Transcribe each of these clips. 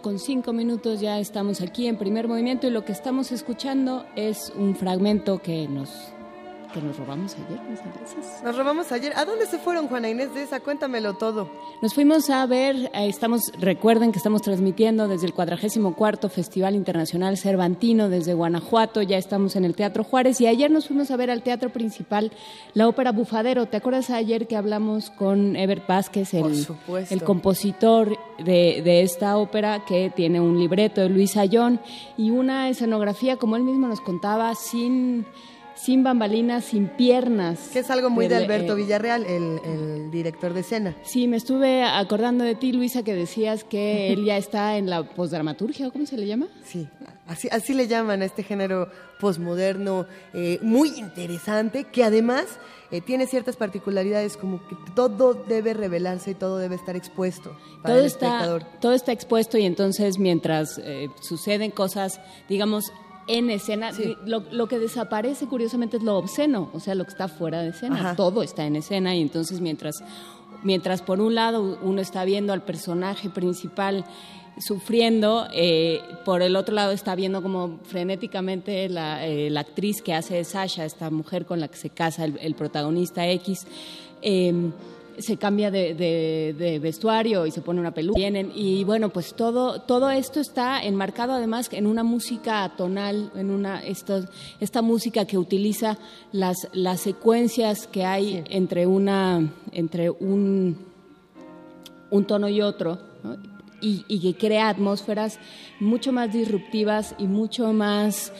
Con cinco minutos ya estamos aquí en primer movimiento y lo que estamos escuchando es un fragmento que nos que nos robamos ayer, Nos robamos ayer. ¿A dónde se fueron, Juana Inés de esa? Cuéntamelo todo. Nos fuimos a ver, eh, estamos, recuerden que estamos transmitiendo desde el 44 Festival Internacional Cervantino desde Guanajuato, ya estamos en el Teatro Juárez y ayer nos fuimos a ver al teatro principal la ópera Bufadero. ¿Te acuerdas ayer que hablamos con Ebert Vázquez, el, el compositor de, de, esta ópera que tiene un libreto de Luis Ayón y una escenografía, como él mismo nos contaba, sin sin bambalinas, sin piernas. Que es algo muy de Alberto eh, Villarreal, el, director de escena. Sí, me estuve acordando de ti, Luisa, que decías que él ya está en la posdramaturgia, ¿cómo se le llama? Sí, así, así le llaman a este género posmoderno eh, muy interesante, que además eh, tiene ciertas particularidades, como que todo debe revelarse y todo debe estar expuesto para todo el espectador. Está, todo está expuesto y entonces mientras suceden cosas, digamos, en escena. Lo, que desaparece, curiosamente, es lo obsceno, o sea, lo que está fuera de escena. Todo está en escena y entonces mientras, mientras por un lado uno está viendo al personaje principal sufriendo, eh, por el otro lado está viendo como frenéticamente la, eh, la, actriz que hace Sasha, esta mujer con la que se casa el, el protagonista X. Eh, se cambia de, vestuario y se pone una peluca. Vienen, y bueno, pues todo, todo esto está enmarcado además en una música tonal, en una esto, esta música que utiliza las, las secuencias que hay entre, una, entre un, un tono y otro. Y que crea atmósferas mucho más disruptivas y mucho más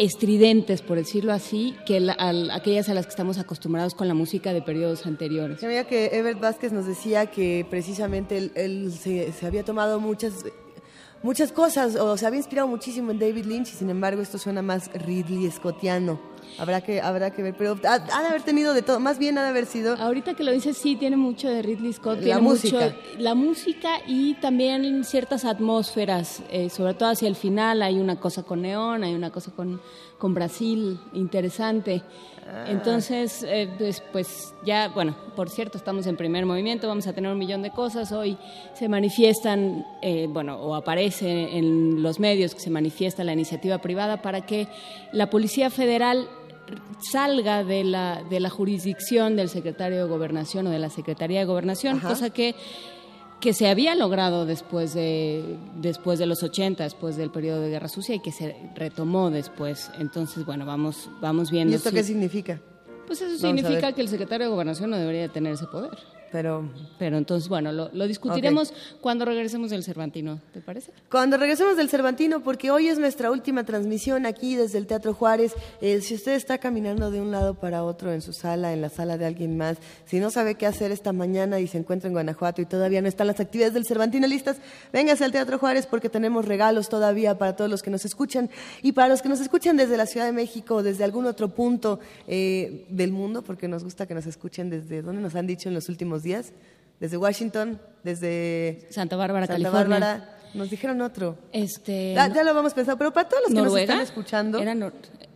estridentes, por decirlo así, que aquellas a las que estamos acostumbrados con la música de periodos anteriores. Sabía que Ebert Vázquez nos decía que precisamente él, se, había tomado muchas muchas cosas, o se había inspirado muchísimo en David Lynch, y sin embargo esto suena más Ridley Scottiano. Habrá que, habrá que ver, pero ha, de haber tenido de todo, más bien ha de haber sido... Ahorita que lo dices, sí, tiene mucho de Ridley Scott. La música. la música y también ciertas atmósferas, eh, sobre todo hacia el final, hay una cosa con neón, hay una cosa con, con Brasil interesante. Ah. Entonces, eh, pues, pues, ya, bueno, por cierto, estamos en primer movimiento, vamos a tener un millón de cosas. Hoy se manifiestan, eh, bueno, o aparece en los medios que se manifiesta la iniciativa privada para que la Policía Federal salga de la, de la jurisdicción del secretario de Gobernación o de la Secretaría de Gobernación, cosa que que se había logrado después de, después de los 80, después del periodo de Guerra Sucia y que se retomó después. Entonces, bueno, vamos, vamos viendo. ¿Y esto qué significa? Pues eso significa que el secretario de Gobernación no debería tener ese poder. Pero, pero entonces, bueno, lo, discutiremos cuando regresemos del Cervantino, ¿te parece? Cuando regresemos del Cervantino, porque hoy es nuestra última transmisión aquí desde el Teatro Juárez. Eh, si usted está caminando de un lado para otro en su sala, en la sala de alguien más, si no sabe qué hacer esta mañana y se encuentra en Guanajuato y todavía no están las actividades del Cervantino listas, véngase al Teatro Juárez porque tenemos regalos todavía para todos los que nos escuchan y para los que nos escuchan desde la Ciudad de México o desde algún otro punto eh, del mundo, porque nos gusta que nos escuchen desde donde nos han dicho en los últimos días, desde Washington, desde Santa Bárbara, Santa Bárbara. Nos dijeron otro. Este, ya, lo vamos pensando, pero para todos los que nos están escuchando. Era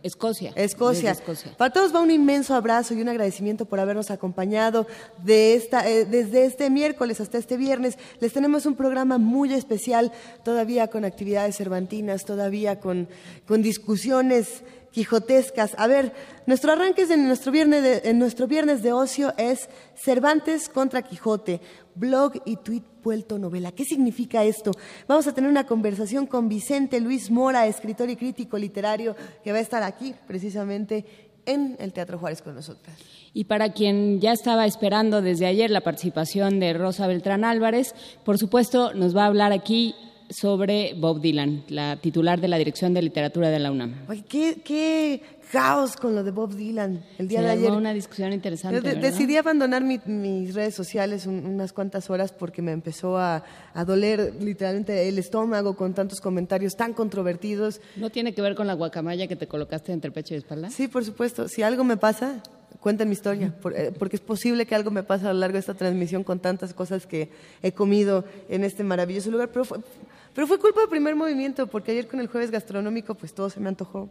Escocia. Escocia. Para todos va un inmenso abrazo y un agradecimiento por habernos acompañado de esta, eh, desde este miércoles hasta este viernes. Les tenemos un programa muy especial, todavía con actividades cervantinas, todavía con, con discusiones quijotescas. A ver, nuestro arranque en nuestro viernes de, en nuestro viernes de ocio es Cervantes contra Quijote, blog y tweet vuelto novela. ¿Qué significa esto? Vamos a tener una conversación con Vicente Luis Mora, escritor y crítico literario, que va a estar aquí precisamente en el Teatro Juárez con nosotras. Y para quien ya estaba esperando desde ayer la participación de Rosa Beltrán Álvarez, por supuesto nos va a hablar aquí sobre Bob Dylan, la titular de la Dirección de Literatura de la UNAM. qué, qué caos con lo de Bob Dylan el día de ayer. una discusión interesante. decidí abandonar mis redes sociales unas cuantas horas porque me empezó a, doler literalmente el estómago con tantos comentarios tan controvertidos. ¿No tiene que ver con la guacamaya que te colocaste entre pecho y espalda? Sí, por supuesto. Si algo me pasa, cuenten mi historia, eh, porque es posible que algo me pase a lo largo de esta transmisión con tantas cosas que he comido en este maravilloso lugar. Pero fue, pero fue culpa del primer movimiento, porque ayer con el jueves gastronómico, pues todo se me antojó.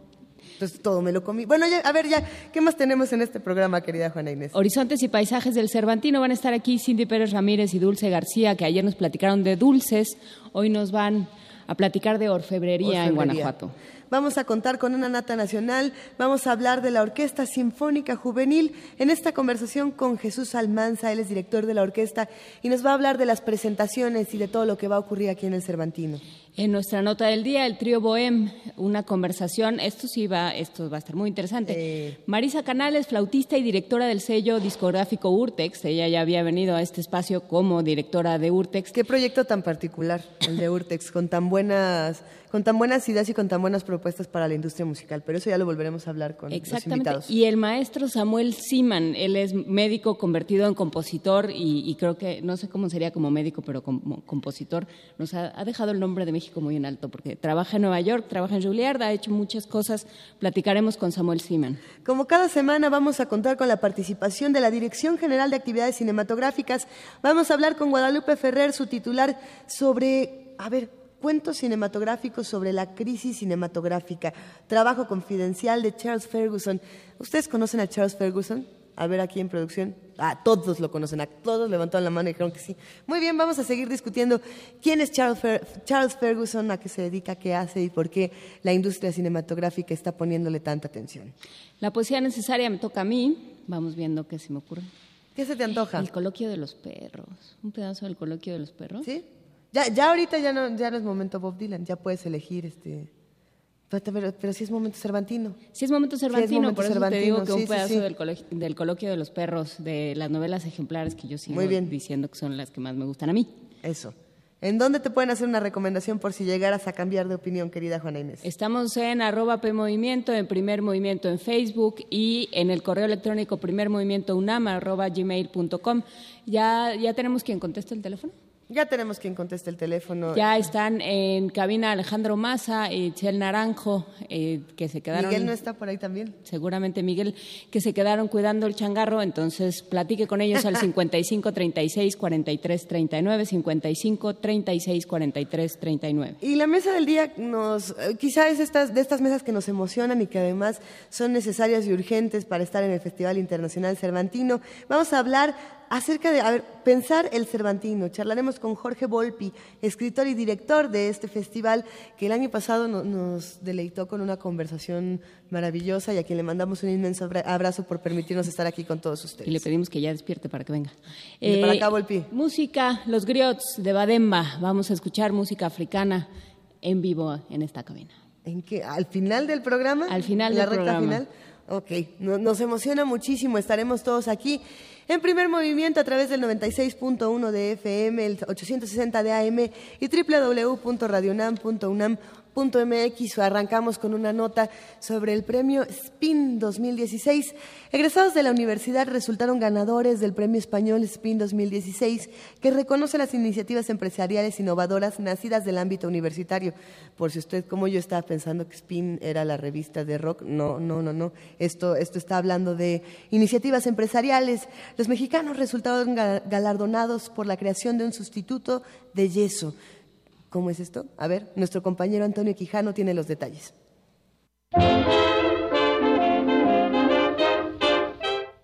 Entonces todo me lo comí. Bueno, a ver, ya, ¿qué más tenemos en este programa, querida Juana Inés? Horizontes y paisajes del Cervantino van a estar aquí Cindy Pérez Ramírez y Dulce García, que ayer nos platicaron de dulces, hoy nos van a platicar de orfebrería. en Guanajuato. Vamos a contar con una nata nacional, vamos a hablar de la Orquesta Sinfónica Juvenil en esta conversación con Jesús Almanza, él es director de la orquesta y nos va a hablar de las presentaciones y de todo lo que va a ocurrir aquí en el Cervantino. En nuestra nota del día, el trío Bohem, una conversación, esto sí va, esto va a estar muy interesante. Marisa Canales, flautista y directora del sello discográfico Urtex, ella ya había venido a este espacio como directora de Urtex. Qué proyecto tan particular, el de Urtex, con tan buenas con tan buenas ideas y con tan buenas propuestas para la industria musical, pero eso ya lo volveremos a hablar con los invitados. Y el maestro Samuel Siman, él es médico convertido en compositor y, creo que, no sé cómo sería como médico, pero como compositor, nos ha, dejado el nombre de México muy en alto, porque trabaja en Nueva York, trabaja en Juilliard, ha hecho muchas cosas. Platicaremos con Samuel Siman. Como cada semana vamos a contar con la participación de la Dirección General de Actividades Cinematográficas. Vamos a hablar con Guadalupe Ferrer, su titular, sobre, a ver, cuentos cinematográficos sobre la crisis cinematográfica, trabajo confidencial de Charles Ferguson. ¿Ustedes conocen a Charles Ferguson? A ver aquí en producción. Ah, todos lo conocen, a todos levantaron la mano y dijeron que sí. Muy bien, vamos a seguir discutiendo quién es Charles, Charles Ferguson, a qué se dedica, qué hace y por qué la industria cinematográfica está poniéndole tanta atención. La poesía necesaria me toca a mí. Vamos viendo qué se me ocurre. ¿Qué se te antoja? El coloquio de los perros. Un pedazo del coloquio de los perros. ¿Sí? Ya, ya ahorita ya no, ya no es momento Bob Dylan, ya puedes elegir este. Pero, pero, sí es momento Cervantino. Sí es momento Cervantino, por eso te digo que un pedazo Del, coloquio, de los perros, de las novelas ejemplares que yo sigo diciendo que son las que más me gustan a mí. Eso. ¿En dónde te pueden hacer una recomendación por si llegaras a cambiar de opinión, querida Juana Inés? Estamos en arroba PMovimiento, en Primer Movimiento en Facebook y en el correo electrónico primermovimientounam arroba gmail.com. ¿Ya, ¿Ya tenemos quien conteste el teléfono? Ya tenemos quien conteste el teléfono. Ya están en cabina Alejandro Maza y Chel Naranjo, eh, que se quedaron. Miguel no está por ahí también. Seguramente Miguel, que se quedaron cuidando el changarro. Entonces, platique con ellos al 55 36 43 39, 55 36 43 39. Y la mesa del día nos. Eh, quizás es estas, de estas mesas que nos emocionan y que además son necesarias y urgentes para estar en el Festival Internacional Cervantino. Vamos a hablar acerca de, a ver, pensar el Cervantino. Charlaremos con Jorge Volpi, escritor y director de este festival, que el año pasado nos deleitó con una conversación maravillosa y a quien le mandamos un inmenso abrazo por permitirnos estar aquí con todos ustedes. Y le pedimos que ya despierte para que venga. para acá, eh, Volpi. Música, Los Griots de Bademba. Vamos a escuchar música africana en vivo en esta cabina. ¿En qué? ¿Al final del programa? Al final del programa. ¿La recta final? Ok, nos emociona muchísimo, estaremos todos aquí. En primer movimiento a través del 96.1 de FM, el 860 de AM y www.radionam.unam MX arrancamos con una nota sobre el premio SPIN 2016. Egresados de la universidad resultaron ganadores del premio español SPIN 2016, que reconoce las iniciativas empresariales innovadoras nacidas del ámbito universitario. Por si usted, como yo, estaba pensando que SPIN era la revista de rock, no, no, no, no. Esto, esto está hablando de iniciativas empresariales. Los mexicanos resultaron galardonados por la creación de un sustituto de yeso ¿Cómo es esto? A ver, nuestro compañero Antonio Quijano tiene los detalles.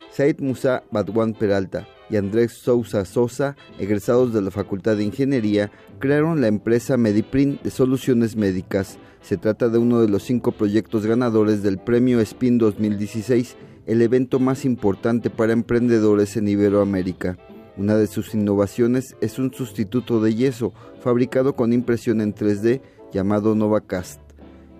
Said Musa Badwan Peralta y Andrés Sousa Sosa, egresados de la Facultad de Ingeniería, crearon la empresa Mediprint de Soluciones Médicas. Se trata de uno de los cinco proyectos ganadores del Premio SPIN 2016, el evento más importante para emprendedores en Iberoamérica. Una de sus innovaciones es un sustituto de yeso fabricado con impresión en 3D llamado NovaCast.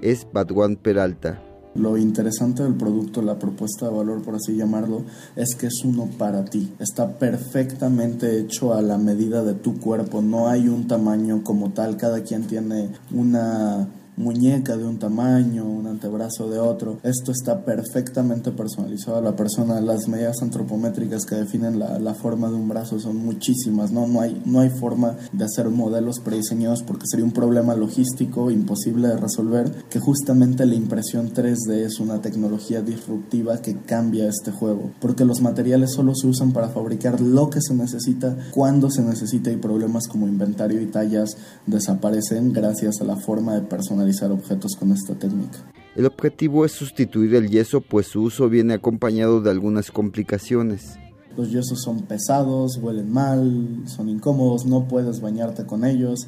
Es Badwan Peralta. Lo interesante del producto, la propuesta de valor, por así llamarlo, es que es uno para ti. Está perfectamente hecho a la medida de tu cuerpo. No hay un tamaño como tal. Cada quien tiene una muñeca de un tamaño, un antebrazo de otro. Esto está perfectamente personalizado a la persona. Las medidas antropométricas que definen la, la, forma de un brazo son muchísimas. ¿no? No, hay, no hay forma de hacer modelos prediseñados porque sería un problema logístico imposible de resolver, que justamente la impresión 3D es una tecnología disruptiva que cambia este juego, porque los materiales solo se usan para fabricar lo que se necesita, cuando se necesita y problemas como inventario y tallas desaparecen gracias a la forma de personalizar objetos con esta técnica. El objetivo es sustituir el yeso, pues su uso viene acompañado de algunas complicaciones. Los yesos son pesados, huelen mal, son incómodos, no puedes bañarte con ellos.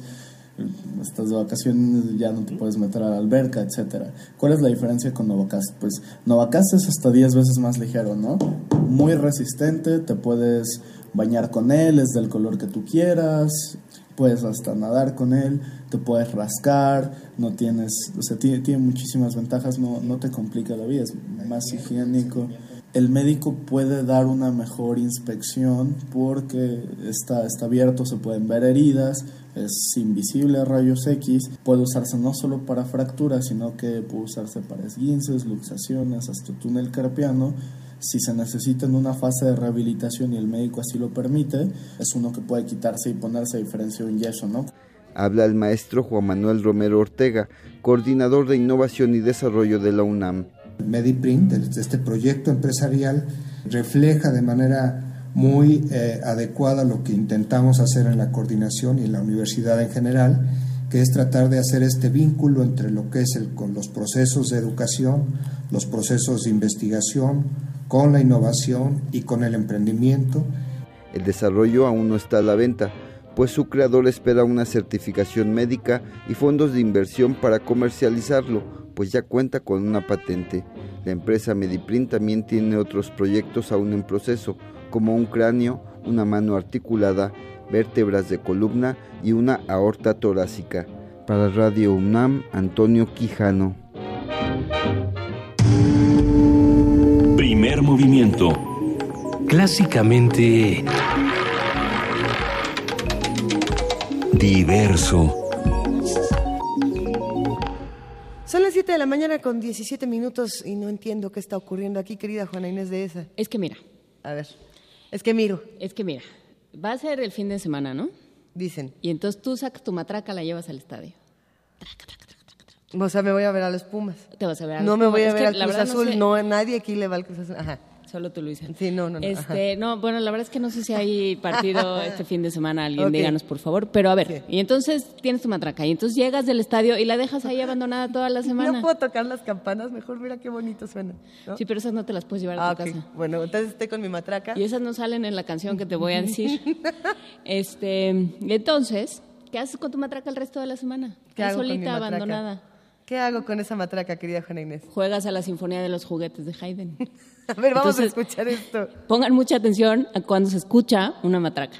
Estás de vacaciones, ya no te puedes meter a la alberca, etc. ¿Cuál es la diferencia con Novacast? Pues Novacast es hasta 10 veces más ligero, ¿no? Muy resistente, te puedes bañar con él, es del color que tú quieras, puedes hasta nadar con él, te puedes rascar, no tienes, o sea, tiene, tiene muchísimas ventajas, no, no te complica la vida, es más higiénico. El médico puede dar una mejor inspección porque está, está abierto, se pueden ver heridas, es invisible a rayos X, puede usarse no solo para fracturas, sino que puede usarse para esguinces, luxaciones, hasta túnel carpiano si se necesita en una fase de rehabilitación y el médico así lo permite, es uno que puede quitarse y ponerse a diferencia de un yeso, ¿no? Habla el maestro Juan Manuel Romero Ortega, coordinador de innovación y desarrollo de la UNAM. Mediprint, este proyecto empresarial, refleja de manera muy eh, adecuada lo que intentamos hacer en la coordinación y en la universidad en general, que es tratar de hacer este vínculo entre lo que es el, con los procesos de educación, los procesos de investigación, con la innovación y con el emprendimiento. El desarrollo aún no está a la venta, pues su creador espera una certificación médica y fondos de inversión para comercializarlo, pues ya cuenta con una patente. La empresa Mediprint también tiene otros proyectos aún en proceso, como un cráneo, una mano articulada, vértebras de columna y una aorta torácica. Para Radio UNAM, Antonio Quijano. Primer movimiento. Clásicamente... Diverso. Son las 7 de la mañana con 17 minutos y no entiendo qué está ocurriendo aquí, querida Juana Inés de esa. Es que mira. A ver, es que miro. Es que mira, va a ser el fin de semana, ¿no? Dicen. Y entonces tú sacas tu matraca, la llevas al estadio. O sea, me voy a ver a los Pumas. Te vas a ver a No los me Pumas. voy a ver al Cruz no Azul. No, nadie aquí le va al Cruz Azul. Ajá. Solo tú, Luisa. Sí, no, no, no. Este, no, bueno, la verdad es que no sé si hay partido este fin de semana, alguien Ok. díganos por favor, pero a ver, Sí. y entonces tienes tu matraca y entonces llegas del estadio y la dejas ahí abandonada toda la semana. No puedo tocar las campanas, mejor mira qué bonito suena. ¿no? Sí, pero esas no te las puedes llevar a Ah, tu ok. casa. Bueno, entonces estoy con mi matraca. Y esas no salen en la canción que te voy a decir. este, entonces, ¿qué haces con tu matraca el resto de la semana? ¿Qué hago con mi solita, abandonada. ¿Qué hago con esa matraca, querida Juana Inés? Juegas a la Sinfonía de los Juguetes de Haydn. A ver, vamos Entonces- a escuchar esto. Pongan mucha atención a cuando se escucha una matraca.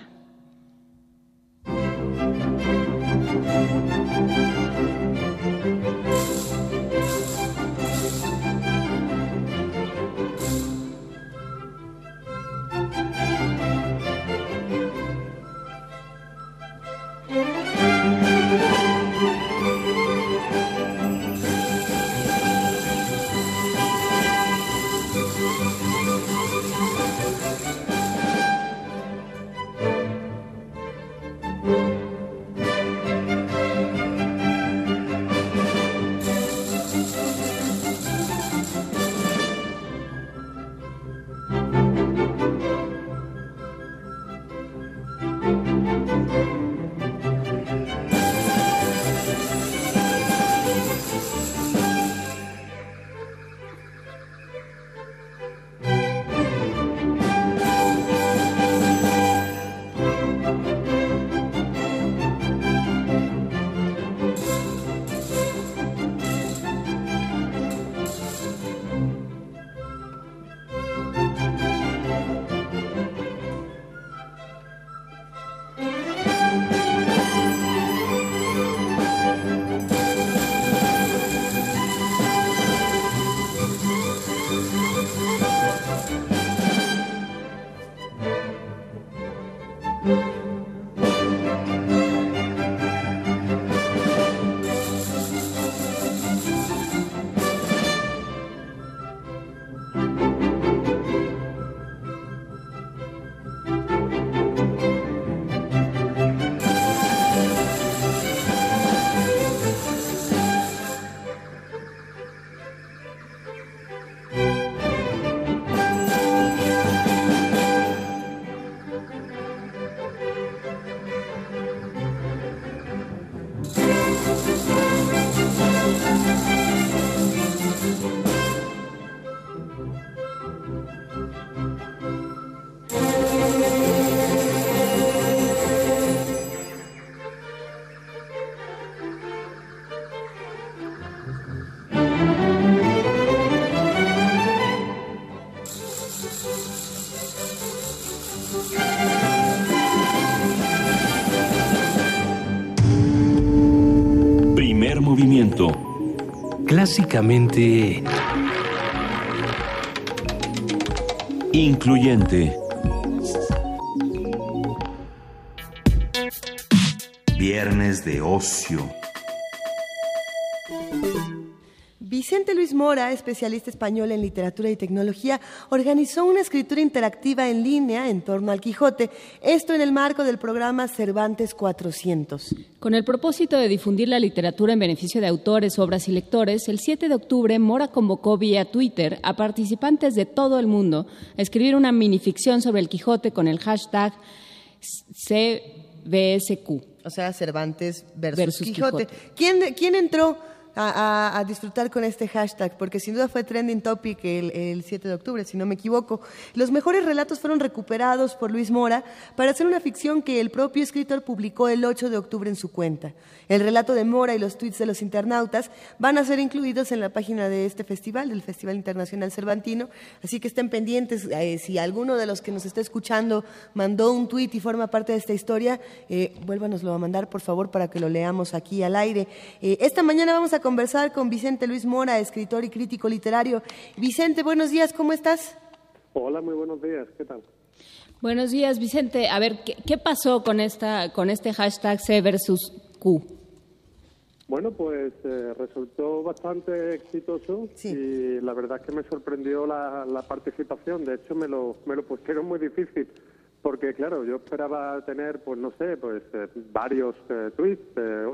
Básicamente... Incluyente. Viernes de ocio. Mora, especialista español en literatura y tecnología, organizó una escritura interactiva en línea en torno al Quijote, esto en el marco del programa Cervantes 400. Con el propósito de difundir la literatura en beneficio de autores, obras y lectores, el 7 de octubre Mora convocó vía Twitter a participantes de todo el mundo a escribir una minificción sobre el Quijote con el hashtag CBSQ. O sea, Cervantes versus, Quijote. ¿Quién, ¿Quién entró? A, disfrutar con este hashtag, porque sin duda fue trending topic el, 7 de octubre, si no me equivoco. Los mejores relatos fueron recuperados por Luis Mora para hacer una ficción que el propio escritor publicó el 8 de octubre en su cuenta. El relato de Mora y los tweets de los internautas van a ser incluidos en la página de este festival, del Festival Internacional Cervantino, así que estén pendientes. Eh, si alguno de los que nos está escuchando mandó un tweet y forma parte de esta historia, eh, vuélvanoslo a mandar, por favor, para que lo leamos aquí al aire. Eh, esta mañana vamos a conversar con Vicente Luis Mora, escritor y crítico literario. Vicente, buenos días, ¿cómo estás? Hola, muy buenos días, ¿qué tal? Buenos días, Vicente. A ver, ¿qué, pasó con esta con este hashtag C versus Q? Bueno, pues eh, resultó bastante exitoso y la verdad es que me sorprendió la, participación. De hecho, me lo, me lo pusieron muy difícil porque, claro, yo esperaba tener, pues no sé, pues eh, varios eh, tweets,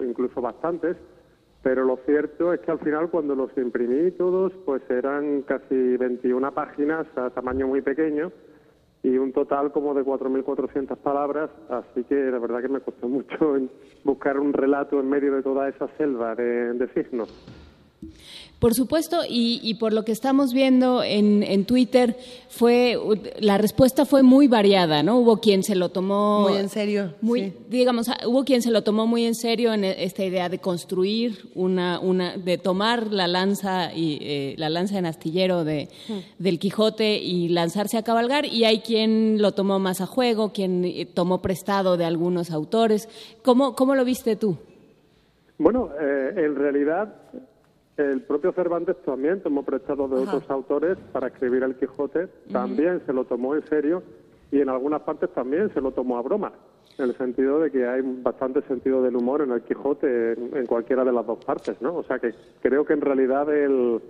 incluso bastantes, pero lo cierto es que al final cuando los imprimí todos, pues eran casi 21 páginas a tamaño muy pequeño y un total como de 4.400 palabras, así que la verdad que me costó mucho buscar un relato en medio de toda esa selva de, de signos. Por supuesto, y, por lo que estamos viendo en, en, Twitter, fue la respuesta fue muy variada, ¿no? Hubo quien se lo tomó muy en serio, muy, digamos, ah, hubo quien se lo tomó muy en serio en esta idea de construir una, una, de tomar la lanza y eh, la lanza en astillero de, del Quijote y lanzarse a cabalgar, y hay quien lo tomó más a juego, quien eh, tomó prestado de algunos autores. ¿Cómo, cómo lo viste tú? Bueno, eh, en realidad el propio Cervantes también tomó prestado de otros autores para escribir El Quijote, también se lo tomó en serio y en algunas partes también se lo tomó a broma, en el sentido de que hay bastante sentido del humor en El Quijote en, cualquiera de las dos partes, ¿no? O sea que creo que en realidad el,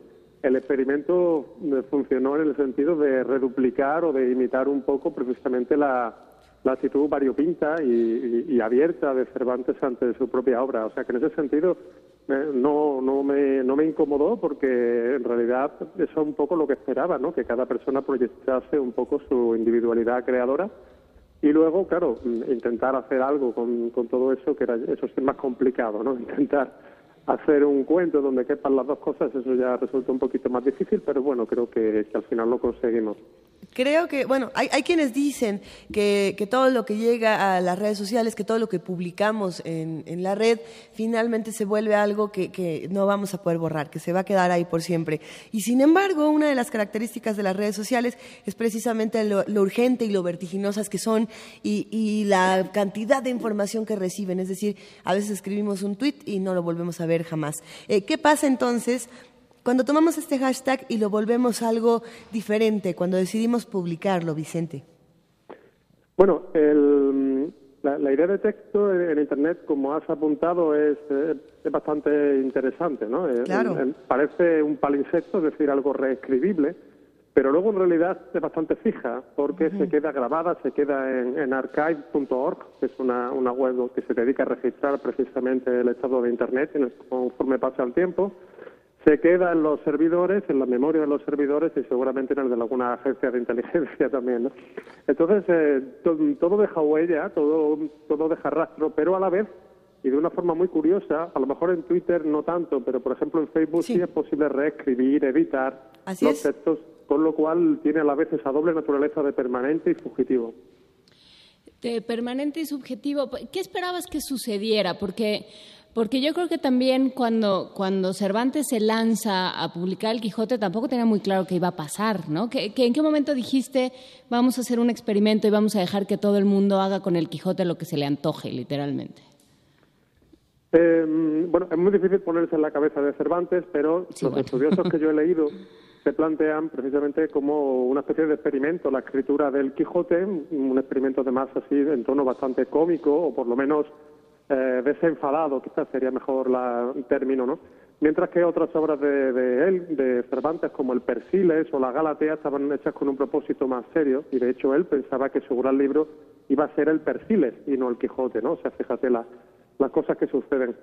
el experimento funcionó en el sentido de reduplicar o de imitar un poco precisamente la, la actitud variopinta y, abierta de Cervantes ante su propia obra. O sea que en ese sentido eh, no, no, me, no me incomodó porque en realidad eso es un poco lo que esperaba, ¿no? que cada persona proyectase un poco su individualidad creadora y luego, claro, intentar hacer algo con, con todo eso, que era, eso es más complicado, ¿no? intentar hacer un cuento donde quepan las dos cosas, eso ya resulta un poquito más difícil, pero bueno, creo que al final lo conseguimos creo que, bueno, hay, quienes dicen que, todo lo que llega a las redes sociales, que todo lo que publicamos en, en la red, finalmente se vuelve algo que, no vamos a poder borrar, que se va a quedar ahí por siempre. Y sin embargo, una de las características de las redes sociales es precisamente lo, urgente y lo vertiginosas que son y, y, la cantidad de información que reciben. Es decir, a veces escribimos un tweet y no lo volvemos a ver jamás. Eh, ¿Qué pasa entonces? Cuando tomamos este hashtag y lo volvemos algo diferente, cuando decidimos publicarlo, Vicente. Bueno, la, idea de texto en, Internet, como has apuntado, es, eh, bastante interesante, ¿no? Eh, claro. parece un palinsecto, es decir, algo reescribible, pero luego en realidad es bastante fija, porque se queda grabada, se queda en, archive.org, que es una, una web que se dedica a registrar precisamente el estado de Internet conforme pasa el tiempo se queda en los servidores, en la memoria de los servidores y seguramente en el de alguna agencia de inteligencia también. ¿no? Entonces, eh, todo deja huella, todo, todo deja rastro, pero a la vez, y de una forma muy curiosa, a lo mejor en Twitter no tanto, pero por ejemplo en Facebook sí, es posible reescribir, editar los textos, con lo cual tiene a la vez esa doble naturaleza de permanente y fugitivo. De permanente y subjetivo. ¿Qué esperabas que sucediera? Porque porque yo creo que también cuando, cuando Cervantes se lanza a publicar El Quijote tampoco tenía muy claro qué iba a pasar, ¿no? ¿Que, en qué momento dijiste vamos a hacer un experimento y vamos a dejar que todo el mundo haga con El Quijote lo que se le antoje, literalmente? Eh, bueno, es muy difícil ponerse en la cabeza de Cervantes, pero los estudiosos que yo he leído se plantean precisamente como una especie de experimento, la escritura del Quijote, un experimento además así en tono bastante cómico o por lo menos eh, desenfadado, quizás sería mejor la, el término, ¿no? Mientras que otras obras de, de, él, de Cervantes, como el Persiles o la Galatea, estaban hechas con un propósito más serio, y de hecho él pensaba que su gran libro iba a ser el Persiles y no el Quijote, ¿no? O sea, fíjate la, las cosas que suceden.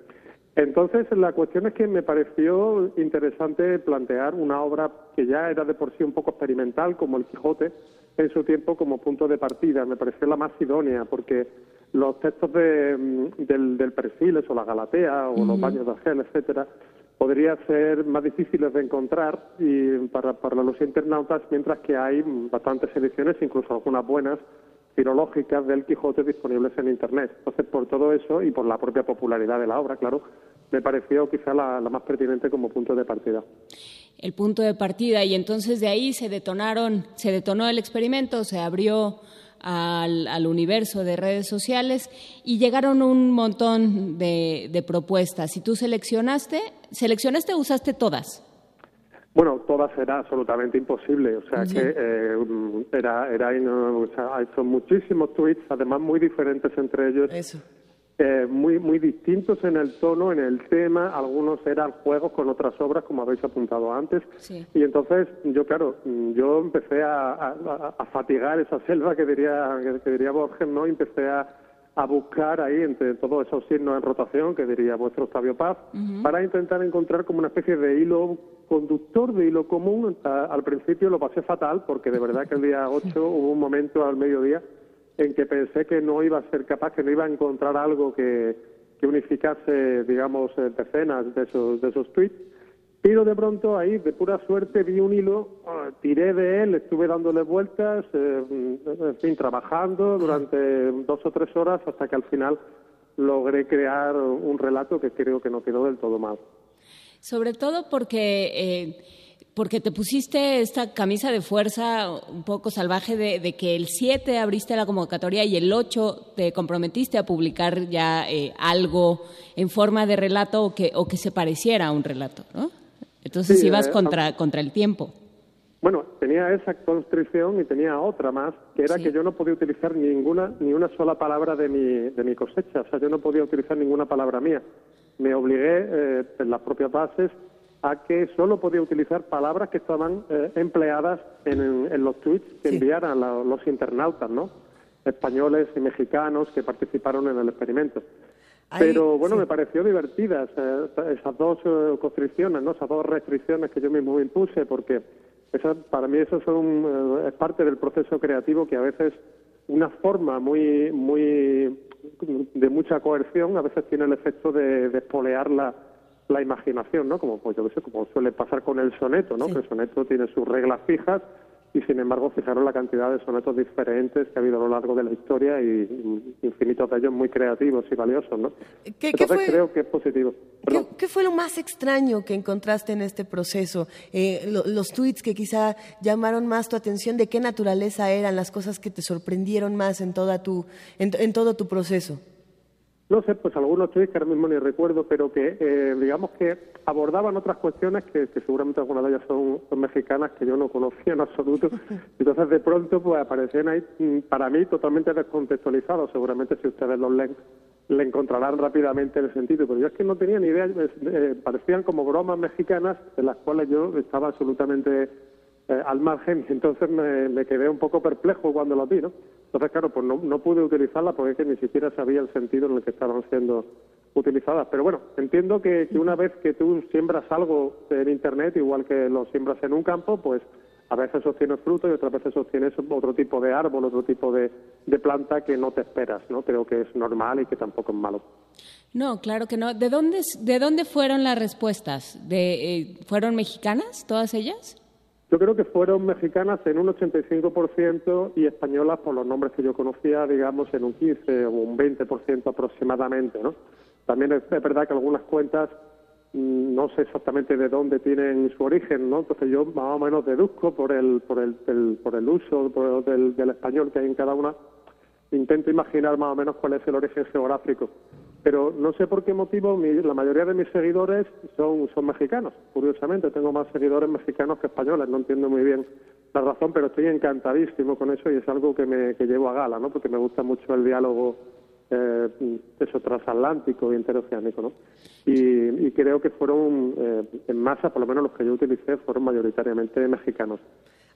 Entonces, la cuestión es que me pareció interesante plantear una obra que ya era de por sí un poco experimental, como El Quijote, en su tiempo como punto de partida. Me pareció la más idónea, porque los textos de, mm, del, del Persiles o la Galatea o los Baños de Argel, etcétera, podrían ser más difíciles de encontrar y para, para los internautas, mientras que hay bastantes ediciones, incluso algunas buenas, filológicas del Quijote disponibles en Internet. Entonces, por todo eso y por la propia popularidad de la obra, claro, me pareció quizá la, más pertinente como punto de partida. El punto de partida y entonces de ahí se detonaron, se detonó el experimento, se abrió al, al, universo de redes sociales y llegaron un montón de, de, propuestas. ¿Y tú seleccionaste? ¿Seleccionaste o usaste todas? Bueno, todas era absolutamente imposible. O sea, sí. que eh, era, era o sea, son muchísimos tweets, además muy diferentes entre ellos. Eso. Eh, muy muy distintos en el tono, en el tema. Algunos eran juegos con otras obras, como habéis apuntado antes. Sí. Y entonces, yo, claro, yo empecé a, a, a fatigar esa selva que diría, que, que diría Borges, ¿no? Y empecé a, a buscar ahí entre todos esos signos en rotación, que diría vuestro Octavio Paz, uh -huh. para intentar encontrar como una especie de hilo conductor, de hilo común. al principio lo pasé fatal, porque de verdad que el día 8 hubo un momento al mediodía en que pensé que no iba a ser capaz, que no iba a encontrar algo que, que unificase, digamos, eh, decenas de esos, de esos tweets. Pero de pronto ahí, de pura suerte, vi un hilo, uh, tiré de él, estuve dándole vueltas, eh, en fin, trabajando durante dos o tres horas hasta que al final logré crear un relato que creo que no quedó del todo mal. Sobre todo porque... Eh porque te pusiste esta camisa de fuerza un poco salvaje de, de, que el 7 abriste la convocatoria y el 8 te comprometiste a publicar ya eh, algo en forma de relato o que, o que se pareciera a un relato, ¿no? Entonces sí, ibas eh, contra, contra el tiempo. Bueno, tenía esa constricción y tenía otra más, que era sí. que yo no podía utilizar ninguna ni una sola palabra de mi, de mi cosecha, o sea, yo no podía utilizar ninguna palabra mía. Me obligué eh, en las propias bases a que solo podía utilizar palabras que estaban eh, empleadas en, en, los tweets que sí. enviaran la, los internautas, ¿no? Españoles y mexicanos que participaron en el experimento. Ahí, Pero bueno, sí. me pareció divertidas eh, esas dos eh, constricciones, ¿no? Esas dos restricciones que yo mismo me impuse, porque esa, para mí eso son, eh, es parte del proceso creativo que a veces una forma muy, muy de mucha coerción a veces tiene el efecto de, de espolear la, la imaginación, ¿no? Como pues yo sé, como suele pasar con el soneto, ¿no? Sí. Que el soneto tiene sus reglas fijas y sin embargo fijaron la cantidad de sonetos diferentes que ha habido a lo largo de la historia y infinitos de ellos muy creativos y valiosos, ¿no? ¿Qué, Entonces ¿qué fue, creo que es positivo. ¿qué, ¿qué, fue lo más extraño que encontraste en este proceso? Eh, lo, los tweets que quizá llamaron más tu atención, ¿de qué naturaleza eran las cosas que te sorprendieron más en toda tu en, en todo tu proceso? No sé, pues algunos tweets que ahora mismo ni recuerdo, pero que eh, digamos que abordaban otras cuestiones que, que, seguramente algunas de ellas son, son, mexicanas que yo no conocía en absoluto. Entonces de pronto pues aparecían ahí mm, para mí totalmente descontextualizados. Seguramente si ustedes los leen le encontrarán rápidamente el sentido, pero yo es que no tenía ni idea, eh, parecían como bromas mexicanas en las cuales yo estaba absolutamente eh, al margen entonces me, quedé un poco perplejo cuando lo vi, ¿no? Entonces, claro, pues no, no pude utilizarla porque es que ni siquiera sabía el sentido en el que estaban siendo utilizadas. Pero bueno, entiendo que, que una vez que tú siembras algo en Internet, igual que lo siembras en un campo, pues a veces obtienes fruto y otras veces obtienes otro tipo de árbol, otro tipo de, de, planta que no te esperas, ¿no? Creo que es normal y que tampoco es malo. No, claro que no. ¿De dónde, de dónde fueron las respuestas? ¿De, eh, ¿Fueron mexicanas todas ellas? Yo creo que fueron mexicanas en un 85% y españolas, por los nombres que yo conocía, digamos, en un 15 o un 20% aproximadamente, ¿no? También es, verdad que algunas cuentas mm, no sé exactamente de dónde tienen su origen, ¿no? Entonces yo más o menos deduzco por el por el, por el uso por el, del español que hay en cada una, intento imaginar más o menos cuál es el origen geográfico. pero no sé por qué motivo la mayoría de mis seguidores son, son mexicanos. Curiosamente, tengo más seguidores mexicanos que españoles. No entiendo muy bien la razón, pero estoy encantadísimo con eso y es algo que me que llevo a gala, ¿no? Porque me gusta mucho el diálogo eh, eso transatlántico y interoceánico, ¿no? Y, creo que fueron eh, en masa, por lo menos los que yo utilicé, fueron mayoritariamente mexicanos.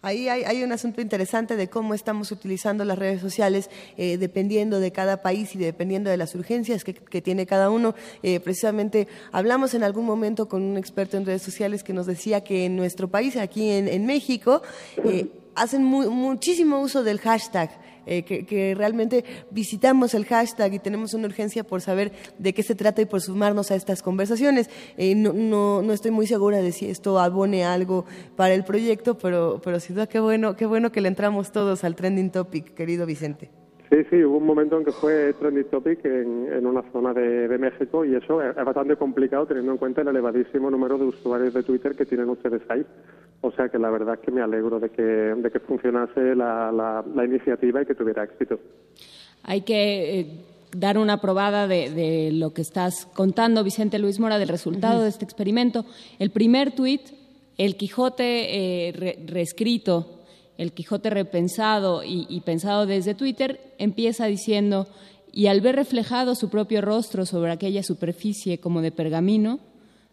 Ahí hay, un asunto interesante de cómo estamos utilizando las redes sociales eh, dependiendo de cada país y dependiendo de las urgencias que, tiene cada uno. Eh, precisamente hablamos en algún momento con un experto en redes sociales que nos decía que en nuestro país, aquí en, México, eh, hacen muchísimo uso del hashtag. Eh, que, realmente visitamos el hashtag y tenemos una urgencia por saber de qué se trata y por sumarnos a estas conversaciones. Eh, no, no, no, estoy muy segura de si esto abone algo para el proyecto, pero, pero sin duda qué bueno, qué bueno que le entramos todos al trending topic, querido Vicente. Sí, sí, hubo un momento en que fue trending topic en, una zona de, México y eso es, bastante complicado teniendo en cuenta el elevadísimo número de usuarios de Twitter que tienen ustedes ahí. O sea que la verdad es que me alegro de que, de que funcionase la, la, iniciativa y que tuviera éxito. Hay que eh, dar una probada de, lo que estás contando, Vicente Luis Mora, del resultado de este experimento. El primer tuit, el Quijote eh, reescrito el Quijote repensado y, pensado desde Twitter, empieza diciendo, y al ver reflejado su propio rostro sobre aquella superficie como de pergamino,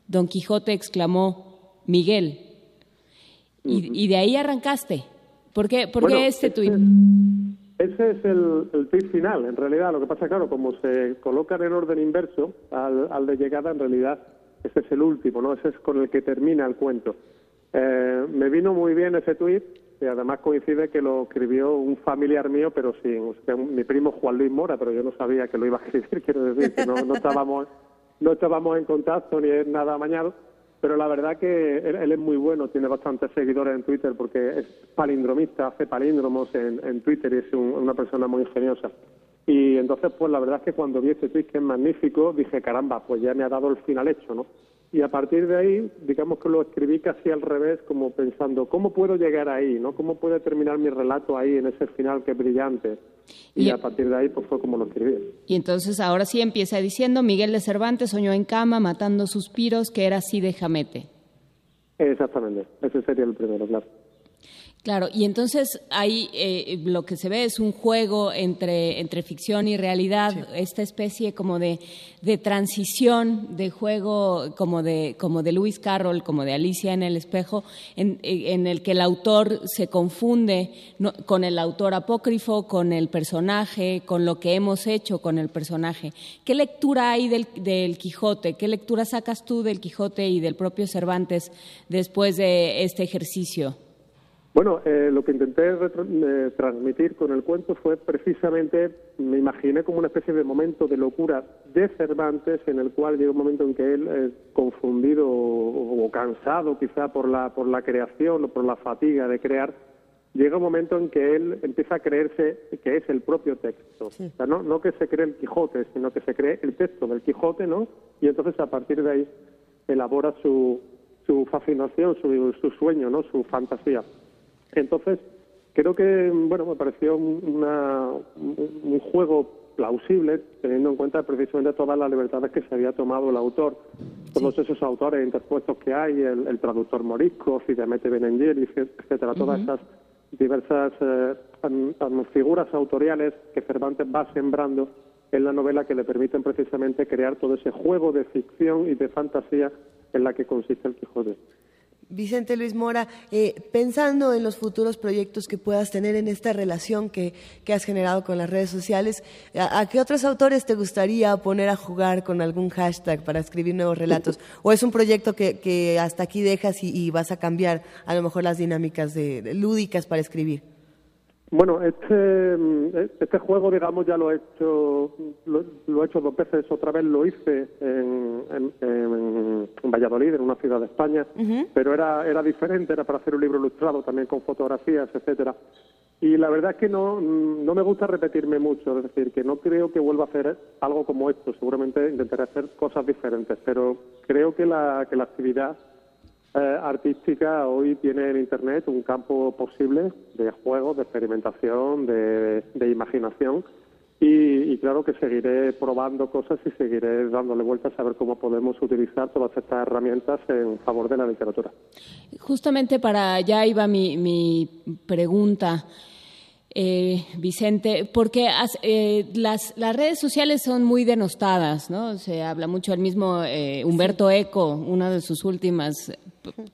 Don Quijote exclamó, Miguel. y, de ahí arrancaste. ¿Por qué, este tuit? Ese es el, el tuit final, en realidad. Lo que pasa, claro, como se colocan en orden inverso al, de llegada, en realidad ese es el último, ¿no? Ese es con el que termina el cuento. Eh, me vino muy bien ese tuit y además coincide que lo escribió un familiar mío, pero sin mi primo Juan Luis Mora, pero yo no sabía que lo iba a escribir, quiero decir que no, no estábamos no estábamos en contacto ni es nada mañana, pero la verdad que él, es muy bueno, tiene bastantes seguidores en Twitter porque es palindromista, hace palíndromos en, Twitter y es una persona muy ingeniosa. Y entonces, pues la verdad es que cuando vi este tweet que es magnífico, dije, caramba, pues ya me ha dado el final hecho, ¿no? Y a partir de ahí, digamos que lo escribí casi al revés, como pensando, ¿cómo puedo llegar ahí? ¿no? ¿Cómo puede terminar mi relato ahí, en ese final que es brillante? Y, a partir de ahí, pues fue como lo escribí. Y entonces ahora sí empieza diciendo, Miguel de Cervantes soñó en cama, matando suspiros, que era así de jamete. Exactamente, ese sería el primero, claro. Claro, y entonces ahí eh, lo que se ve es un juego entre, entre ficción y realidad, esta especie como de, de, transición de juego como de, como de Lewis Carroll, como de Alicia en el espejo, en, en el que el autor se confunde con el autor apócrifo, con el personaje, con lo que hemos hecho con el personaje. ¿Qué lectura hay del, del Quijote? ¿Qué lectura sacas tú del Quijote y del propio Cervantes después de este ejercicio? Bueno, eh, lo que intenté eh, transmitir con el cuento fue precisamente, me imaginé como una especie de momento de locura de Cervantes, en el cual llega un momento en que él, eh, confundido o, cansado quizá por la, por la creación o por la fatiga de crear, llega un momento en que él empieza a creerse que es el propio texto. O sea, no, no que se cree el Quijote, sino que se cree el texto del Quijote, ¿no? Y entonces a partir de ahí elabora su, su fascinación, su, su sueño, ¿no? Su fantasía. Entonces, creo que, bueno, me pareció una, un juego plausible, teniendo en cuenta precisamente todas las libertades que se había tomado el autor, todos esos autores interpuestos que hay, el, traductor morisco, Fidemete Benengeli, etcétera, todas esas diversas eh, figuras autoriales que Cervantes va sembrando en la novela que le permiten precisamente crear todo ese juego de ficción y de fantasía en la que consiste el Quijote. Vicente Luis Mora, eh, pensando en los futuros proyectos que puedas tener en esta relación que, has generado con las redes sociales, ¿a, qué otros autores te gustaría poner a jugar con algún hashtag para escribir nuevos relatos? ¿O es un proyecto que, hasta aquí dejas y, vas a cambiar a lo mejor las dinámicas de lúdicas para escribir? Bueno, este, este juego, digamos, ya lo he hecho, lo, he hecho dos veces. Otra vez lo hice en, en, Valladolid, en una ciudad de España, pero era, era diferente, era para hacer un libro ilustrado también con fotografías, etcétera. Y la verdad es que no, no me gusta repetirme mucho, es decir, que no creo que vuelva a hacer algo como esto. Seguramente intentaré hacer cosas diferentes, pero creo que la, que la actividad eh, artística hoy tiene en Internet un campo posible de juego, de experimentación, de, imaginación Y, claro que seguiré probando cosas y seguiré dándole vueltas a ver cómo podemos utilizar todas estas herramientas en favor de la literatura. Justamente para allá iba mi, mi pregunta. Eh, Vicente, porque eh, las, las, redes sociales son muy denostadas, ¿no? Se habla mucho el mismo eh, Humberto Eco, una de sus últimas,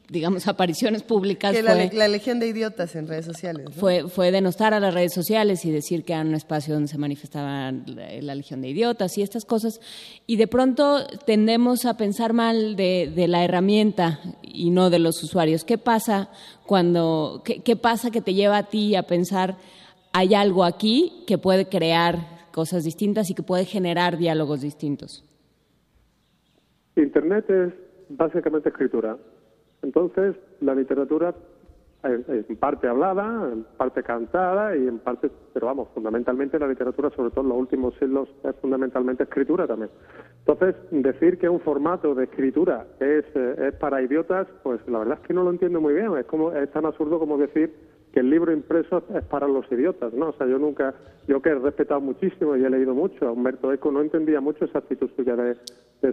digamos, apariciones públicas. Que la, la, legión de idiotas en redes sociales. Fue, fue denostar a las redes sociales y decir que era un espacio donde se manifestaba la, legión de idiotas y estas cosas. Y de pronto tendemos a pensar mal de, de la herramienta y no de los usuarios. ¿Qué pasa cuando, qué, qué pasa que te lleva a ti a pensar hay algo aquí que puede crear cosas distintas y que puede generar diálogos distintos. Internet es básicamente escritura. Entonces, la literatura en parte hablada, en parte cantada y en parte, pero vamos, fundamentalmente la literatura, sobre todo en los últimos siglos, es fundamentalmente escritura también. Entonces, decir que un formato de escritura es, eh, es para idiotas, pues la verdad es que no lo entiendo muy bien. Es como es tan absurdo como decir que el libro impreso es para los idiotas, ¿no? O sea, yo nunca, yo que he respetado muchísimo y he leído mucho a Humberto Eco, no entendía mucho esa actitud suya de,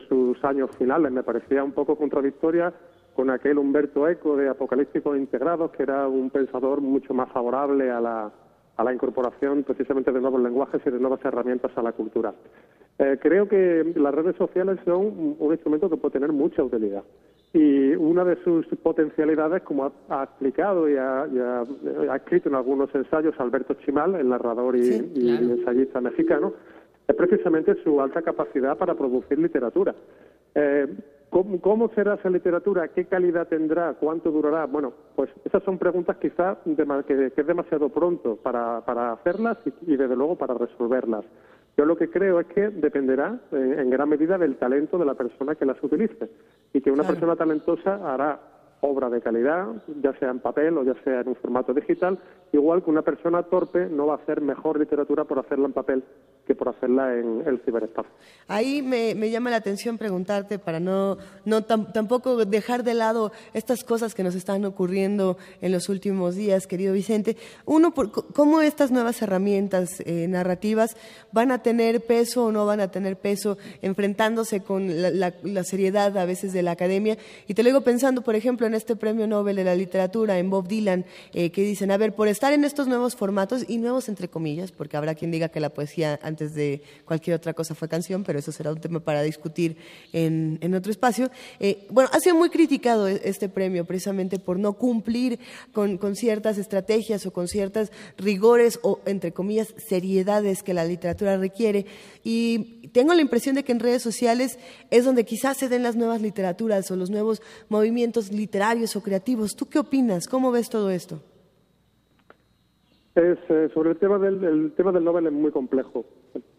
sus años finales, me parecía un poco contradictoria con aquel Humberto Eco de Apocalípticos Integrados, que era un pensador mucho más favorable a la, a la incorporación precisamente de nuevos lenguajes y de nuevas herramientas a la cultura. Eh, creo que las redes sociales son un instrumento que puede tener mucha utilidad. Y una de sus potencialidades, como ha, explicado y, ha, escrito en algunos ensayos Alberto Chimal, el narrador y, ensayista mexicano, es precisamente su alta capacidad para producir literatura. Eh, ¿cómo, será esa literatura? ¿Qué calidad tendrá? ¿Cuánto durará? Bueno, pues esas son preguntas quizás que, es demasiado pronto para, hacerlas y, desde luego para resolverlas. Yo lo que creo es que dependerá eh, en gran medida del talento de la persona que las utilice y que una persona talentosa hará obra de calidad, ya sea en papel o ya sea en un formato digital, igual que una persona torpe no va a hacer mejor literatura por hacerla en papel que por hacerla en el ciberespacio. Ahí me, llama la atención preguntarte para no, no tampoco dejar de lado estas cosas que nos están ocurriendo en los últimos días, querido Vicente. Uno, ¿cómo estas nuevas herramientas eh, narrativas van a tener peso o no van a tener peso enfrentándose con la, seriedad a veces de la academia? Y te lo digo pensando, por ejemplo, en este premio Nobel de la literatura, en Bob Dylan, eh, que dicen, a ver, por estar en estos nuevos formatos, y nuevos entre comillas, porque habrá quien diga que la poesía antes de cualquier otra cosa fue canción, pero eso será un tema para discutir en, otro espacio. Eh, bueno, ha sido muy criticado e-, este premio precisamente por no cumplir con, ciertas estrategias o con ciertas rigores o, entre comillas, seriedades que la literatura requiere. Y tengo la impresión de que en redes sociales es donde quizás se den las nuevas literaturas o los nuevos movimientos literarios o creativos. ¿Tú qué opinas? ¿Cómo ves todo esto? Es, eh, sobre el tema del el tema del Nobel es muy complejo,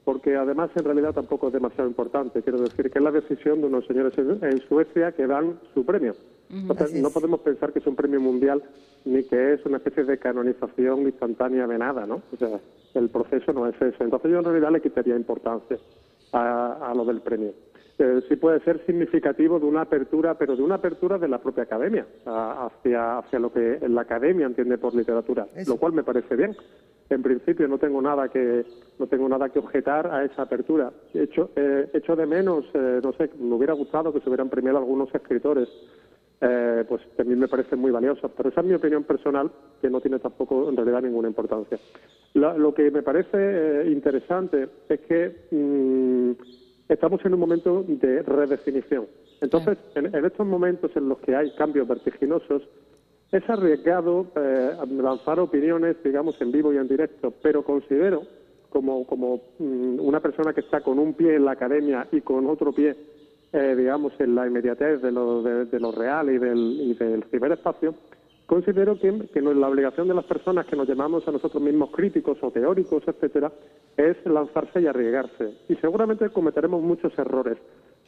porque además en realidad tampoco es demasiado importante. Quiero decir que es la decisión de unos señores en, Suecia que dan su premio. Entonces, no podemos pensar que es un premio mundial ni que es una especie de canonización instantánea de nada, ¿no? O sea, el proceso no es ese. Entonces yo en realidad le quitaría importancia a, a lo del premio. Eh, sí puede ser significativo de una apertura, pero de una apertura de la propia academia, hacia, hacia lo que la academia entiende por literatura, lo cual me parece bien. En principio no tengo nada que no tengo nada que objetar a esa apertura. Hecho, eh, hecho de menos, eh, no sé, me hubiera gustado que se hubieran premiado algunos escritores, eh, pues también me parece muy valioso. Pero esa es mi opinión personal, que no tiene tampoco en realidad ninguna importancia. lo que me parece interesante es que mm, estamos en un momento de redefinición. Entonces, en, estos momentos en los que hay cambios vertiginosos, es arriesgado eh, lanzar opiniones, digamos, en vivo y en directo, pero considero, como, como mm, una persona que está con un pie en la academia y con otro pie, eh, digamos, en la inmediatez de lo, de, lo real y del, y del ciberespacio, Considero que, que la obligación de las personas que nos llamamos a nosotros mismos críticos o teóricos, etcétera, es lanzarse y arriesgarse. Y seguramente cometeremos muchos errores.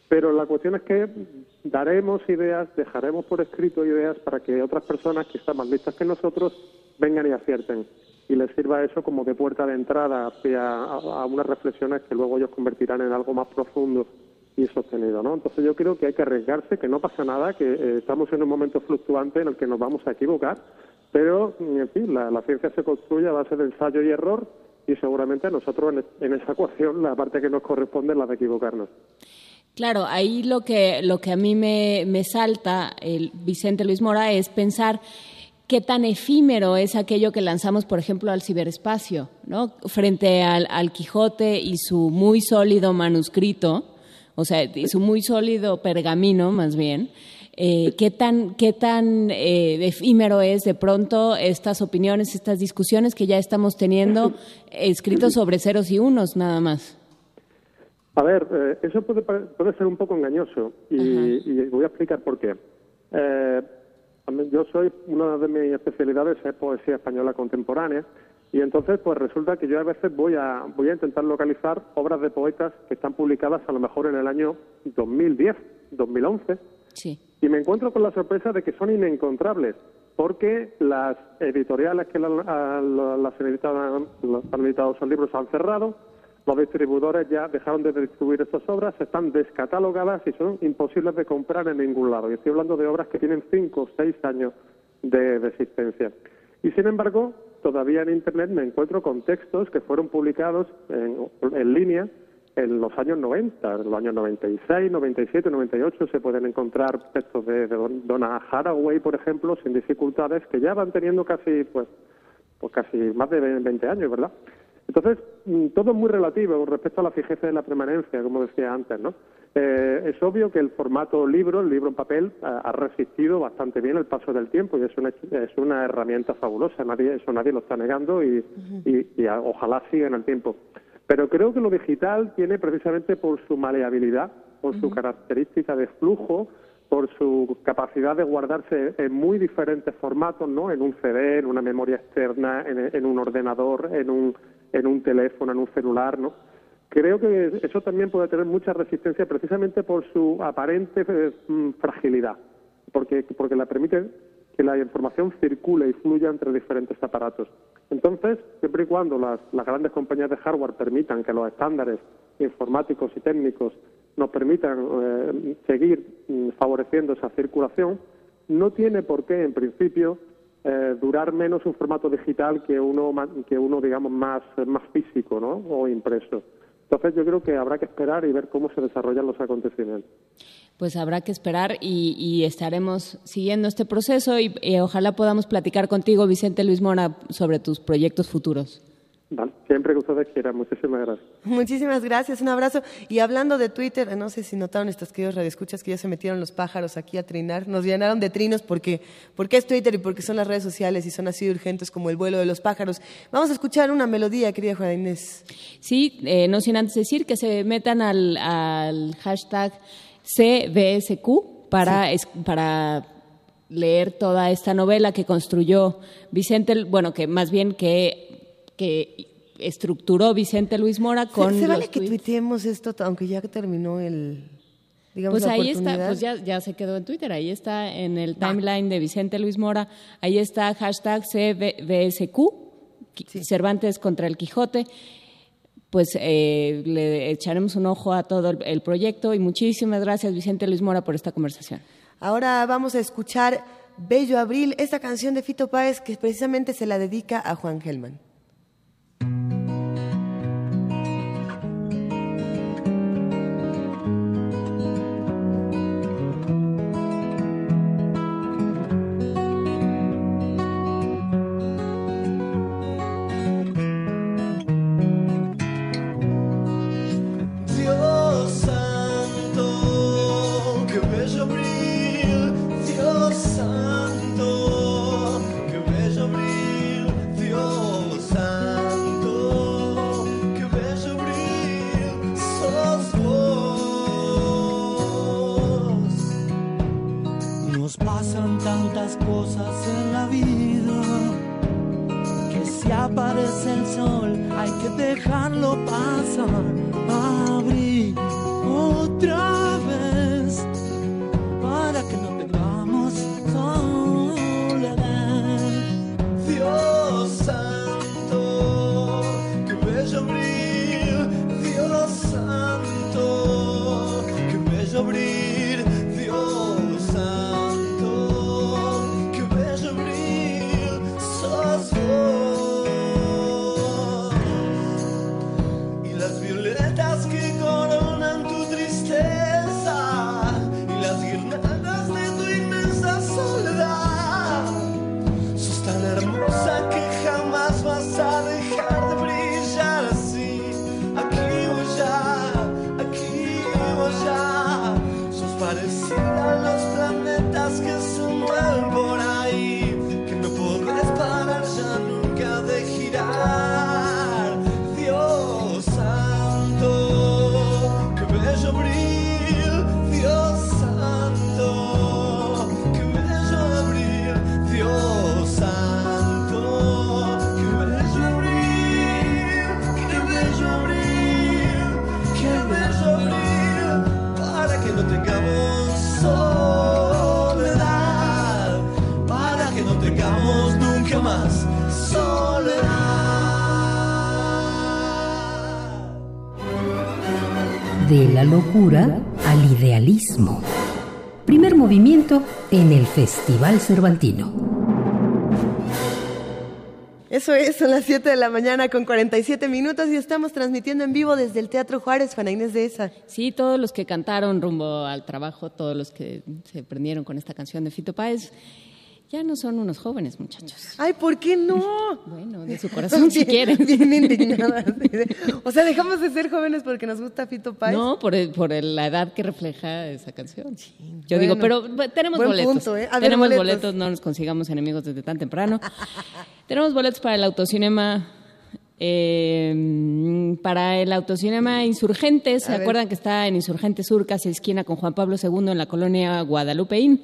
Pero la cuestión es que daremos ideas, dejaremos por escrito ideas para que otras personas que están más listas que nosotros vengan y acierten. Y les sirva eso como de puerta de entrada hacia a unas reflexiones que luego ellos convertirán en algo más profundo y sostenido, ¿no? Entonces yo creo que hay que arriesgarse, que no pasa nada, que eh, estamos en un momento fluctuante en el que nos vamos a equivocar, pero, en fin, la, ciencia se construye a base de ensayo y error y seguramente a nosotros en, esa ecuación la parte que nos corresponde es la de equivocarnos. Claro, ahí lo que, lo que a mí me, me salta, el Vicente Luis Mora, es pensar qué tan efímero es aquello que lanzamos, por ejemplo, al ciberespacio, ¿no? Frente al, al Quijote y su muy sólido manuscrito, o sea, su muy sólido pergamino, más bien. Eh, ¿Qué tan, qué tan eh, efímero es de pronto estas opiniones, estas discusiones que ya estamos teniendo escritos sobre ceros y unos nada más? A ver, eh, eso puede, puede ser un poco engañoso y, voy a explicar por qué. yo soy, una de mis especialidades es poesía española contemporánea y entonces pues resulta que yo a veces voy a, voy a intentar localizar obras de poetas que están publicadas a lo mejor en el año 2010, 2011. Sí y me encuentro con la sorpresa de que son inencontrables, porque las editoriales que las han editado, han editado esos libros han cerrado, los distribuidores ya dejaron de distribuir estas obras, están descatalogadas y son imposibles de comprar en ningún lado. Y estoy hablando de obras que tienen cinco o seis años de, de existencia. Y sin embargo, todavía en Internet me encuentro con textos que fueron publicados en, línea en los años 90, en los años 96, 97, 98 se pueden encontrar textos de, Donna Haraway, por ejemplo, sin dificultades, que ya van teniendo casi, pues, pues casi más de 20 años, ¿verdad? Entonces, mm, todo es muy relativo con respecto a la fijeza de la permanencia, como decía antes, ¿no? Eh, es obvio que el formato libro, el libro en papel, ha resistido bastante bien el paso del tiempo y es una, es una herramienta fabulosa, nadie, eso nadie lo está negando y, y, y ojalá siga en el tiempo. Pero creo que lo digital tiene precisamente por su maleabilidad, por su característica de flujo, por su capacidad de guardarse en muy diferentes formatos, ¿no? En un CD, en una memoria externa, en, un ordenador, en un, en un teléfono, en un celular, ¿no? Creo que eso también puede tener mucha resistencia precisamente por su aparente eh, mm, fragilidad, porque, porque la permite que la información circule y fluya entre diferentes aparatos. Entonces, siempre y cuando las, grandes compañías de hardware permitan que los estándares informáticos y técnicos nos permitan eh, seguir mm, favoreciendo esa circulación, no tiene por qué, en principio, eh, durar menos un formato digital que uno, que uno digamos, más, más físico ¿no? o impreso. Entonces, yo creo que habrá que esperar y ver cómo se desarrollan los acontecimientos pues habrá que esperar y, estaremos siguiendo este proceso y, ojalá podamos platicar contigo, Vicente Luis Mora, sobre tus proyectos futuros. Vale, siempre que ustedes quieran. Muchísimas gracias. Muchísimas gracias, un abrazo. Y hablando de Twitter, no sé si notaron estos queridos radioescuchas que ya se metieron los pájaros aquí a trinar. Nos llenaron de trinos porque, porque es Twitter y porque son las redes sociales y son así urgentes como el vuelo de los pájaros. Vamos a escuchar una melodía, querida Juana Inés. Sí, eh, no sin antes decir que se metan al, al hashtag CBSQ para, para leer toda esta novela que construyó Vicente, bueno, que más bien que, que estructuró Vicente Luis Mora con. ¿Se, vale que tuiteemos esto, aunque ya terminó el. Digamos, pues ahí está, pues ya, ya se quedó en Twitter, ahí está en el timeline de Vicente Luis Mora, ahí está hashtag CBSQ, Cervantes contra el Quijote pues eh, le echaremos un ojo a todo el, proyecto y muchísimas gracias Vicente Luis Mora por esta conversación. Ahora vamos a escuchar Bello Abril, esta canción de Fito Páez que precisamente se la dedica a Juan Gelman. Festival Cervantino. Eso es, son las 7 de la mañana con 47 minutos y estamos transmitiendo en vivo desde el Teatro Juárez, Juana Inés de esa. Sí, todos los que cantaron rumbo al trabajo, todos los que se prendieron con esta canción de Fito Páez, ya no son unos jóvenes muchachos. Ay, ¿por qué no? Bueno, de su corazón si quieren. Bien indignadas. O sea, dejamos de ser jóvenes porque nos gusta Fito Páez. No, por, el- por el- la edad que refleja esa canción. Yo bueno. digo, pero bu- tenemos boletos. punto, ¿eh? A ver, tenemos boletos. boletos. no nos consigamos enemigos desde tan temprano. tenemos boletos para el autocinema. eh, para el autocinema Insurgentes, ¿se acuerdan que está en Insurgentes Sur, casi esquina con Juan Pablo II en la colonia Guadalupeín?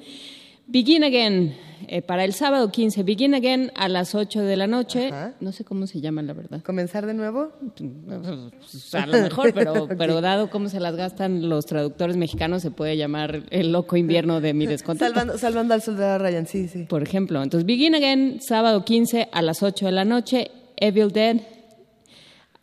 Begin Again, eh, para el sábado 15, Begin Again a las 8 de la noche. Ajá. No sé cómo se llama, la verdad. ¿Comenzar de nuevo? Pues, a lo mejor, pero, pero dado cómo se las gastan los traductores mexicanos, se puede llamar el loco invierno de mi descontento. Salvando, salvando al soldado Ryan, sí, sí. Por ejemplo, entonces Begin Again, sábado 15 a las 8 de la noche, Evil Dead,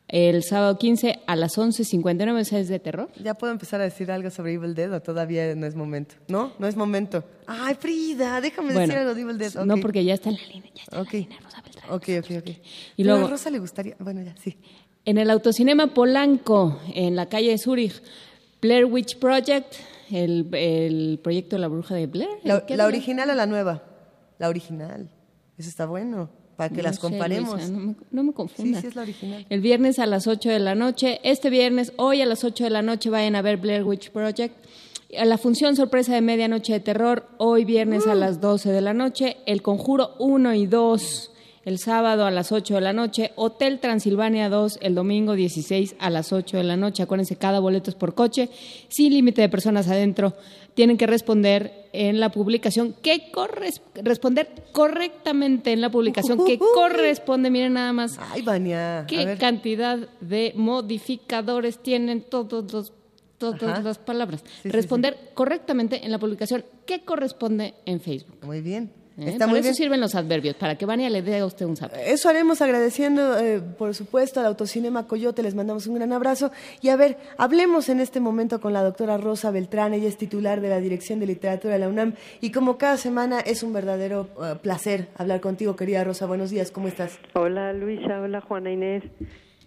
el sábado 15 a las 11.59, ¿esa es de terror? ¿Ya puedo empezar a decir algo sobre Evil Dead o todavía no es momento? ¿No? No es momento. Ay, Frida, déjame decir algo de Evil Dead. no, porque ya está en la línea, ya está en Ok. la línea, Rosa Beltrán. Ok, ok, ok. Y Pero luego- a Rosa le gustaría... Bueno, ya, sí. En el autocinema Polanco, en la calle de Zurich, Blair Witch Project, el, el proyecto de la bruja de Blair. ¿La, ¿qué la original o la nueva? La original. Eso está bueno, para que No las sé, comparemos. Luisa, no, me, no me sí, confunda. sí es la original. El viernes a las 8 de la noche. Este viernes, hoy a las 8 de la noche, vayan a ver Blair Witch Project. A la función sorpresa de medianoche de terror, hoy viernes Uh. a las 12 de la noche. El Conjuro 1 y 2, el sábado a las 8 de la noche. Hotel Transilvania 2, el domingo 16 a las 8 de la noche. Acuérdense, cada boleto es por coche, sin límite de personas adentro. Tienen que responder en la publicación que corres responder correctamente en la publicación que corresponde, miren nada más. Ay, Vania. ¿Qué cantidad de modificadores tienen todos los, todas Ajá. las palabras? sí, Responder correctamente en la publicación que corresponde en Facebook. Muy bien. ¿Eh? Está Para muy eso bien. sirven los adverbios, para que Vania le dé a usted un zap. Eso haremos agradeciendo, eh, por supuesto, al Autocinema Coyote. Les mandamos un gran abrazo. Y a ver, hablemos en este momento con la doctora Rosa Beltrán. Ella es titular de la Dirección de Literatura de la UNAM. Y como cada semana, es un verdadero eh, placer hablar contigo, querida Rosa. Buenos días, ¿cómo estás? Hola Luisa, hola Juana Inés.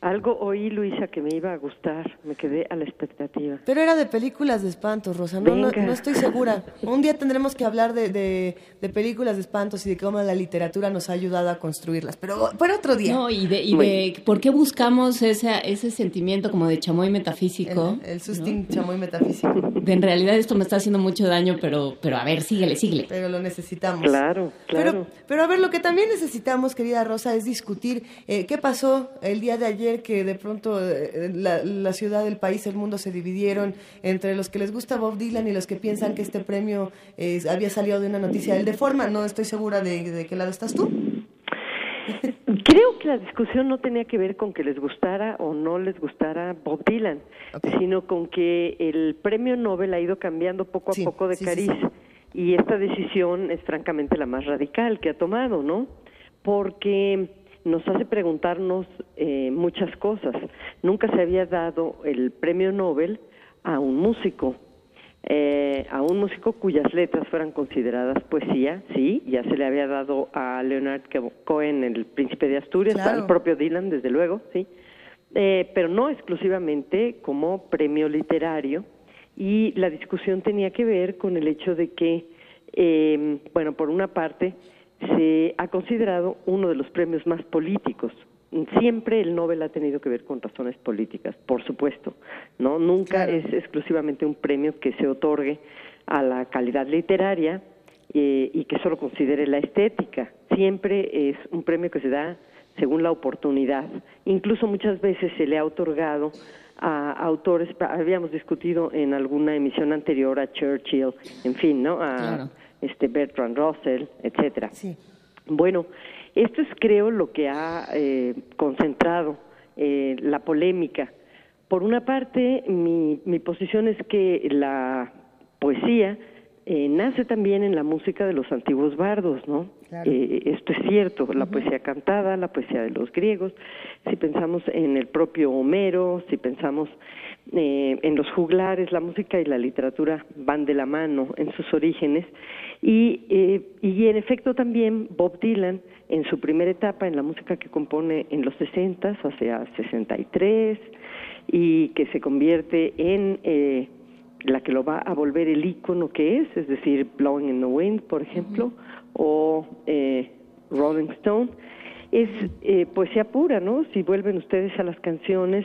Algo oí Luisa que me iba a gustar, me quedé a la expectativa. Pero era de películas de espantos, Rosa. No, no, no estoy segura. Un día tendremos que hablar de, de- de películas de espantos y de cómo la literatura nos ha ayudado a construirlas. Pero, pero otro día. No, y de, y de por qué buscamos esa, ese sentimiento como de chamoy metafísico. el, el sustín chamoy metafísico. De en realidad esto me está haciendo mucho daño, pero, pero a ver, síguele, síguele. Pero lo necesitamos. Claro, claro. Pero, pero a ver, lo que también necesitamos, querida Rosa, es discutir eh, qué pasó el día de ayer que de pronto eh, la, la ciudad, el país, el mundo se dividieron entre los que les gusta Bob Dylan y los que piensan que este premio eh, había salido de una noticia del Deforma. No estoy segura de, de qué lado estás tú. Creo que la discusión no tenía que ver con que les gustara o no les gustara Bob Dylan, sino con que el premio Nobel ha ido cambiando poco a Sí, poco de sí, sí, cariz sí. y esta decisión es francamente la más radical que ha tomado, ¿no? Porque nos hace preguntarnos eh, muchas cosas. Nunca se había dado el premio Nobel a un músico, eh, a un músico cuyas letras fueran consideradas poesía, sí, ya se le había dado a Leonard Cohen, el príncipe de Asturias, Claro. al propio Dylan, desde luego, sí, eh, pero no exclusivamente como premio literario. Y la discusión tenía que ver con el hecho de que, eh, bueno, por una parte, se ha considerado uno de los premios más políticos. Siempre el Nobel ha tenido que ver con razones políticas, por supuesto, ¿no? Nunca es exclusivamente un premio que se otorgue a la calidad literaria eh, y que solo considere la estética. Siempre es un premio que se da según la oportunidad. Incluso muchas veces se le ha otorgado a autores, habíamos discutido en alguna emisión anterior a Churchill, en fin, ¿no? A este Bertrand Russell, etcétera. Bueno, esto es creo lo que ha eh, concentrado eh, la polémica. Por una parte, mi, mi posición es que la poesía eh, nace también en la música de los antiguos bardos, ¿no? Eh, esto es cierto, la poesía cantada, la poesía de los griegos, si pensamos en el propio Homero, si pensamos eh, en los juglares, la música y la literatura van de la mano en sus orígenes, y, y en efecto también Bob Dylan, en su primera etapa, en la música que compone en los 60, hacia 63, y que se convierte en la que lo va a volver el icono que es, es decir, Blowing in the Wind, por ejemplo, o eh, Rolling Stone, es eh, poesía pura, ¿no? Si vuelven ustedes a las canciones,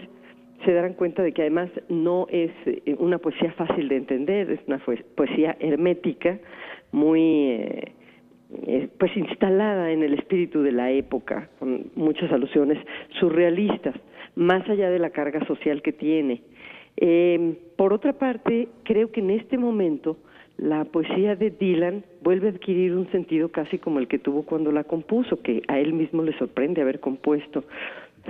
se darán cuenta de que además no es eh, una poesía fácil de entender, es una poesía hermética, muy eh, eh, pues instalada en el espíritu de la época, con muchas alusiones surrealistas, más allá de la carga social que tiene. Eh, por otra parte, creo que en este momento la poesía de Dylan vuelve a adquirir un sentido casi como el que tuvo cuando la compuso, que a él mismo le sorprende haber compuesto,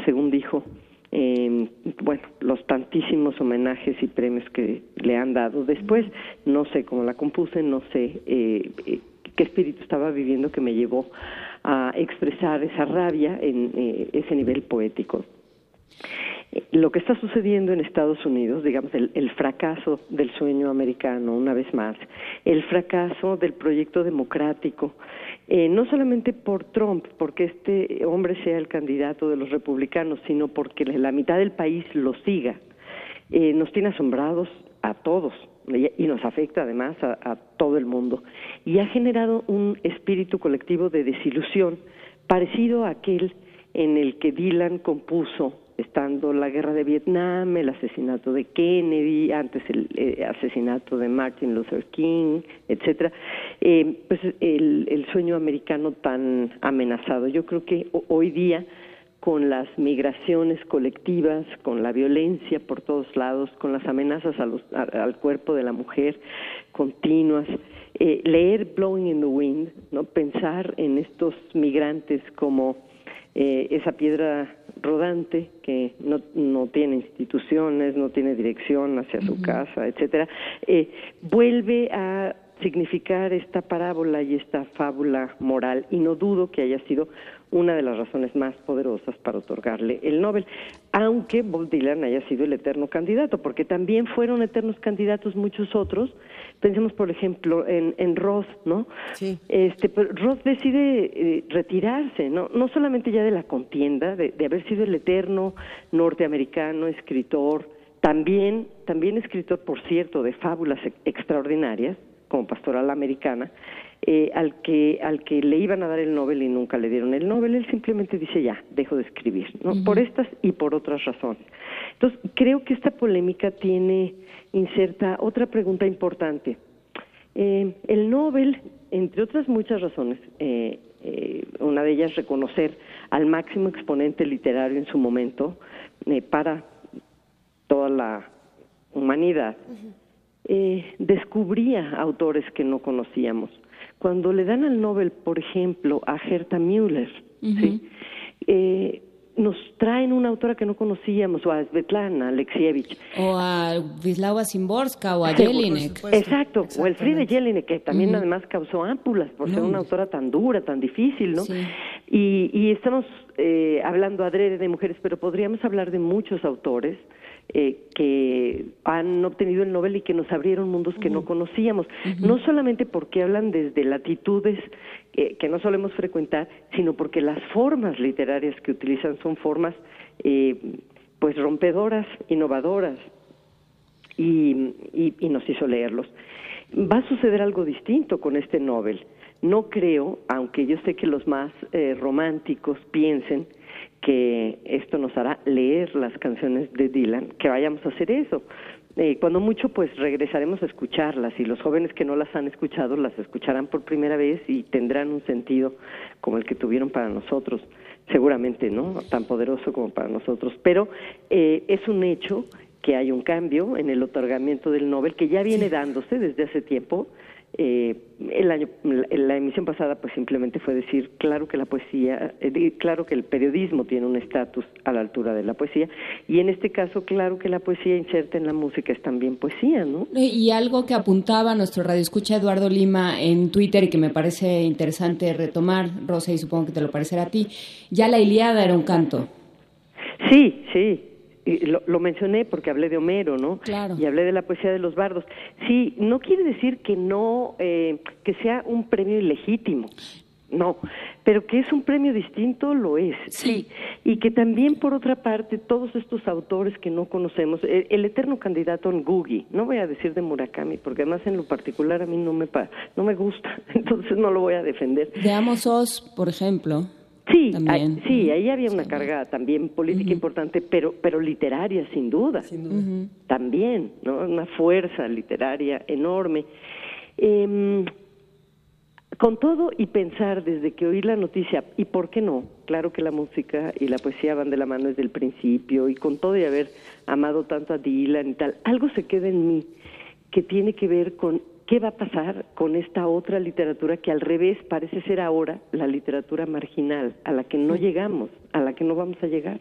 según dijo, eh, bueno, los tantísimos homenajes y premios que le han dado. Después, no sé cómo la compuse, no sé eh, eh qué espíritu estaba viviendo que me llevó a expresar esa rabia en eh, ese nivel poético lo que está sucediendo en Estados Unidos, digamos, el, fracaso del sueño americano, una vez más, el fracaso del proyecto democrático, eh, no solamente por Trump, porque este hombre sea el candidato de los republicanos, sino porque la mitad del país lo siga, eh, nos tiene asombrados a todos y nos afecta además a, a todo el mundo. Y ha generado un espíritu colectivo de desilusión parecido a aquel en el que Dylan compuso estando la guerra de Vietnam, el asesinato de Kennedy, antes el eh, asesinato de Martin Luther King, etcétera, eh, pues el, sueño americano tan amenazado. Yo creo que hoy día con las migraciones colectivas, con la violencia por todos lados, con las amenazas al cuerpo de la mujer continuas, eh, leer Blowing in the Wind, no pensar en estos migrantes como eh, esa piedra rodante que no, no tiene instituciones, no tiene dirección hacia su casa, etcétera, eh, vuelve a significar esta parábola y esta fábula moral y no dudo que haya sido una de las razones más poderosas para otorgarle el Nobel, aunque Bob Dylan haya sido el eterno candidato, porque también fueron eternos candidatos muchos otros. Pensemos, por ejemplo, en, en Roth, ¿no? Sí. Este, pero Roth decide eh, retirarse, ¿no? No solamente ya de la contienda, de, de haber sido el eterno norteamericano, escritor, también, también escritor, por cierto, de fábulas extraordinarias, como pastoral americana, eh, al que al que le iban a dar el Nobel y nunca le dieron el Nobel, él simplemente dice ya, dejo de escribir, ¿no? Por estas y por otras razones. Entonces, creo que esta polémica tiene inserta otra pregunta importante. Eh, el Nobel, entre otras muchas razones, eh, una de ellas reconocer al máximo exponente literario en su momento para toda la humanidad, descubría autores que no conocíamos. Cuando le dan al Nobel, por ejemplo, a Herta Müller, ¿sí? Eh, nos traen una autora que no conocíamos, o a Svetlana Alexievich. O a Wisława Szymborska, o a Jelinek. Exacto, o el Frida Jelinek, que también además causó ámpulas por ser una autora tan dura, tan difícil, ¿no? Y, y estamos eh, hablando adrede de mujeres, pero podríamos hablar de muchos autores eh, que han obtenido el Nobel y que nos abrieron mundos que no conocíamos, no solamente porque hablan desde latitudes eh, que no solemos frecuentar, sino porque las formas literarias que utilizan son formas eh, pues rompedoras, innovadoras, y, y, y nos hizo leerlos. Va a suceder algo distinto con este Nobel. No creo, aunque yo sé que los más eh, románticos piensen que esto nos hará leer las canciones de Dylan, que vayamos a hacer eso. Eh, cuando mucho, pues regresaremos a escucharlas y los jóvenes que no las han escuchado las escucharán por primera vez y tendrán un sentido como el que tuvieron para nosotros, seguramente, ¿no? Tan poderoso como para nosotros. Pero eh, es un hecho que hay un cambio en el otorgamiento del Nobel que ya viene dándose desde hace tiempo eh, el año, la emisión pasada, pues simplemente fue decir, claro que la poesía, eh, claro que el periodismo tiene un estatus a la altura de la poesía, y en este caso, claro que la poesía inserta en la música es también poesía, ¿no? Y algo que apuntaba nuestro radioescucha Eduardo Lima en Twitter y que me parece interesante retomar, Rosa, y supongo que te lo parecerá a ti, ya la Iliada era un canto. Sí, sí, lo, lo, mencioné porque hablé de Homero, ¿no? Claro. Y hablé de la poesía de los bardos. Sí, no quiere decir que no, eh, que sea un premio ilegítimo. No, pero que es un premio distinto, lo es, sí. Y que también, por otra parte, todos estos autores que no conocemos, el, eterno candidato en Gugi, no voy a decir de Murakami, porque además en lo particular a mí no me, no me gusta, entonces no lo voy a defender. De Amos Oz, por ejemplo. Sí, ahí, sí, ahí había una carga también política importante, pero pero literaria sin duda, también, ¿no? Una fuerza literaria enorme. Eh, con todo y pensar desde que oí la noticia, y por qué no, claro que la música y la poesía van de la mano desde el principio, y con todo y haber amado tanto a Dylan y tal, algo se queda en mí que tiene que ver con ¿Qué va a pasar con esta otra literatura que al revés parece ser ahora la literatura marginal, a la que no llegamos, a la que no vamos a llegar?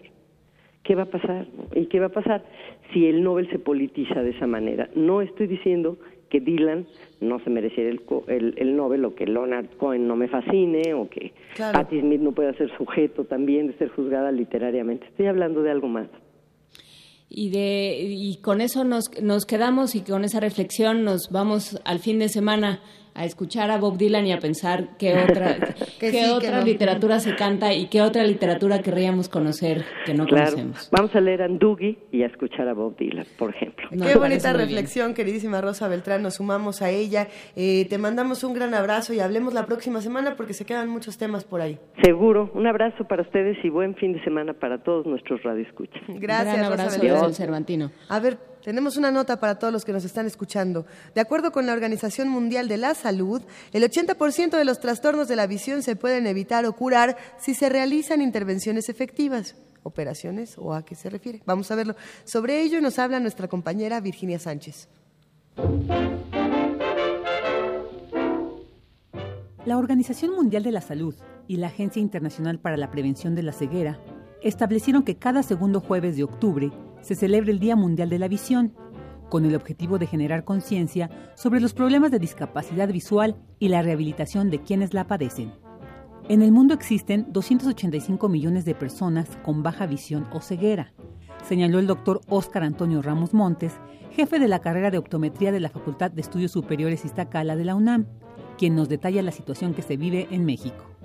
¿Qué va a pasar? ¿Y qué va a pasar si el Nobel se politiza de esa manera? No estoy diciendo que Dylan no se mereciera el, el, el Nobel o que Leonard Cohen no me fascine o que Patti Smith no pueda ser sujeto también de ser juzgada literariamente. Estoy hablando de algo más y de y con eso nos, nos quedamos y con esa reflexión nos vamos al fin de semana a escuchar a Bob Dylan y a pensar qué otra, qué otra literatura se canta y qué otra literatura querríamos conocer que no conocemos. Vamos a leer a Andugi y a escuchar a Bob Dylan, por ejemplo. qué bonita reflexión, queridísima Rosa Beltrán. Nos sumamos a ella. Eh, te mandamos un gran abrazo y hablemos la próxima semana porque se quedan muchos temas por ahí. Seguro. Un abrazo para ustedes y buen fin de semana para todos nuestros radioescuchas. Gracias, un abrazo desde el Cervantino. A ver, tenemos una nota para todos los que nos están escuchando. De acuerdo con la Organización Mundial de la Salud, el 80% de los trastornos de la visión se pueden evitar o curar si se realizan intervenciones efectivas. ¿Operaciones o a qué se refiere? Vamos a verlo. Sobre ello nos habla nuestra compañera Virginia Sánchez. La Organización Mundial de la Salud y la Agencia Internacional para la Prevención de la Ceguera establecieron que cada segundo jueves de octubre se celebra el Día Mundial de la Visión, con el objetivo de generar conciencia sobre los problemas de discapacidad visual y la rehabilitación de quienes la padecen. En el mundo existen 285 millones de personas con baja visión o ceguera, señaló el doctor Óscar Antonio Ramos Montes, jefe de la carrera de optometría de la Facultad de Estudios Superiores Iztacala de la UNAM, quien nos detalla la situación que se vive en México.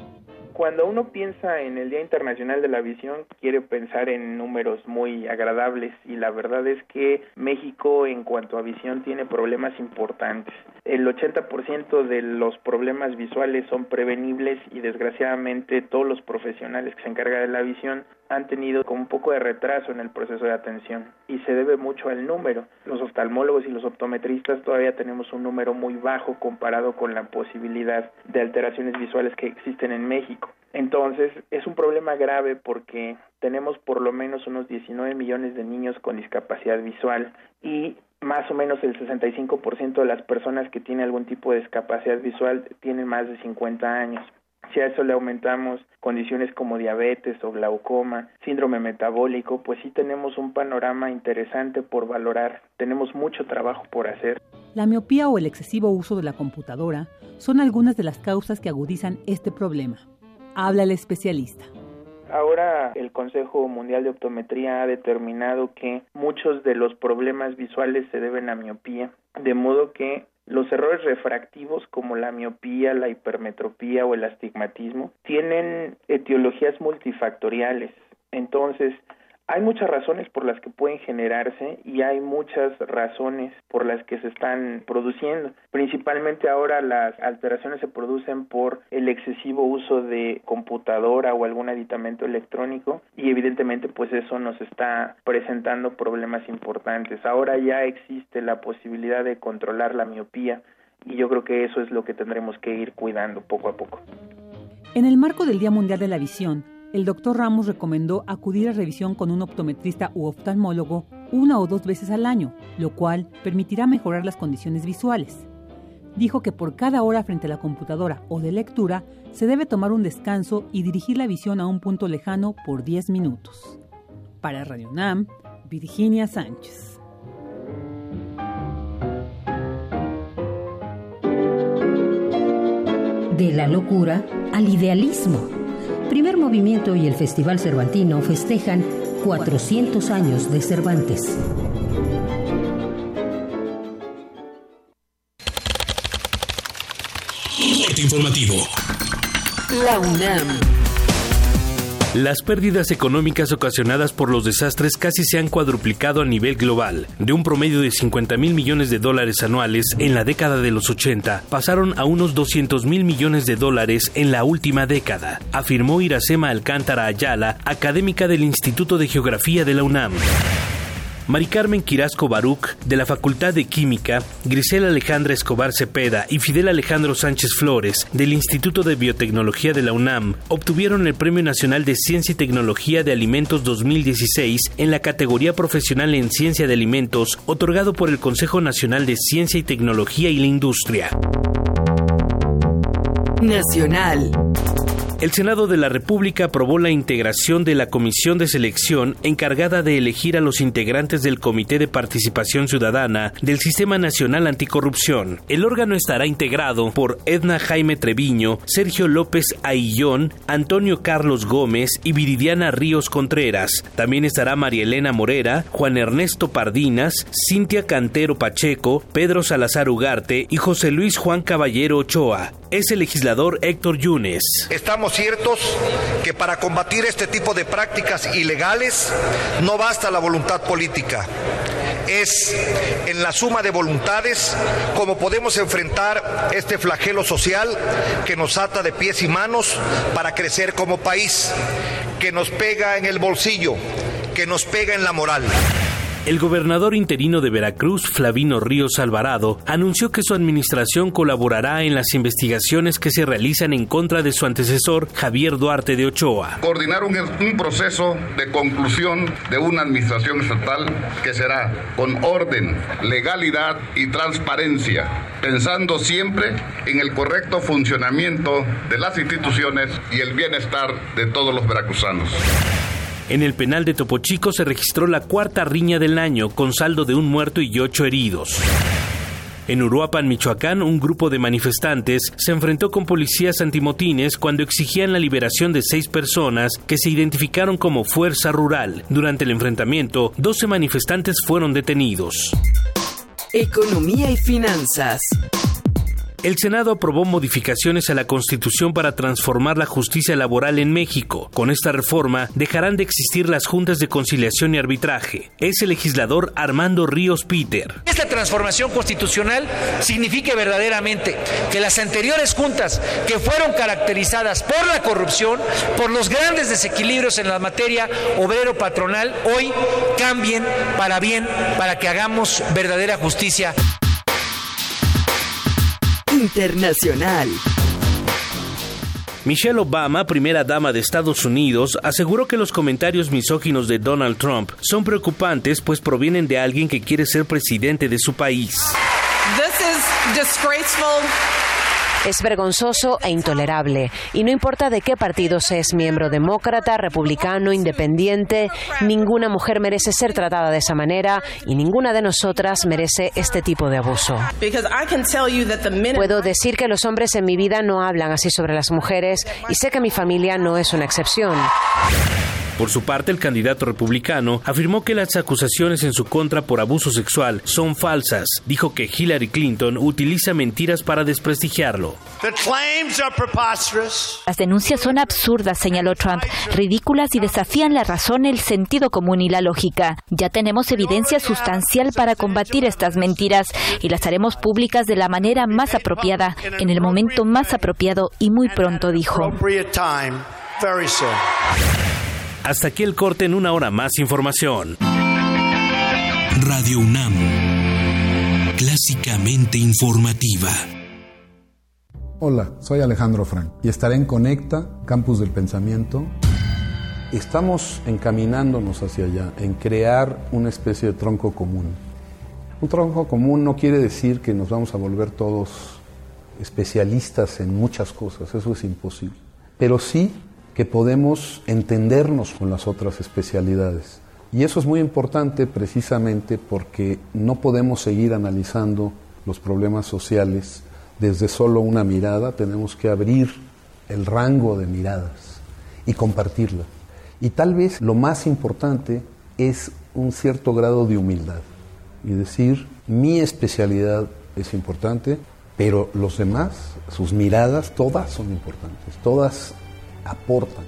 Cuando uno piensa en el Día Internacional de la Visión, quiere pensar en números muy agradables y la verdad es que México en cuanto a visión tiene problemas importantes. El 80% de los problemas visuales son prevenibles y desgraciadamente todos los profesionales que se encargan de la visión han tenido un poco de retraso en el proceso de atención y se debe mucho al número. Los oftalmólogos y los optometristas todavía tenemos un número muy bajo comparado con la posibilidad de alteraciones visuales que existen en México. Entonces, es un problema grave porque tenemos por lo menos unos 19 millones de niños con discapacidad visual y más o menos el 65% de las personas que tienen algún tipo de discapacidad visual tienen más de 50 años. Si a eso le aumentamos condiciones como diabetes o glaucoma, síndrome metabólico, pues sí tenemos un panorama interesante por valorar. Tenemos mucho trabajo por hacer. La miopía o el excesivo uso de la computadora son algunas de las causas que agudizan este problema. Habla el especialista. Ahora el Consejo Mundial de Optometría ha determinado que muchos de los problemas visuales se deben a miopía, de modo que los errores refractivos como la miopía, la hipermetropía o el astigmatismo tienen etiologías multifactoriales. Entonces, Hay muchas razones por las que pueden generarse y hay muchas razones por las que se están produciendo. Principalmente ahora las alteraciones se producen por el excesivo uso de computadora o algún aditamento electrónico y evidentemente pues eso nos está presentando problemas importantes. Ahora ya existe la posibilidad de controlar la miopía y yo creo que eso es lo que tendremos que ir cuidando poco a poco. En el marco del Día Mundial de la Visión, el doctor Ramos recomendó acudir a revisión con un optometrista u oftalmólogo una o dos veces al año, lo cual permitirá mejorar las condiciones visuales. Dijo que por cada hora frente a la computadora o de lectura se debe tomar un descanso y dirigir la visión a un punto lejano por 10 minutos. Para Radio NAM, Virginia Sánchez. De la locura al idealismo. Primer Movimiento y el Festival Cervantino festejan 400 años de Cervantes. informativo. La UNAM. Las pérdidas económicas ocasionadas por los desastres casi se han cuadruplicado a nivel global. De un promedio de 50 mil millones de dólares anuales en la década de los 80, pasaron a unos 200 mil millones de dólares en la última década, afirmó Iracema Alcántara Ayala, académica del Instituto de Geografía de la UNAM. Mari Carmen Quirasco Baruc, de la Facultad de Química, Grisela Alejandra Escobar Cepeda y Fidel Alejandro Sánchez Flores, del Instituto de Biotecnología de la UNAM, obtuvieron el Premio Nacional de Ciencia y Tecnología de Alimentos 2016 en la categoría profesional en Ciencia de Alimentos, otorgado por el Consejo Nacional de Ciencia y Tecnología y la Industria. Nacional. El Senado de la República aprobó la integración de la Comisión de Selección encargada de elegir a los integrantes del Comité de Participación Ciudadana del Sistema Nacional Anticorrupción. El órgano estará integrado por Edna Jaime Treviño, Sergio López Aillón, Antonio Carlos Gómez y Viridiana Ríos Contreras. También estará María Elena Morera, Juan Ernesto Pardinas, Cintia Cantero Pacheco, Pedro Salazar Ugarte y José Luis Juan Caballero Ochoa. Es el legislador Héctor Yunes. Estamos ciertos que para combatir este tipo de prácticas ilegales no basta la voluntad política. Es en la suma de voluntades como podemos enfrentar este flagelo social que nos ata de pies y manos para crecer como país, que nos pega en el bolsillo, que nos pega en la moral. El gobernador interino de Veracruz, Flavino Ríos Alvarado, anunció que su administración colaborará en las investigaciones que se realizan en contra de su antecesor, Javier Duarte de Ochoa. Coordinar un, un proceso de conclusión de una administración estatal que será con orden, legalidad y transparencia, pensando siempre en el correcto funcionamiento de las instituciones y el bienestar de todos los veracruzanos. En el penal de Topo Chico se registró la cuarta riña del año, con saldo de un muerto y ocho heridos. En Uruapan, Michoacán, un grupo de manifestantes se enfrentó con policías antimotines cuando exigían la liberación de seis personas que se identificaron como Fuerza Rural. Durante el enfrentamiento, 12 manifestantes fueron detenidos. Economía y finanzas. El Senado aprobó modificaciones a la Constitución para transformar la justicia laboral en México. Con esta reforma dejarán de existir las juntas de conciliación y arbitraje. Es el legislador Armando Ríos Peter. Esta transformación constitucional significa verdaderamente que las anteriores juntas que fueron caracterizadas por la corrupción, por los grandes desequilibrios en la materia obrero-patronal, hoy cambien para bien, para que hagamos verdadera justicia. Internacional. Michelle Obama, primera dama de Estados Unidos, aseguró que los comentarios misóginos de Donald Trump son preocupantes pues provienen de alguien que quiere ser presidente de su país. This is disgraceful. Es vergonzoso e intolerable. Y no importa de qué partido se es miembro demócrata, republicano, independiente, ninguna mujer merece ser tratada de esa manera y ninguna de nosotras merece este tipo de abuso. Puedo decir que los hombres en mi vida no hablan así sobre las mujeres y sé que mi familia no es una excepción. Por su parte, el candidato republicano afirmó que las acusaciones en su contra por abuso sexual son falsas. Dijo que Hillary Clinton utiliza mentiras para desprestigiarlo. Las denuncias son absurdas, señaló Trump, ridículas y desafían la razón, el sentido común y la lógica. Ya tenemos evidencia sustancial para combatir estas mentiras y las haremos públicas de la manera más apropiada, en el momento más apropiado y muy pronto, dijo. Hasta aquí el corte en una hora más información. Radio UNAM, clásicamente informativa. Hola, soy Alejandro Frank y estaré en Conecta, Campus del Pensamiento. Estamos encaminándonos hacia allá, en crear una especie de tronco común. Un tronco común no quiere decir que nos vamos a volver todos especialistas en muchas cosas, eso es imposible. Pero sí que podemos entendernos con las otras especialidades. Y eso es muy importante precisamente porque no podemos seguir analizando los problemas sociales desde solo una mirada, tenemos que abrir el rango de miradas y compartirla. Y tal vez lo más importante es un cierto grado de humildad y decir, mi especialidad es importante, pero los demás, sus miradas, todas son importantes, todas aportan.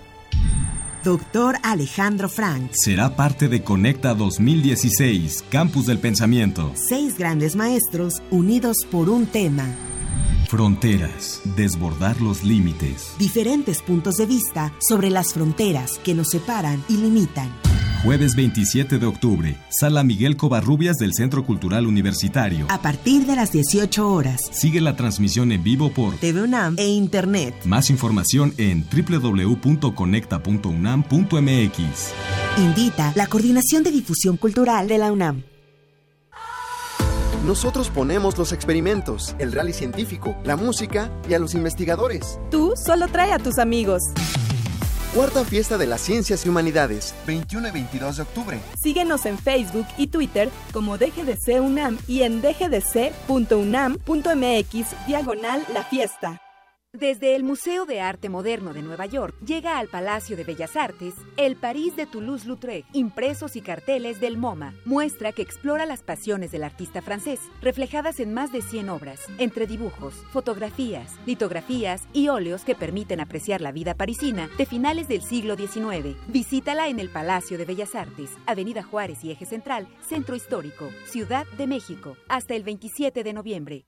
Doctor Alejandro Frank. Será parte de Conecta 2016, Campus del Pensamiento. Seis grandes maestros unidos por un tema. Fronteras, desbordar los límites. Diferentes puntos de vista sobre las fronteras que nos separan y limitan. Jueves 27 de octubre, Sala Miguel Covarrubias del Centro Cultural Universitario. A partir de las 18 horas. Sigue la transmisión en vivo por TV UNAM e Internet. Más información en www.conecta.unam.mx. Invita la Coordinación de Difusión Cultural de la UNAM. Nosotros ponemos los experimentos, el rally científico, la música y a los investigadores. Tú solo trae a tus amigos. Cuarta Fiesta de las Ciencias y Humanidades, 21 y 22 de octubre. Síguenos en Facebook y Twitter como DGDC UNAM y en dgdc.unam.mx diagonal la fiesta. Desde el Museo de Arte Moderno de Nueva York llega al Palacio de Bellas Artes El París de Toulouse-Lautrec, impresos y carteles del MoMA, muestra que explora las pasiones del artista francés, reflejadas en más de 100 obras, entre dibujos, fotografías, litografías y óleos que permiten apreciar la vida parisina de finales del siglo XIX. Visítala en el Palacio de Bellas Artes, Avenida Juárez y Eje Central, Centro Histórico, Ciudad de México, hasta el 27 de noviembre.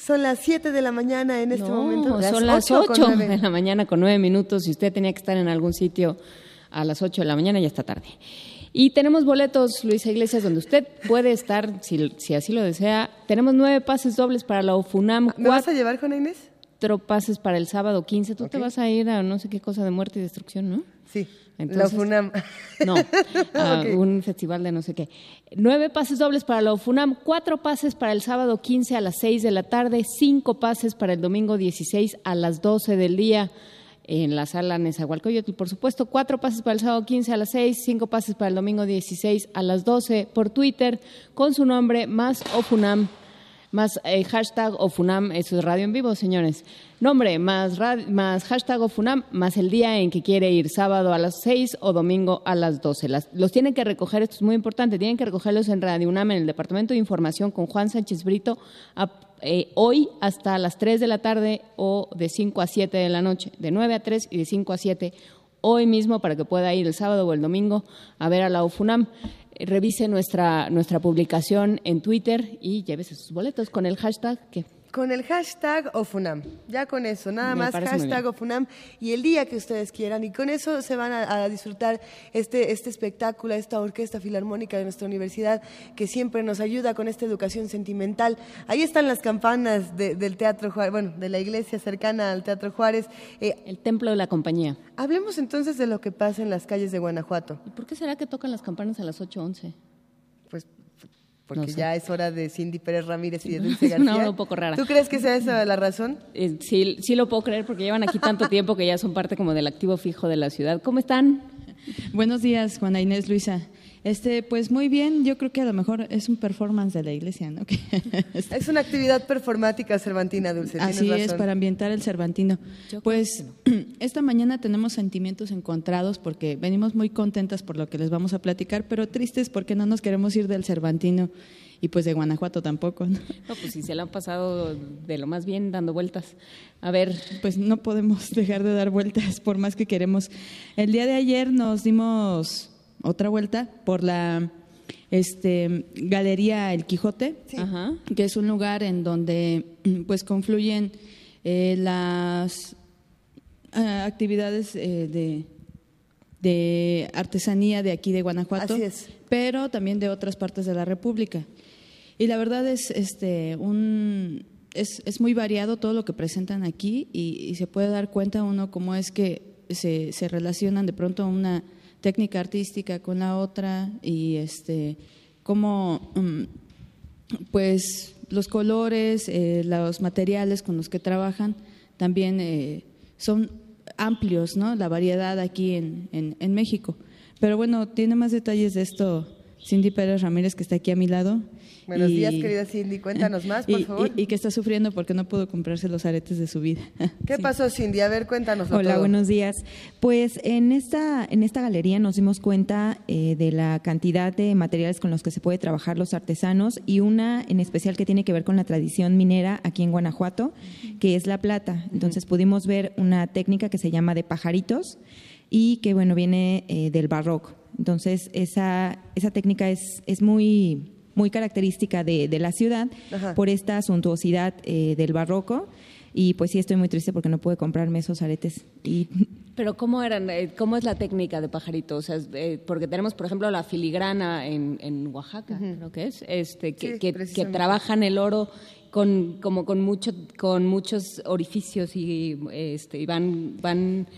Son las 7 de la mañana en este No, momento. son las 8 de la mañana con 9 minutos. Si usted tenía que estar en algún sitio a las 8 de la mañana, ya está tarde. Y tenemos boletos, Luisa Iglesias, donde usted puede estar, si, si así lo desea. Tenemos nueve pases dobles para la OFUNAM. ¿Me vas a llevar, Juana Inés? Cuatro pases para el sábado 15. Tú te vas a ir a no sé qué cosa de muerte y destrucción, ¿no? Sí. la OFUNAM. No, un festival de no sé qué. Nueve pases dobles para la OFUNAM, cuatro pases para el sábado 15 a las 6 de la tarde, cinco pases para el domingo 16 a las 12 del día en la sala Nezahualcóyotl, por supuesto, cuatro pases para el sábado 15 a las 6, cinco pases para el domingo 16 a las 12 por Twitter con su nombre más OFUNAM más eh, hashtag Ofunam, eso es radio en vivo, señores. Nombre, más, más hashtag Ofunam, más el día en que quiere ir, sábado a las 6 o domingo a las 12. Las- los tienen que recoger, esto es muy importante, tienen que recogerlos en Radio UNAM, en el Departamento de Información con Juan Sánchez Brito, eh, hoy hasta las 3 de la tarde o de 5 a 7 de la noche, de 9 a 3 y de 5 a 7 hoy mismo para que pueda ir el sábado o el domingo a ver a la UFUNAM. Revise nuestra, nuestra publicación en Twitter y llévese sus boletos con el hashtag que Con el hashtag Ofunam. Ya con eso, nada más hashtag Ofunam y el día que ustedes quieran. Y con eso se van a, disfrutar este, este espectáculo, esta orquesta filarmónica de nuestra universidad que siempre nos ayuda con esta educación sentimental. Ahí están las campanas del Teatro Juárez, bueno, de la iglesia cercana al Teatro Juárez. Eh, el templo de la compañía. Hablemos entonces de lo que pasa en las calles de Guanajuato. ¿Y por qué será que tocan las campanas a las 8.11? Pues porque ya es hora de Cindy Pérez Ramírez y de Dulce García. Una un poco rara. ¿Tú crees que sea esa la razón? Eh, sí, sí lo puedo creer porque llevan aquí tanto tiempo que ya son parte como del activo fijo de la ciudad. ¿Cómo están? Buenos días, Juana Inés Luisa. Este, pues muy bien, yo creo que a lo mejor es un performance de la iglesia, ¿no? es una actividad performática cervantina, Dulce. Así es, para ambientar el cervantino. pues esta mañana tenemos sentimientos encontrados porque venimos muy contentas por lo que les vamos a platicar, pero tristes porque no nos queremos ir del cervantino y pues de Guanajuato tampoco. ¿no? no, pues si se lo han pasado de lo más bien dando vueltas. A ver. Pues no podemos dejar de dar vueltas por más que queremos. El día de ayer nos dimos otra vuelta por la este, Galería El Quijote, que es un lugar en donde pues confluyen eh, las eh, actividades eh, de, de, artesanía de aquí de Guanajuato, pero también de otras partes de la República. Y la verdad es, este, un, es, es muy variado todo lo que presentan aquí y, y, se puede dar cuenta uno cómo es que se, se relacionan de pronto una técnica artística con la otra y este cómo mm, pues los colores, eh, los materiales con los que trabajan también eh, son amplios, ¿no? La variedad aquí en, en, en México. Pero bueno, tiene más detalles de esto Cindy Pérez Ramírez, que está aquí a mi lado. Buenos días, querida Cindy. Cuéntanos más, por favor. Y, que está sufriendo porque no pudo comprarse los aretes de su vida. ¿Qué pasó, Cindy? A ver, cuéntanos. Hola, buenos días. Pues en esta, en esta galería nos dimos cuenta eh, de la cantidad de materiales con los que se puede trabajar los artesanos y una en especial que tiene que ver con la tradición minera aquí en Guanajuato, que es la plata. Entonces pudimos ver una técnica que se llama de pajaritos y que, bueno, viene eh, del barroco. Entonces, esa, esa técnica es, es muy, muy característica de, de la ciudad por esta suntuosidad eh, del barroco. Y pues sí, estoy muy triste porque no pude comprarme esos aretes. Y... Pero ¿cómo, eran, eh, ¿cómo es la técnica de pajarito? O sea, eh, porque tenemos, por ejemplo, la filigrana en, en Oaxaca, creo que es, este, que, que, que, trabajan el oro con, como con, mucho, con muchos orificios y, este, y van, van,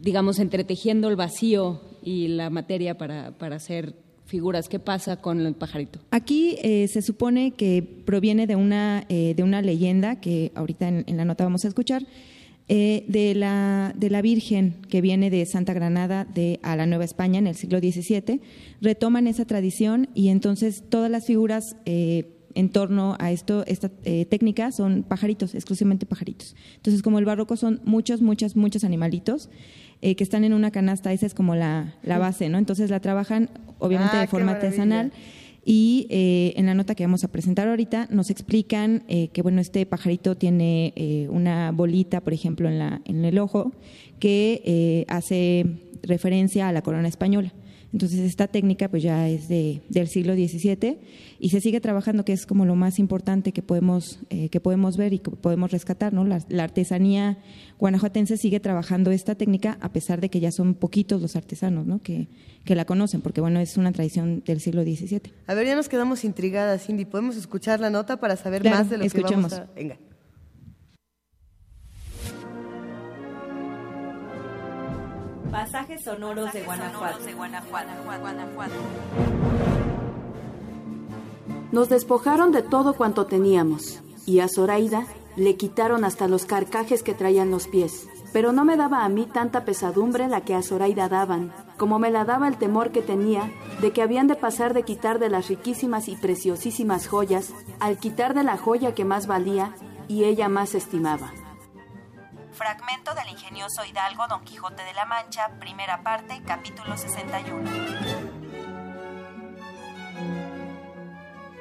digamos, entretejiendo el vacío y la materia para, para hacer figuras. ¿Qué pasa con el pajarito? Aquí eh, se supone que proviene de una, eh, de una leyenda que ahorita en, la nota vamos a escuchar. Eh, de, la, de la Virgen que viene de Santa Granada de, a la Nueva España en el siglo XVII, retoman esa tradición y entonces todas las figuras en torno a esto, esta técnica son pajaritos, exclusivamente pajaritos. Entonces, como el barroco son muchos, muchos, muchos animalitos, eh, que están en una canasta, esa es como la, la base, ¿no? Entonces la trabajan obviamente ah, de forma artesanal. Y eh, en la nota que vamos a presentar ahorita nos explican eh, que bueno este pajarito tiene una bolita, por ejemplo, en, la, en el ojo que hace referencia a la corona española. Entonces esta técnica pues ya es de, del siglo XVII y se sigue trabajando, que es como lo más importante que podemos, eh, que podemos ver y que podemos rescatar. ¿no? La, artesanía guanajuatense sigue trabajando esta técnica a pesar de que ya son poquitos los artesanos ¿no? que, que la conocen, porque bueno, es una tradición del siglo XVII. A ver, ya nos quedamos intrigadas, Cindy. ¿Podemos escuchar la nota para saber más de lo que vamos a...? Venga. Pasajes sonoros de Guanajuato. Nos despojaron de todo cuanto teníamos, y a Zoraida le quitaron hasta los carcajes que traían los pies. Pero no me daba a mí tanta pesadumbre la que a Zoraida daban, como me la daba el temor que tenía de que habían de pasar de quitar de las riquísimas y preciosísimas joyas al quitar de la joya que más valía y ella más estimaba. Fragmento del ingenioso Hidalgo Don Quijote de la Mancha, primera parte, capítulo 61.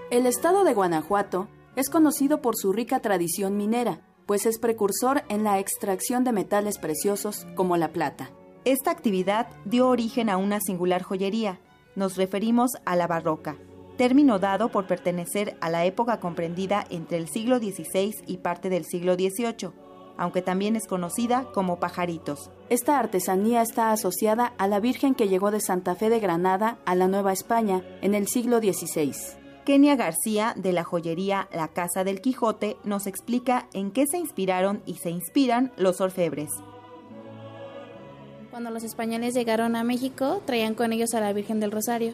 El estado de Guanajuato es conocido por su rica tradición minera, pues es precursor en la extracción de metales preciosos como la plata. Esta actividad dio origen a una singular joyería. Nos referimos a la barroca, término dado por pertenecer a la época comprendida entre el siglo XVI y parte del siglo XVIII, aunque también es conocida como pajaritos. Esta artesanía está asociada a la Virgen que llegó de Santa Fe de Granada a la Nueva España en el siglo XVI. Kenia García, de la joyería La Casa del Quijote, nos explica en qué se inspiraron y se inspiran los orfebres. Cuando los españoles llegaron a México, traían con ellos a la Virgen del Rosario.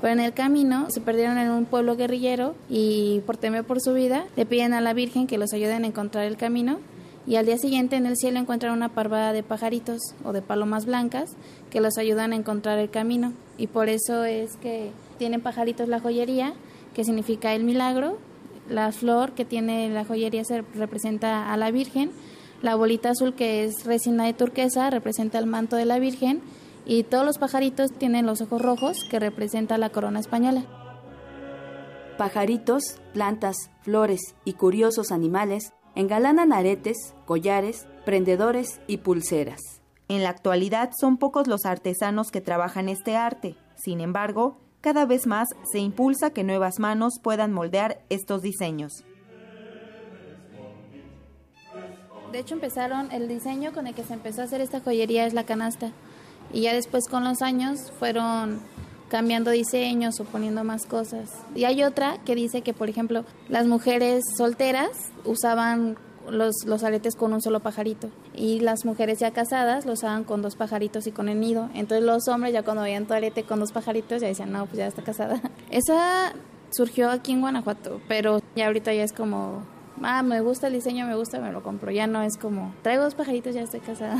Pero en el camino se perdieron en un pueblo guerrillero y por temer por su vida le piden a la Virgen que los ayuden a encontrar el camino y al día siguiente en el cielo encuentran una parvada de pajaritos o de palomas blancas que los ayudan a encontrar el camino. Y por eso es que tienen pajaritos la joyería que significa el milagro, la flor que tiene la joyería se representa a la Virgen. La bolita azul que es resina de turquesa representa el manto de la Virgen. Y todos los pajaritos tienen los ojos rojos que representa la corona española. Pajaritos, plantas, flores y curiosos animales engalanan aretes, collares, prendedores y pulseras. En la actualidad son pocos los artesanos que trabajan este arte. Sin embargo, cada vez más se impulsa que nuevas manos puedan moldear estos diseños. De hecho, empezaron, el diseño con el que se empezó a hacer esta joyería es la canasta. Y ya después con los años fueron cambiando diseños o poniendo más cosas. Y hay otra que dice que, por ejemplo, las mujeres solteras usaban los, los aretes con un solo pajarito y las mujeres ya casadas lo usaban con dos pajaritos y con el nido. Entonces los hombres ya cuando veían tu arete con dos pajaritos ya decían, no, pues ya está casada. Esa surgió aquí en Guanajuato, pero ya ahorita ya es como ah, me gusta el diseño, me gusta, me lo compro. Ya no es como, traigo dos pajaritos, ya estoy casada.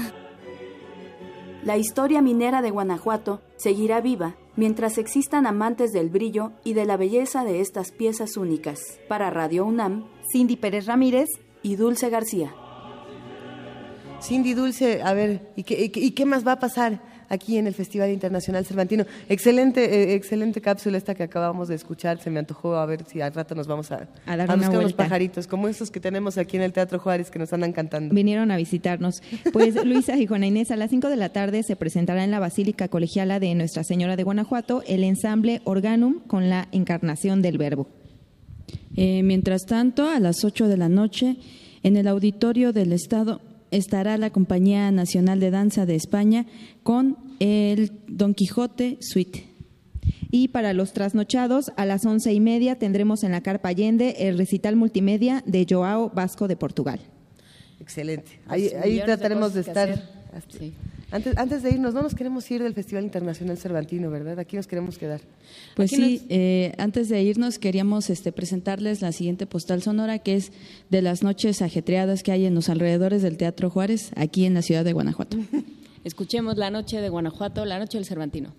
La historia minera de Guanajuato seguirá viva mientras existan amantes del brillo y de la belleza de estas piezas únicas. Para Radio UNAM, Cindy Pérez Ramírez y Dulce García. Cindy Dulce, a ver, ¿y qué, más va a pasar? Aquí en el Festival Internacional Cervantino. Excelente, eh, excelente cápsula esta que acabamos de escuchar. Se me antojó a ver si al rato nos vamos a, a dar buscar unos pajaritos, como esos que tenemos aquí en el Teatro Juárez que nos andan cantando. Vinieron a visitarnos. Pues Luisa y Juana Inés, a las 5 de la tarde se presentará en la Basílica Colegiala de Nuestra Señora de Guanajuato el ensamble Organum con la encarnación del Verbo. Eh, mientras tanto, a las 8 de la noche, en el auditorio del Estado estará la Compañía Nacional de Danza de España con el Don Quijote Suite. Y para los trasnochados, a las once y media tendremos en la Carpa Allende el recital multimedia de Joao Vasco de Portugal. Excelente. Ahí, trataremos de, estar. Antes, antes de irnos, no nos queremos ir del Festival Internacional Cervantino, ¿verdad? Aquí nos queremos quedar. Pues sí, eh, antes de irnos queríamos este, presentarles la siguiente postal sonora, que es de las noches ajetreadas que hay en los alrededores del Teatro Juárez, aquí en la ciudad de Guanajuato. Escuchemos La Noche de Guanajuato, La Noche del Cervantino.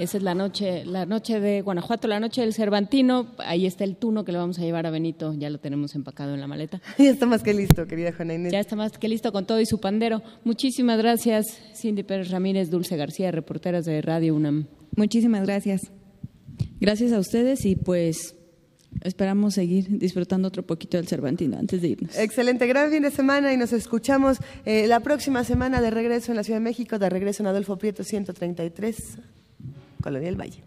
Esa es la noche, la noche de Guanajuato, la noche del Cervantino. Ahí está el tuno que le vamos a llevar a Benito. Ya lo tenemos empacado en la maleta. Ya está más que listo, querida Juana Inés. Ya está más que listo con todo y su pandero. Muchísimas gracias, Cindy Pérez Ramírez, Dulce García, reporteras de Radio UNAM. Muchísimas gracias. Gracias a ustedes y pues esperamos seguir disfrutando otro poquito del Cervantino antes de irnos. Excelente, gran fin de semana y nos escuchamos eh, la próxima semana de regreso en la Ciudad de México, de regreso en Adolfo Prieto 133. Colonia del Valle.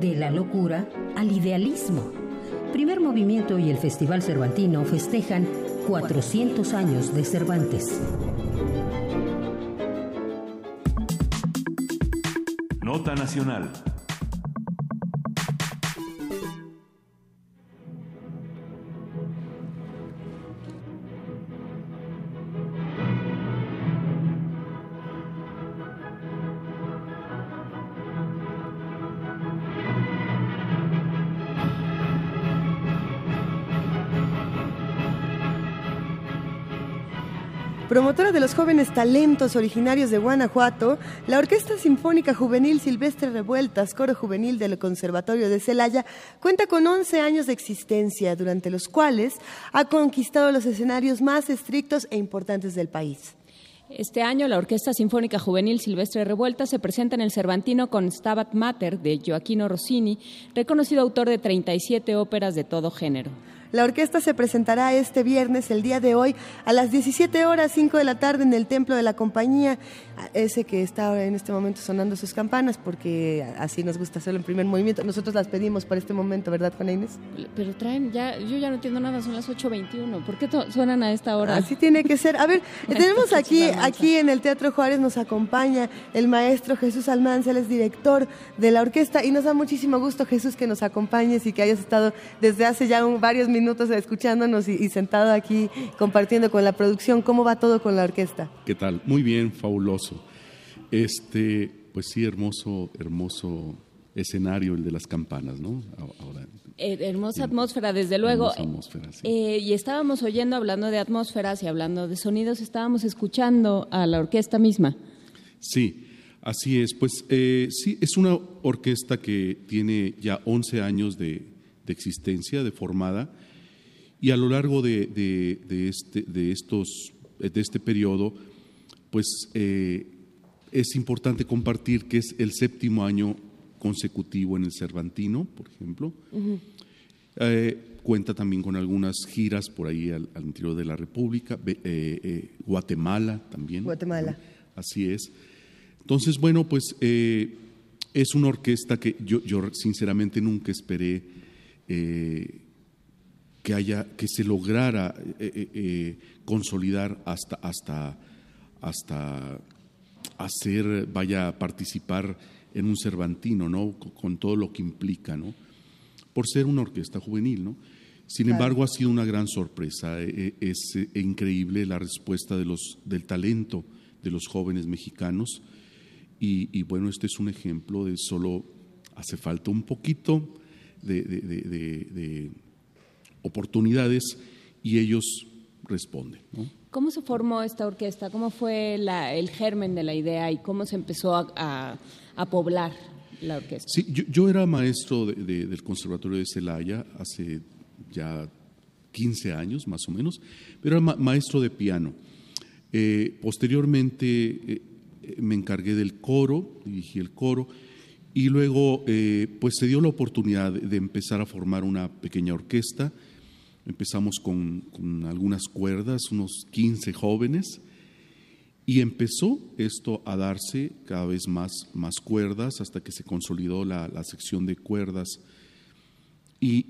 De la locura al idealismo. Primer movimiento y el Festival Cervantino festejan 400 años de Cervantes. Nota Nacional. Promotora de los jóvenes talentos originarios de Guanajuato, la Orquesta Sinfónica Juvenil Silvestre Revueltas, coro juvenil del Conservatorio de Celaya, cuenta con 11 años de existencia, durante los cuales ha conquistado los escenarios más estrictos e importantes del país. Este año la Orquesta Sinfónica Juvenil Silvestre Revuelta se presenta en el Cervantino con Stabat Mater de Gioacchino Rossini, reconocido autor de 37 óperas de todo género. La orquesta se presentará este viernes, el día de hoy, a las 17 horas 5 de la tarde en el Templo de la Compañía, ese que está en este momento sonando sus campanas, porque así nos gusta hacerlo en primer movimiento. Nosotros las pedimos para este momento, ¿verdad, Juana Inés? Pero traen, ya, yo ya no entiendo nada, son las 8.21. ¿Por qué suenan a esta hora? Así tiene que ser. A ver, tenemos aquí, aquí en el Teatro Juárez, nos acompaña el maestro Jesús Almanza, él es director de la orquesta, y nos da muchísimo gusto, Jesús, que nos acompañes y que hayas estado desde hace ya varios minutos minutos escuchándonos y, sentado aquí compartiendo con la producción. ¿Cómo va todo con la orquesta? ¿Qué tal? Muy bien, fabuloso. Este, pues sí, hermoso, hermoso escenario el de las campanas, ¿no? Ahora, eh, hermosa atmósfera, desde luego. Atmósfera, sí. Eh, y estábamos oyendo, hablando de atmósferas y hablando de sonidos, estábamos escuchando a la orquesta misma. Sí, así es. Pues eh, sí, es una orquesta que tiene ya 11 años de, de existencia, de formada, y a lo largo de, de, este, de, estos, de este periodo, pues eh, es importante compartir que es el séptimo año consecutivo en el Cervantino, por ejemplo. Eh, cuenta también con algunas giras por ahí al, interior de la República, eh, Guatemala también. Guatemala. Así es. Entonces, bueno, pues es una orquesta que yo, yo sinceramente nunca esperé que haya, que se lograra eh, eh, eh, consolidar hasta, hasta, hasta hacer, vaya a participar en un Cervantino, ¿no? Con, todo lo que implica, ¿no? Por ser una orquesta juvenil, ¿no? Sin embargo, ha sido una gran sorpresa. Es increíble la respuesta de los, del talento de los jóvenes mexicanos. Y, y, bueno, este es un ejemplo de solo hace falta un poquito de, de oportunidades y ellos responden. ¿Cómo se formó esta orquesta? ¿Cómo fue el germen de la idea y cómo se empezó a, poblar la orquesta? Sí, yo, era maestro del Conservatorio de Celaya hace ya 15 años más o menos, pero era maestro de piano. Eh, posteriormente eh, me encargué del coro, dirigí el coro, y luego eh, pues se dio la oportunidad de empezar a formar una pequeña orquesta Empezamos con, algunas cuerdas, unos 15 jóvenes, y empezó esto a darse cada vez más, más cuerdas hasta que se consolidó la, sección de cuerdas y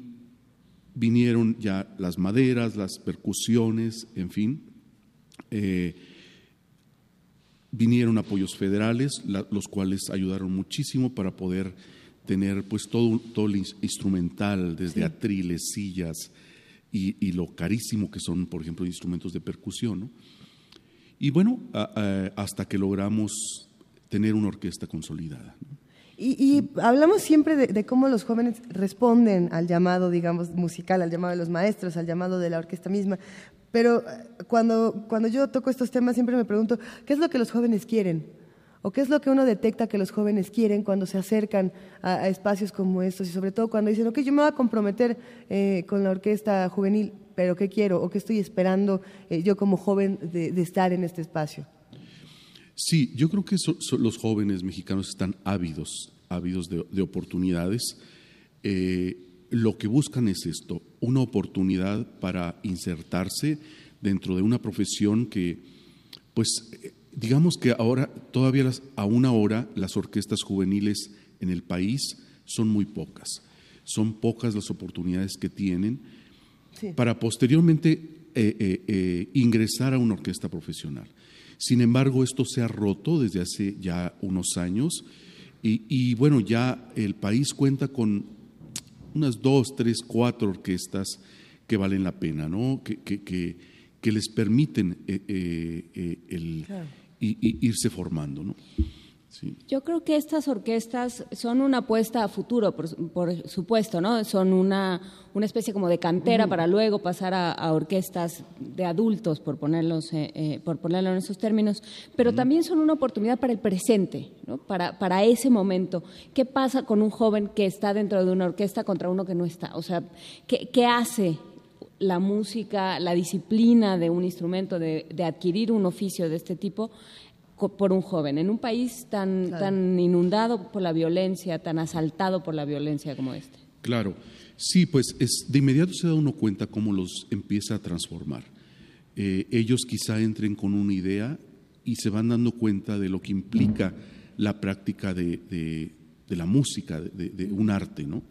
vinieron ya las maderas, las percusiones, en fin. Eh, vinieron apoyos federales, los cuales ayudaron muchísimo para poder tener pues todo, todo el instrumental, desde atriles, sillas, y, lo carísimo que son, por ejemplo, instrumentos de percusión. Y bueno, hasta que logramos tener una orquesta consolidada. Y, hablamos siempre de, cómo los jóvenes responden al llamado, digamos, musical, al llamado de los maestros, al llamado de la orquesta misma. Pero eh, cuando, cuando yo toco estos temas siempre me pregunto, ¿qué es lo que los jóvenes quieren? ¿O qué es lo que uno detecta que los jóvenes quieren cuando se acercan a, espacios como estos? Y sobre todo cuando dicen, ok, yo me voy a comprometer eh, con la orquesta juvenil, pero ¿qué quiero? ¿O qué estoy esperando eh, yo como joven de, estar en este espacio? Sí, yo creo que los jóvenes mexicanos están ávidos, ávidos de, oportunidades. Eh, lo que buscan es esto, una oportunidad para insertarse dentro de una profesión que, pues, digamos que ahora, todavía las, a una hora, las orquestas juveniles en el país son muy pocas. Son pocas las oportunidades que tienen para posteriormente eh, eh, eh, ingresar a una orquesta profesional. Sin embargo, esto se ha roto desde hace ya unos años y, bueno, ya el país cuenta con unas dos, tres, cuatro orquestas que valen la pena, ¿no? que, les permiten el, y, irse formando. ¿no? Yo creo que estas orquestas son una apuesta a futuro, por, supuesto, ¿no? Son una, una, especie como de cantera para luego pasar a, orquestas de adultos, por, ponerlos, eh, eh, por ponerlo en esos términos, pero también son una oportunidad para el presente, ¿no? para, para ese momento. ¿Qué pasa con un joven que está dentro de una orquesta contra uno que no está? O sea, ¿qué, qué hace la música, la disciplina de un instrumento, de, de adquirir un oficio de este tipo? por un joven en un país tan, tan inundado por la violencia, tan asaltado por la violencia como este. Claro, sí, pues es, de inmediato se da uno cuenta cómo los empieza a transformar. Eh, ellos quizá entren con una idea y se van dando cuenta de lo que implica la práctica de, la música, de, un arte, ¿no?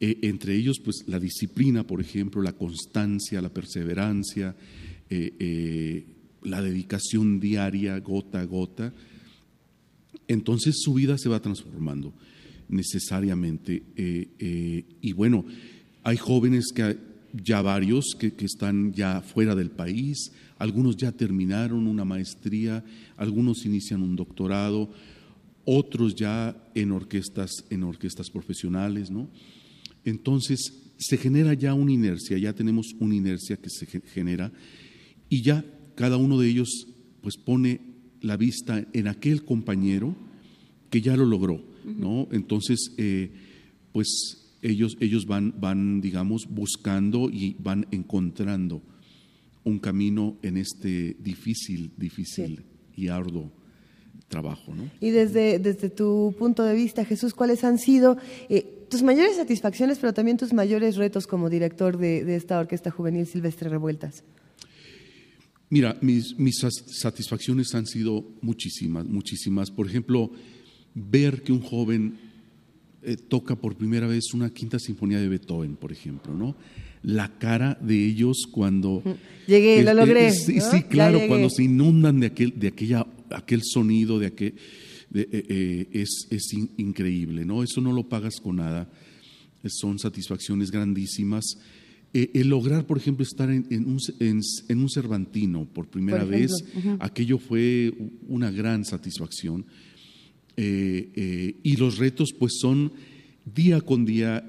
Eh, entre ellos, pues la disciplina, por ejemplo, la constancia, la perseverancia, eh, la dedicación diaria, gota a gota, entonces su vida se va transformando necesariamente. Eh, eh, y bueno, hay jóvenes que ya varios que, están ya fuera del país, algunos ya terminaron una maestría, algunos inician un doctorado, otros ya en orquestas, en orquestas profesionales, ¿no? Entonces se genera ya una inercia, ya tenemos una inercia que se genera y ya cada uno de ellos pues pone la vista en aquel compañero que ya lo logró, ¿no? Entonces, eh, pues ellos, ellos van, van, digamos, buscando y van encontrando un camino en este difícil, difícil y arduo trabajo, ¿no? Y desde, desde tu punto de vista, Jesús, ¿cuáles han sido eh, tus mayores satisfacciones, pero también tus mayores retos como director de, de esta Orquesta Juvenil Silvestre Revueltas? Mira, mis, mis satisfacciones han sido muchísimas, muchísimas. Por ejemplo, ver que un joven eh, toca por primera vez una quinta sinfonía de Beethoven, por ejemplo, ¿no? La cara de ellos cuando... Llegué, lo logré. sí, claro, cuando se inundan de aquel, de aquella, aquel sonido, de aquel... Eh, eh, es, es increíble, ¿no? Eso no lo pagas con nada. Son satisfacciones grandísimas. Eh, el lograr, por ejemplo, estar en, un, en, un, Cervantino por primera vez, aquello fue una gran satisfacción. Y los retos, pues, son día con día,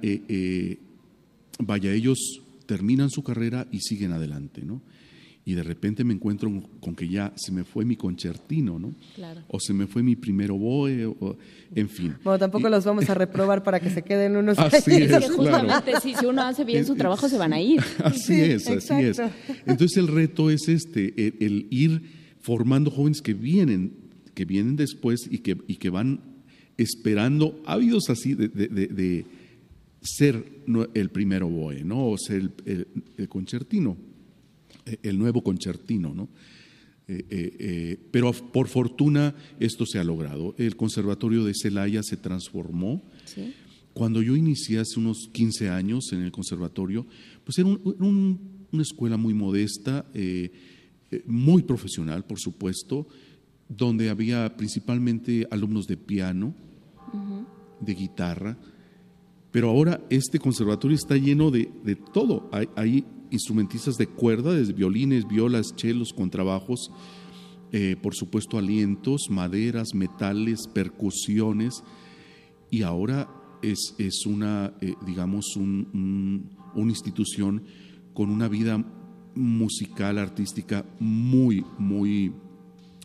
vaya, ellos terminan su carrera y siguen adelante, ¿no? Y de repente me encuentro con que ya se me fue mi concertino, ¿no? Claro. O se me fue mi primer oboe, o, en fin. Bueno, tampoco los vamos a reprobar para que se queden unos Así es, justamente si, uno hace bien su trabajo se van a ir. Así es, así es. Entonces el reto es este, el, ir formando jóvenes que vienen, que vienen después y que, y que van esperando, ávidos así de, de, de, ser el primer oboe, ¿no? O ser el concertino el nuevo concertino, ¿no? Eh, eh, eh, pero por fortuna esto se ha logrado. El Conservatorio de Celaya se transformó. Cuando yo inicié hace unos 15 años en el conservatorio, pues era una escuela muy modesta, muy profesional, por supuesto, donde había principalmente alumnos de piano, de guitarra, pero ahora este conservatorio está lleno de, todo. hay, instrumentistas de cuerda, desde violines, violas, chelos, contrabajos, eh, por supuesto alientos, maderas, metales, percusiones, y ahora es, es una, eh, digamos, una institución con una vida musical, artística muy, muy,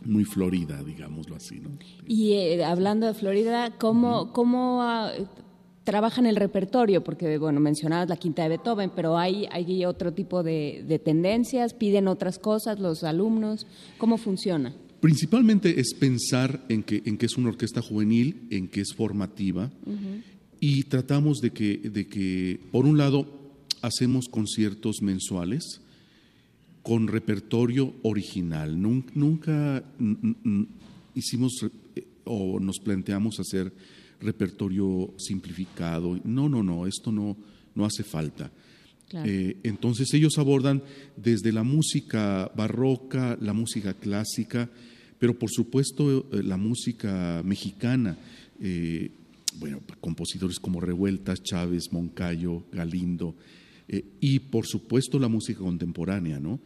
muy florida, digámoslo así. ¿no? Y eh, hablando de Florida, ¿cómo, cómo trabajan el repertorio, porque bueno, mencionabas la quinta de Beethoven, pero hay, hay otro tipo de, tendencias, piden otras cosas los alumnos, ¿cómo funciona? Principalmente es pensar en que, en que es una orquesta juvenil, en que es formativa, y tratamos de que, de que, por un lado, hacemos conciertos mensuales con repertorio original. Nunca, hicimos eh, o nos planteamos hacer repertorio simplificado. No, no, no, esto no, no hace falta. Eh, entonces ellos abordan desde la música barroca, la música clásica, pero por supuesto eh, la música mexicana. Eh, bueno, compositores como Revueltas, Chávez, Moncayo, Galindo, y por supuesto la música contemporánea, ¿no?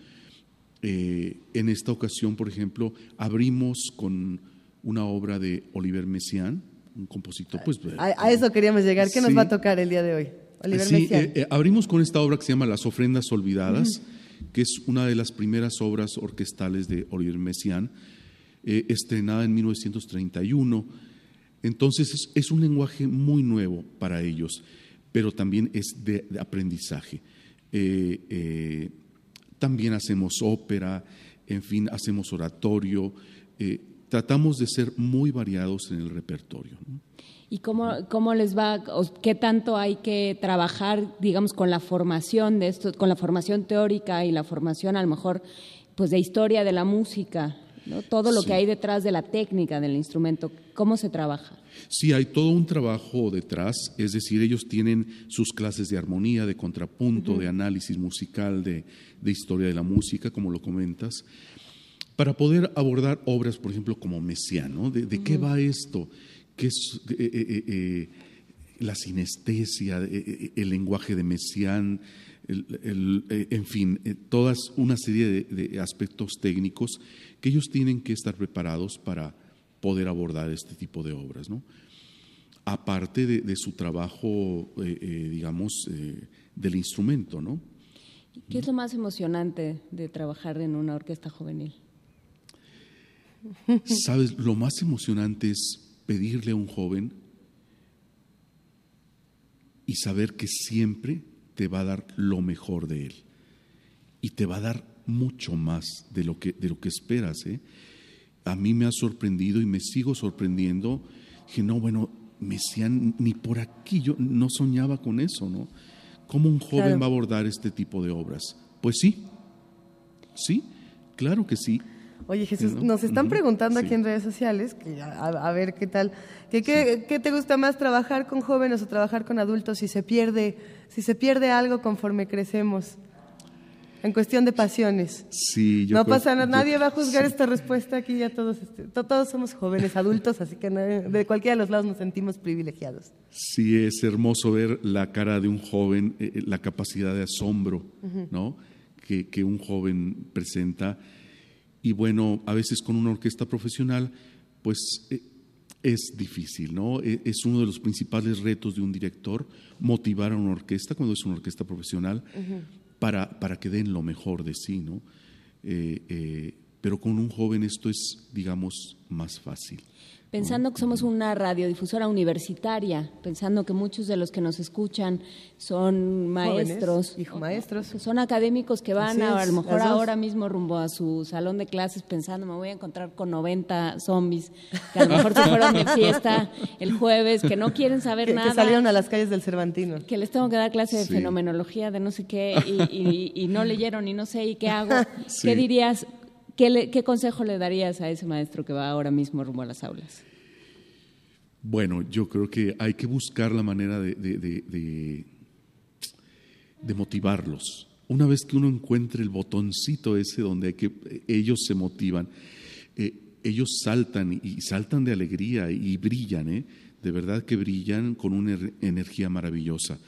en esta ocasión, por ejemplo, abrimos con una obra de Oliver Messiaen, un compositor. Pues, a, eso queríamos llegar. ¿Qué nos va a tocar el día de hoy? Oliver sí, eh, eh, abrimos con esta obra que se llama Las ofrendas olvidadas, que es una de las primeras obras orquestales de Oliver Messiaen, eh, estrenada en 1931. Entonces es, un lenguaje muy nuevo para ellos, pero también es de, aprendizaje. también hacemos ópera, en fin, hacemos oratorio tratamos de ser muy variados en el repertorio. ¿Y cómo, cómo les va, qué tanto hay que trabajar, digamos, con la formación de esto, con la formación teórica y la formación a lo mejor, pues de historia de la música, ¿no? todo lo que hay detrás de la técnica del instrumento, ¿cómo se trabaja? Sí, hay todo un trabajo detrás, es decir, ellos tienen sus clases de armonía, de contrapunto, de análisis musical, de, de historia de la música, como lo comentas para poder abordar obras, por ejemplo, como Messiano, de, qué va esto, qué es eh, eh, eh, la sinestesia, el lenguaje de Messiaen, en fin, todas una serie de, aspectos técnicos que ellos tienen que estar preparados para poder abordar este tipo de obras, ¿no? Aparte de, su trabajo, digamos, del instrumento, ¿no? ¿Qué es lo más emocionante de trabajar en una orquesta juvenil? Sabes, lo más emocionante es pedirle a un joven y saber que siempre te va a dar lo mejor de él. Y te va a dar mucho más de lo que, de lo que esperas. ¿eh? A mí me ha sorprendido y me sigo sorprendiendo. que no, bueno, me decían, ni por aquí yo no soñaba con eso, ¿no? ¿Cómo un joven va a abordar este tipo de obras? Pues sí, sí, claro que sí. Oye Jesús, nos están preguntando aquí en redes sociales, que a, ver qué tal, que, qué, te gusta más trabajar con jóvenes o trabajar con adultos si se pierde, si se pierde algo conforme crecemos? En cuestión de pasiones. Sí, yo no pasa nada, nadie va a juzgar esta respuesta aquí, ya todos, este, todos somos jóvenes, adultos, así que de cualquiera de los lados nos sentimos privilegiados. Sí, es hermoso ver la cara de un joven, eh, eh, la capacidad de asombro, ¿no? Que, que un joven presenta y bueno, a veces con una orquesta profesional, pues eh, es difícil, ¿no? E, es uno de los principales retos de un director motivar a una orquesta cuando es una orquesta profesional para, para que den lo mejor de sí, ¿no? Eh, eh, pero con un joven esto es, digamos, más fácil. Pensando que somos una radiodifusora universitaria, pensando que muchos de los que nos escuchan son maestros, hijo maestros, son académicos que van a, lo mejor ahora mismo rumbo a su salón de clases pensando me voy a encontrar con 90 zombies que a lo mejor se fueron de fiesta el jueves, que no quieren saber nada, que salieron a las calles del Cervantino, que les tengo que dar clase de fenomenología de no sé qué y, no leyeron y no sé y qué hago. ¿Qué dirías? ¿Qué, consejo le darías a ese maestro que va ahora mismo rumbo a las aulas? Bueno, yo creo que hay que buscar la manera de, motivarlos. Una vez que uno encuentre el botoncito ese donde ellos se motivan, eh, ellos saltan y, saltan de alegría y brillan, ¿eh? de verdad que brillan con una energía maravillosa.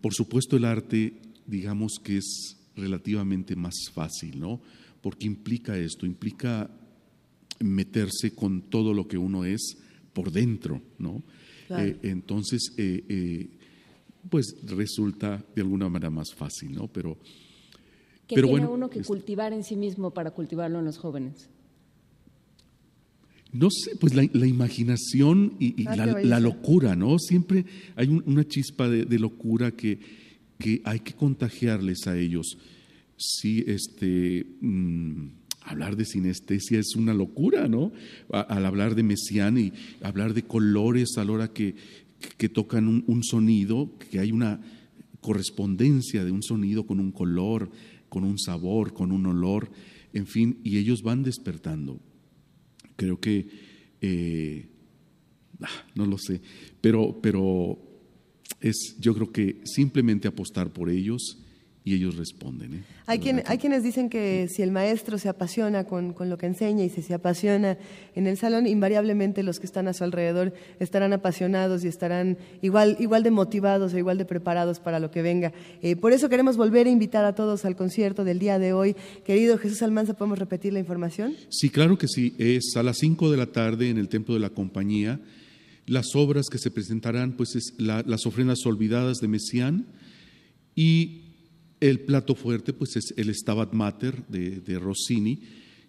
Por supuesto el arte, digamos que es relativamente más fácil, ¿no? Porque implica esto, implica meterse con todo lo que uno es por dentro, ¿no? Eh, entonces, eh, eh, pues resulta de alguna manera más fácil, ¿no? Pero, ¿Qué pero tiene uno que cultivar en sí mismo para cultivarlo en los jóvenes? No sé, pues la, imaginación y, ah, la, locura, ¿no? Siempre hay una chispa de, locura que, que hay que contagiarles a ellos sí, este, mm, hablar de sinestesia es una locura, ¿no? al hablar de Messiaen y hablar de colores a la hora que, que tocan un, sonido, que hay una correspondencia de un sonido con un color, con un sabor, con un olor, en fin, y ellos van despertando. Creo que, eh, ah, no lo sé, pero, pero es, yo creo que simplemente apostar por ellos y ellos responden. ¿eh? Hay, quien, hay quienes dicen que si el maestro se apasiona con, con, lo que enseña y si se apasiona en el salón, invariablemente los que están a su alrededor estarán apasionados y estarán igual, igual de motivados e igual de preparados para lo que venga. Eh, por eso queremos volver a invitar a todos al concierto del día de hoy. Querido Jesús Almanza, ¿podemos repetir la información? Sí, claro que sí. Es a las 5 de la tarde en el Templo de la Compañía. Las obras que se presentarán, pues es las ofrendas olvidadas de Messián y el plato fuerte pues es el Stabat Mater de, Rossini,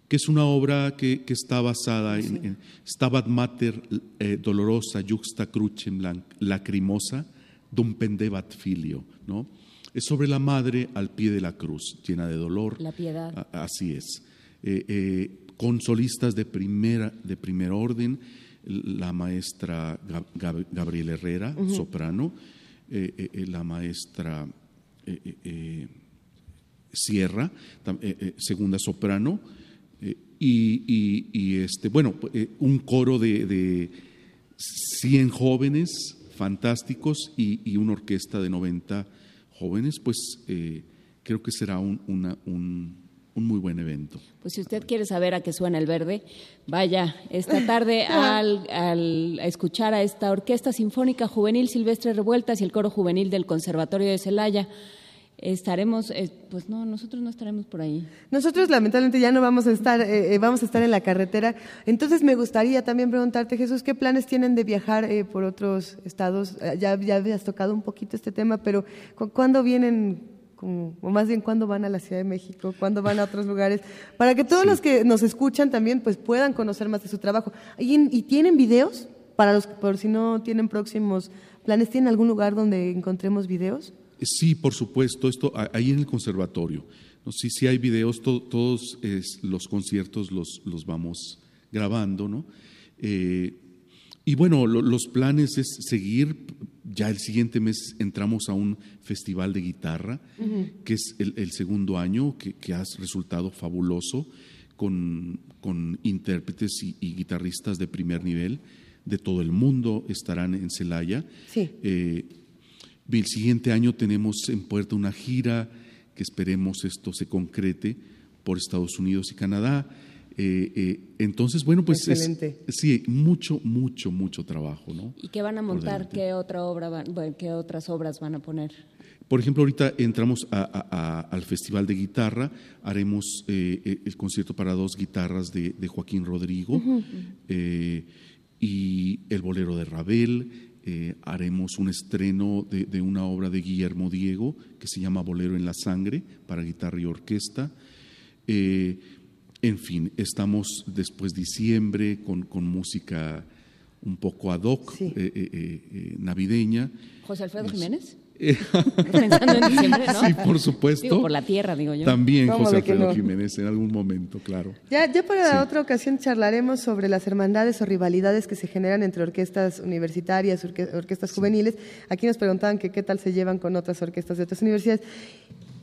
que es una obra que, está basada en, Stabat Mater eh, dolorosa, juxta crucem lacrimosa, dum pendebat filio, ¿no? Es sobre la madre al pie de la cruz, llena de dolor. La piedad. así es. Eh, eh, con solistas de, primera, de primer orden, la maestra Gabriela Herrera, soprano, la maestra Sierra, segunda soprano, y, este, bueno, un coro de, 100 jóvenes fantásticos y, una orquesta de 90 jóvenes, pues creo que será un, un, muy buen evento. Pues si usted quiere saber a qué suena el verde, vaya esta tarde al, al, a escuchar a esta Orquesta Sinfónica Juvenil Silvestre Revueltas y el Coro Juvenil del Conservatorio de Celaya estaremos, eh, pues no, nosotros no estaremos por ahí. Nosotros lamentablemente ya no vamos a estar, eh, eh, vamos a estar en la carretera. Entonces me gustaría también preguntarte, Jesús, ¿qué planes tienen de viajar por otros estados? Ya, ya habías tocado un poquito este tema, pero ¿cuándo vienen? O más bien cuándo van a la Ciudad de México, cuándo van a otros lugares, para que todos los que nos escuchan también pues puedan conocer más de su trabajo. ¿Y, y tienen videos? Para los por si no tienen próximos planes, ¿tienen algún lugar donde encontremos videos? Sí, por supuesto, esto ahí en el conservatorio. ¿no? Sí, sí hay videos, todos los conciertos los, los, vamos grabando, ¿no? Eh, y bueno, los planes es seguir, ya el siguiente mes entramos a un festival de guitarra, que es el, segundo año, que, ha resultado fabuloso, con, con intérpretes y, guitarristas de primer nivel de todo el mundo, estarán en Celaya. Sí. Eh, el siguiente año tenemos en puerta una gira que esperemos esto se concrete por Estados Unidos y Canadá. Eh, eh, entonces, bueno, pues sí, mucho, mucho, mucho trabajo, ¿no? ¿Y qué van a montar? ¿Qué otra obra qué otras obras van a poner? Por ejemplo, ahorita entramos al Festival de Guitarra, haremos eh, el concierto para dos guitarras de, Joaquín Rodrigo y el bolero de Ravel, eh, haremos un estreno de, una obra de Guillermo Diego que se llama Bolero en la Sangre para guitarra y orquesta. Eh, en fin, estamos después de diciembre con, con música un poco ad hoc, eh, navideña. José Alfredo Jiménez. Pensando en diciembre, ¿no? Sí, por supuesto. por la tierra, digo yo. También José Alfredo Jiménez en algún momento, claro. Ya, ya para otra ocasión charlaremos sobre las hermandades o rivalidades que se generan entre orquestas universitarias, orquestas juveniles. Aquí nos preguntaban que qué tal se llevan con otras orquestas de otras universidades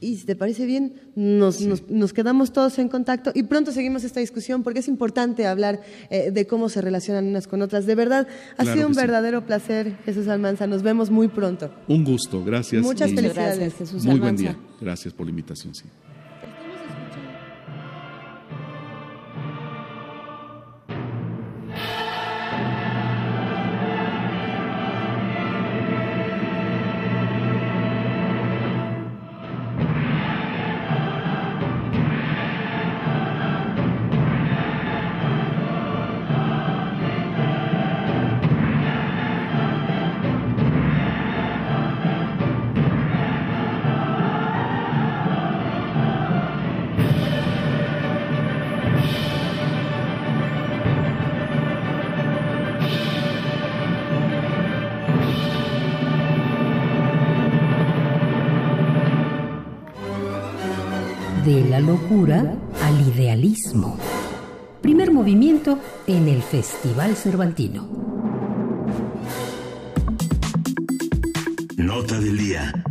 y si te parece bien, nos, nos, quedamos todos en contacto y pronto seguimos esta discusión porque es importante hablar eh, de cómo se relacionan unas con otras. De verdad, ha sido un verdadero placer, Jesús Almanza. Nos vemos muy pronto. Un gusto, gracias. Muchas felicidades, Jesús Muy buen día. Gracias por la invitación. Sí. Locura al idealismo. Primer movimiento en el Festival Cervantino. Nota del día.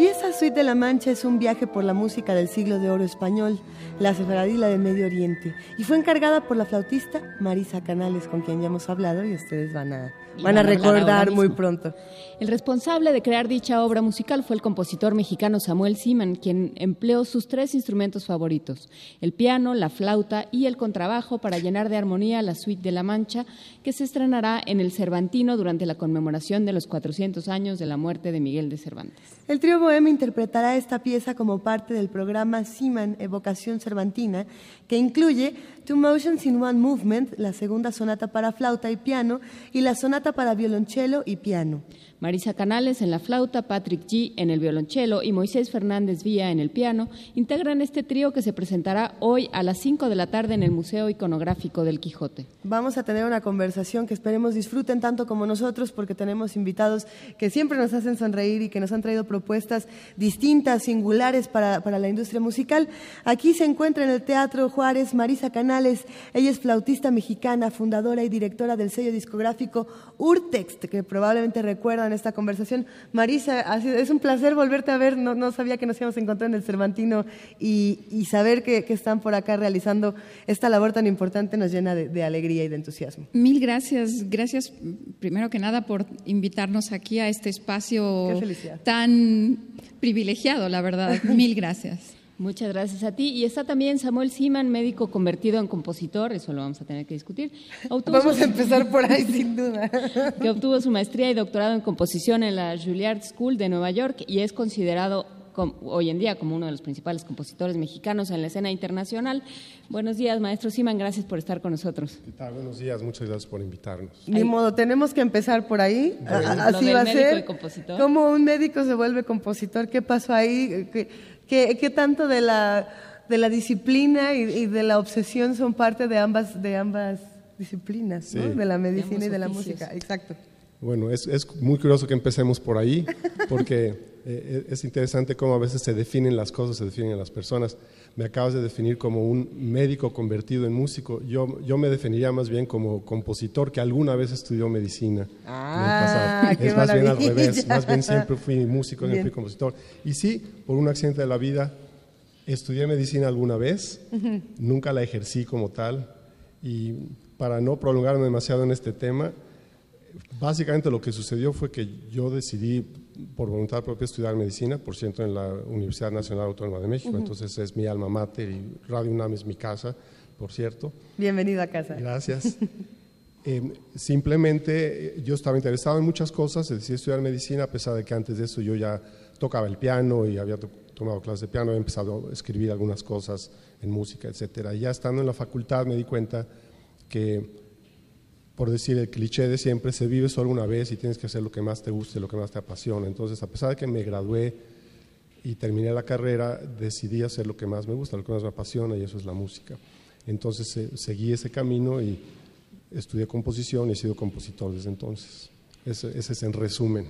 Piensa la Suite de la Mancha es un viaje por la música del siglo de oro español, la sefaradila del Medio Oriente, y fue encargada por la flautista Marisa Canales, con quien ya hemos hablado y ustedes van a van a recordar muy pronto. El responsable de crear dicha obra musical fue el compositor mexicano Samuel Siman, quien empleó sus tres instrumentos favoritos, el piano, la flauta y el contrabajo para llenar de armonía la suite de La Mancha, que se estrenará en el Cervantino durante la conmemoración de los 400 años de la muerte de Miguel de Cervantes. El trío Bohemio interpretará esta pieza como parte del programa Siman Evocación Cervantina, que incluye Two Motions in One Movement, la segunda sonata para flauta y piano, y la sonata para violonchelo y piano. Marisa Canales en la flauta, Patrick G en el violonchelo y Moisés Fernández Vía en el piano integran este trío que se presentará hoy a las 5 de la tarde en el Museo Iconográfico del Quijote. Vamos a tener una conversación que esperemos disfruten tanto como nosotros porque tenemos invitados que siempre nos hacen sonreír y que nos han traído propuestas distintas, singulares para, para la industria musical. Aquí se encuentra en el Teatro Juárez Marisa Canales. Ella es flautista mexicana, fundadora y directora del sello discográfico Urtext, que probablemente recuerdan esta conversación. Marisa, es un placer volverte a ver. No, sabía que nos íbamos a encontrar en el Cervantino y, saber que, están por acá realizando esta labor tan importante nos llena de, alegría y de entusiasmo. Mil gracias. Gracias, primero que nada, por invitarnos aquí a este espacio tan privilegiado, la verdad. Mil gracias. Muchas gracias a ti. Y está también Samuel Siman, médico convertido en compositor, eso lo vamos a tener que discutir. vamos a empezar por ahí, sin duda. Que obtuvo su maestría y doctorado en composición en la Juilliard School de Nueva York y es considerado hoy en día como uno de los principales compositores mexicanos en la escena internacional. Buenos días, maestro Siman, gracias por estar con nosotros. ¿Qué tal? Buenos días, muchas gracias por invitarnos. Ni modo, tenemos que empezar por ahí. Así va a ser. ¿Cómo un médico se vuelve compositor? ¿Qué pasó ahí? ¿Qué, tanto de la, de la disciplina y, de la obsesión son parte de ambas, de ambas disciplinas, de la medicina y de la música? Exacto. Bueno, es, es, muy curioso que empecemos por ahí, porque eh, es interesante cómo a veces se definen las cosas, se definen las personas. Me acabas de definir como un médico convertido en músico. Yo, yo me definiría más bien como compositor que alguna vez estudió medicina. Ah, es más bien al revés. Más bien siempre fui músico, siempre fui compositor. Y sí, por un accidente de la vida, estudié medicina alguna vez. Nunca la ejercí como tal. Y para no prolongarme demasiado en este tema, básicamente lo que sucedió fue que yo decidí por voluntad propia estudiar medicina, por cierto, en la Universidad Nacional Autónoma de México, entonces es mi alma mater y Radio UNAM es mi casa, por cierto. Bienvenido a casa. Gracias. Em, simplemente eh, yo estaba interesado en muchas cosas, decidí estudiar medicina, a pesar de que antes de eso yo ya tocaba el piano y había tomado clases de piano, había empezado a escribir algunas cosas en música, etc. Y ya estando en la facultad me di cuenta que por decir el cliché de siempre, se vive solo una vez y tienes que hacer lo que más te guste, lo que más te apasiona. Entonces, a pesar de que me gradué y terminé la carrera, decidí hacer lo que más me gusta, lo que más me apasiona y eso es la música. Entonces, seguí ese camino y estudié composición y he sido compositor desde entonces. Ese, es en resumen.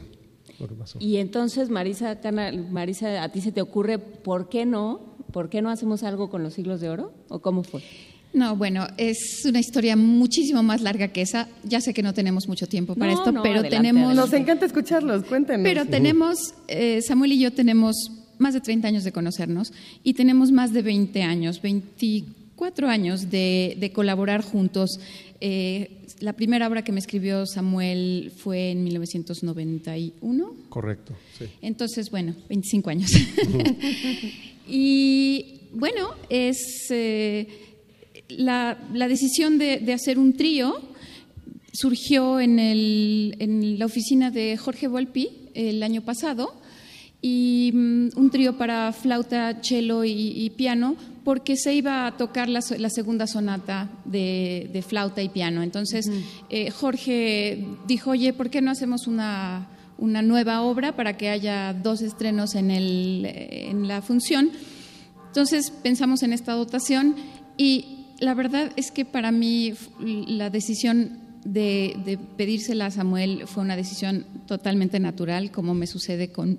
Y entonces, Marisa, Marisa, ¿a ti se te ocurre por qué no? ¿Por qué no hacemos algo con los siglos de oro? ¿O cómo fue? No, bueno, es una historia muchísimo más larga que esa. Ya sé que no tenemos mucho tiempo para esto, pero tenemos... Nos encanta escucharlos, cuéntenos. Pero tenemos, eh, Samuel y yo tenemos más de 30 años de conocernos y tenemos más de 20 años, 24 años de, colaborar juntos. Eh, la primera obra que me escribió Samuel fue en 1991. Correcto, sí. Entonces, bueno, 25 años. y bueno, es... Eh, la, decisión de, hacer un trío surgió en, la oficina de Jorge Volpi el año pasado y mm, un trío para flauta, cello y, piano porque se iba a tocar la, segunda sonata de, flauta y piano. Entonces eh, Jorge dijo, oye, ¿por qué no hacemos una, nueva obra para que haya dos estrenos en, en la función? Entonces pensamos en esta dotación y la verdad es que para mí la decisión de, pedírsela a Samuel fue una decisión totalmente natural, como me sucede con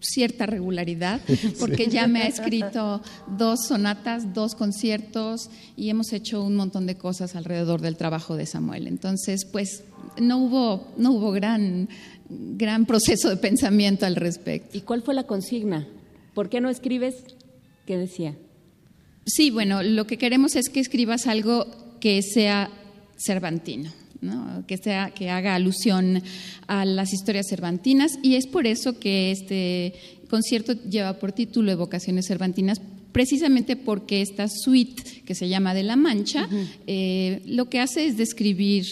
cierta regularidad, porque ya me ha escrito dos sonatas, dos conciertos y hemos hecho un montón de cosas alrededor del trabajo de Samuel. Entonces, pues no hubo, no hubo gran, gran proceso de pensamiento al respecto. ¿Y cuál fue la consigna? ¿Por qué no escribes? ¿Qué decía? Sí, bueno, lo que queremos es que escribas algo que sea cervantino que, sea, que haga alusión a las historias cervantinas y es por eso que este concierto lleva por título Evocaciones Cervantinas precisamente porque esta suite que se llama de la Mancha eh, lo que hace es describir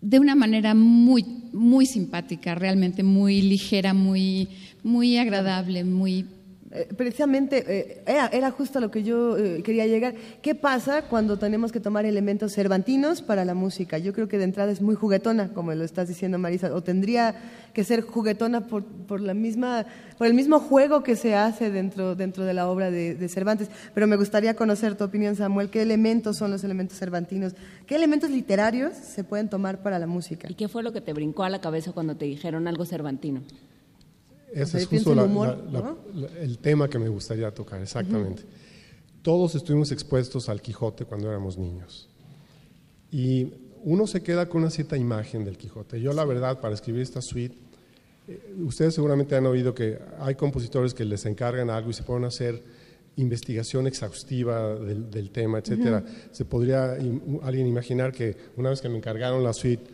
de una manera muy muy simpática, realmente muy ligera, muy muy agradable, muy eh, precisamente eh, era, justo lo que yo eh, quería llegar. ¿Qué pasa cuando tenemos que tomar elementos cervantinos para la música? Yo creo que de entrada es muy juguetona, como lo estás diciendo Marisa, o tendría que ser juguetona por, por la misma, por el mismo juego que se hace dentro, dentro de la obra de, de Cervantes. Pero me gustaría conocer tu opinión, Samuel. ¿Qué elementos son los elementos cervantinos? ¿Qué elementos literarios se pueden tomar para la música? ¿Y qué fue lo que te brincó a la cabeza cuando te dijeron algo cervantino? Ese es justo el tema que me gustaría tocar, exactamente. Todos estuvimos expuestos al Quijote cuando éramos niños. Y uno se queda con una cierta imagen del Quijote. Yo, la verdad, para escribir esta suite, eh, ustedes seguramente han oído que hay compositores que les encargan algo y se ponen a hacer investigación exhaustiva del, tema, etcétera. Se podría alguien imaginar que una vez que me encargaron la suite,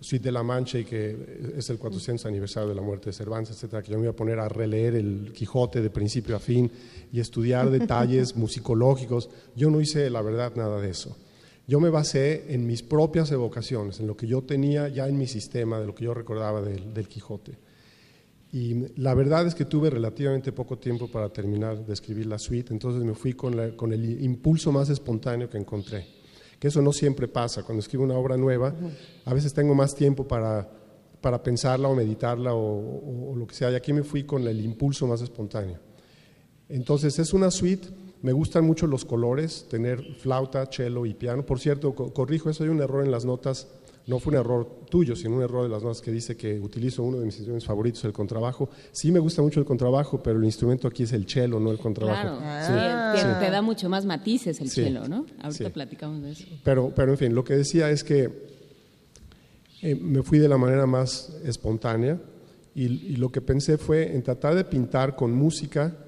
Suite de la Mancha y que es el 400 aniversario de la muerte de Cervantes, etcétera, que yo me iba a poner a releer el Quijote de principio a fin y estudiar detalles musicológicos. Yo no hice, la verdad, nada de eso. Yo me basé en mis propias evocaciones, en lo que yo tenía ya en mi sistema, de lo que yo recordaba del, Quijote. Y la verdad es que tuve relativamente poco tiempo para terminar de escribir la suite, entonces me fui con, con el impulso más espontáneo que encontré que eso no siempre pasa. Cuando escribo una obra nueva, a veces tengo más tiempo para, para pensarla o meditarla o, lo que sea. Y aquí me fui con el impulso más espontáneo. Entonces es una suite, me gustan mucho los colores, tener flauta, cello y piano. Por cierto, corrijo, eso hay un error en las notas no fue un error tuyo, sino un error de las notas que dice que utilizo uno de mis instrumentos favoritos, el contrabajo. Sí me gusta mucho el contrabajo, pero el instrumento aquí es el cello, no el contrabajo. Claro, te, da mucho más matices el cello, ¿no? Ahorita platicamos de eso. Pero, pero en fin, lo que decía es que eh, me fui de la manera más espontánea y, y lo que pensé fue en tratar de pintar con música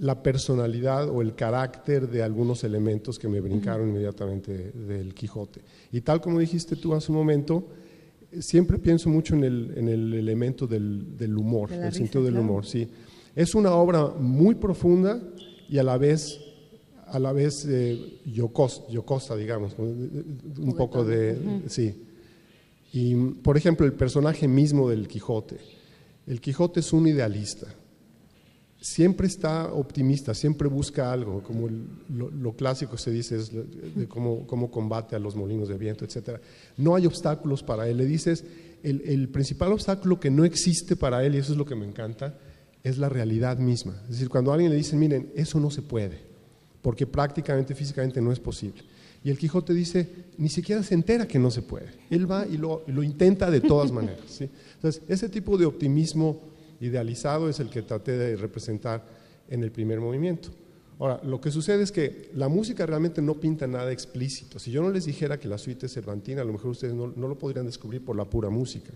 la personalidad o el carácter de algunos elementos que me brincaron inmediatamente del Quijote. Y tal como dijiste tú hace un momento, siempre pienso mucho en el, en el elemento del, del humor, el sentido del humor. Sí. Es una obra muy profunda y a la vez, a la vez eh, yocosa, digamos, un poco de... Sí. Y, por ejemplo, el personaje mismo del Quijote. El Quijote es un idealista siempre está optimista, siempre busca algo, como lo, clásico se dice es cómo, cómo, combate a los molinos de viento, etc. No hay obstáculos para él. Le dices, el, el, principal obstáculo que no existe para él, y eso es lo que me encanta, es la realidad misma. Es decir, cuando a alguien le dicen, miren, eso no se puede, porque prácticamente, físicamente no es posible. Y el Quijote dice, ni siquiera se entera que no se puede. Él va y lo, lo intenta de todas maneras. ¿sí? Entonces, ese tipo de optimismo idealizado es el que traté de representar en el primer movimiento. Ahora, lo que sucede es que la música realmente no pinta nada explícito. Si yo no les dijera que la suite es cervantina, a lo mejor ustedes no, lo podrían descubrir por la pura música.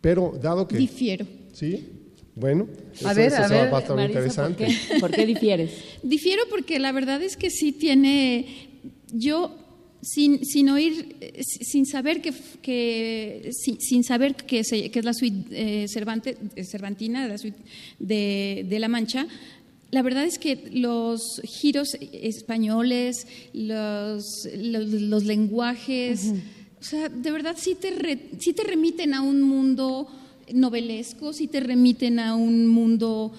Pero dado que... Difiero. ¿Sí? Bueno, a ver, a ver, va a estar interesante. ¿por qué? ¿por qué difieres? Difiero porque la verdad es que sí tiene... Yo sin, sin oír, eh, sin saber que, sin, saber que, es la suite eh, eh, cervantina, la suite de, La Mancha, la verdad es que los giros españoles, los, los, lenguajes, o sea, de verdad sí te, te remiten a un mundo novelesco, sí te remiten a un mundo,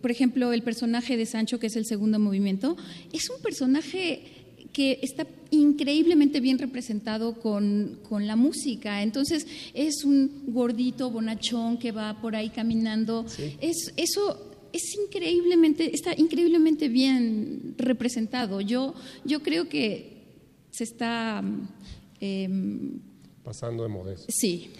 por ejemplo, el personaje de Sancho, que es el segundo movimiento, es un personaje que está increíblemente bien representado con, la música. Entonces, es un gordito bonachón que va por ahí caminando. Es, eso es increíblemente, está increíblemente bien representado. Yo, yo creo que se está... Em, Pasando de modesto. Sí.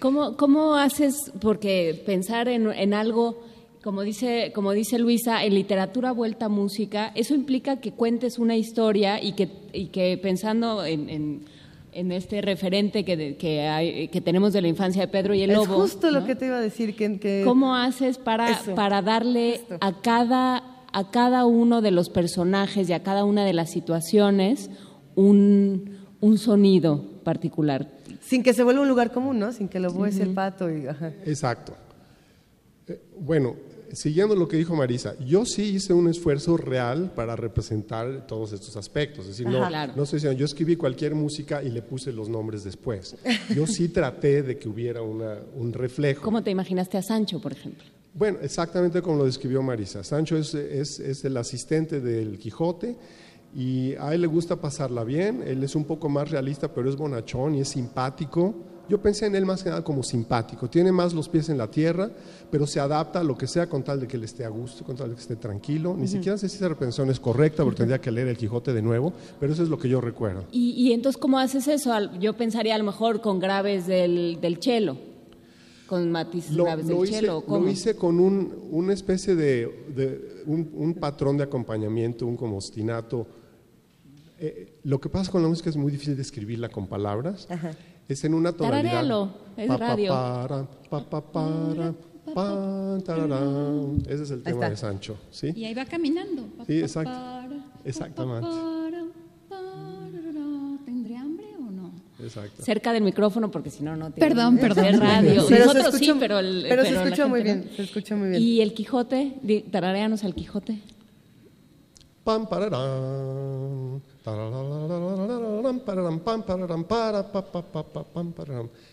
¿Cómo, ¿Cómo haces, porque pensar en, en algo como dice, como dice Luisa, en literatura vuelta a música, eso implica que cuentes una historia y que, y que pensando en, en, este referente que, que, hay, que, tenemos de la infancia de Pedro y el Lobo. Es justo lo que te iba a decir. Que, ¿Cómo haces para, para darle a cada, a cada uno de los personajes y a cada una de las situaciones un, un sonido particular? Sin que se vuelva un lugar común, ¿no? Sin que lo uh el pato. Y, Exacto. Eh, bueno, siguiendo lo que dijo Marisa, yo sí hice un esfuerzo real para representar todos estos aspectos. Es decir, no, no estoy diciendo, yo escribí cualquier música y le puse los nombres después. Yo sí traté de que hubiera una, un reflejo. ¿Cómo te imaginaste a Sancho, por ejemplo? Bueno, exactamente como lo describió Marisa. Sancho es, es, es el asistente del Quijote y a él le gusta pasarla bien. Él es un poco más realista, pero es bonachón y es simpático yo pensé en él más que nada como simpático, tiene más los pies en la tierra, pero se adapta a lo que sea con tal de que él esté a gusto, con tal de que esté tranquilo. Ni siquiera sé si esa representación es correcta, porque tendría que leer el Quijote de nuevo, pero eso es lo que yo recuerdo. ¿Y, entonces cómo haces eso? Yo pensaría a lo mejor con graves del, del chelo, con matices graves del hice, chelo. Lo hice con un, una especie de, un, patrón de acompañamiento, un como ostinato. Eh, lo que pasa con la música es muy difícil de escribirla con palabras. Ajá es en una tonalidad. es radio. Ese es el tema de Sancho, ¿sí? Y ahí va caminando. Sí, exacto. Exactamente. ¿Tendré hambre o no? Exacto. Cerca del micrófono porque si no no tiene Perdón, perdón. radio. Pero Nosotros sí, pero el, pero, se escucha muy bien, se escucha muy bien. ¿Y el Quijote? Tarareanos al Quijote. Pam pararán.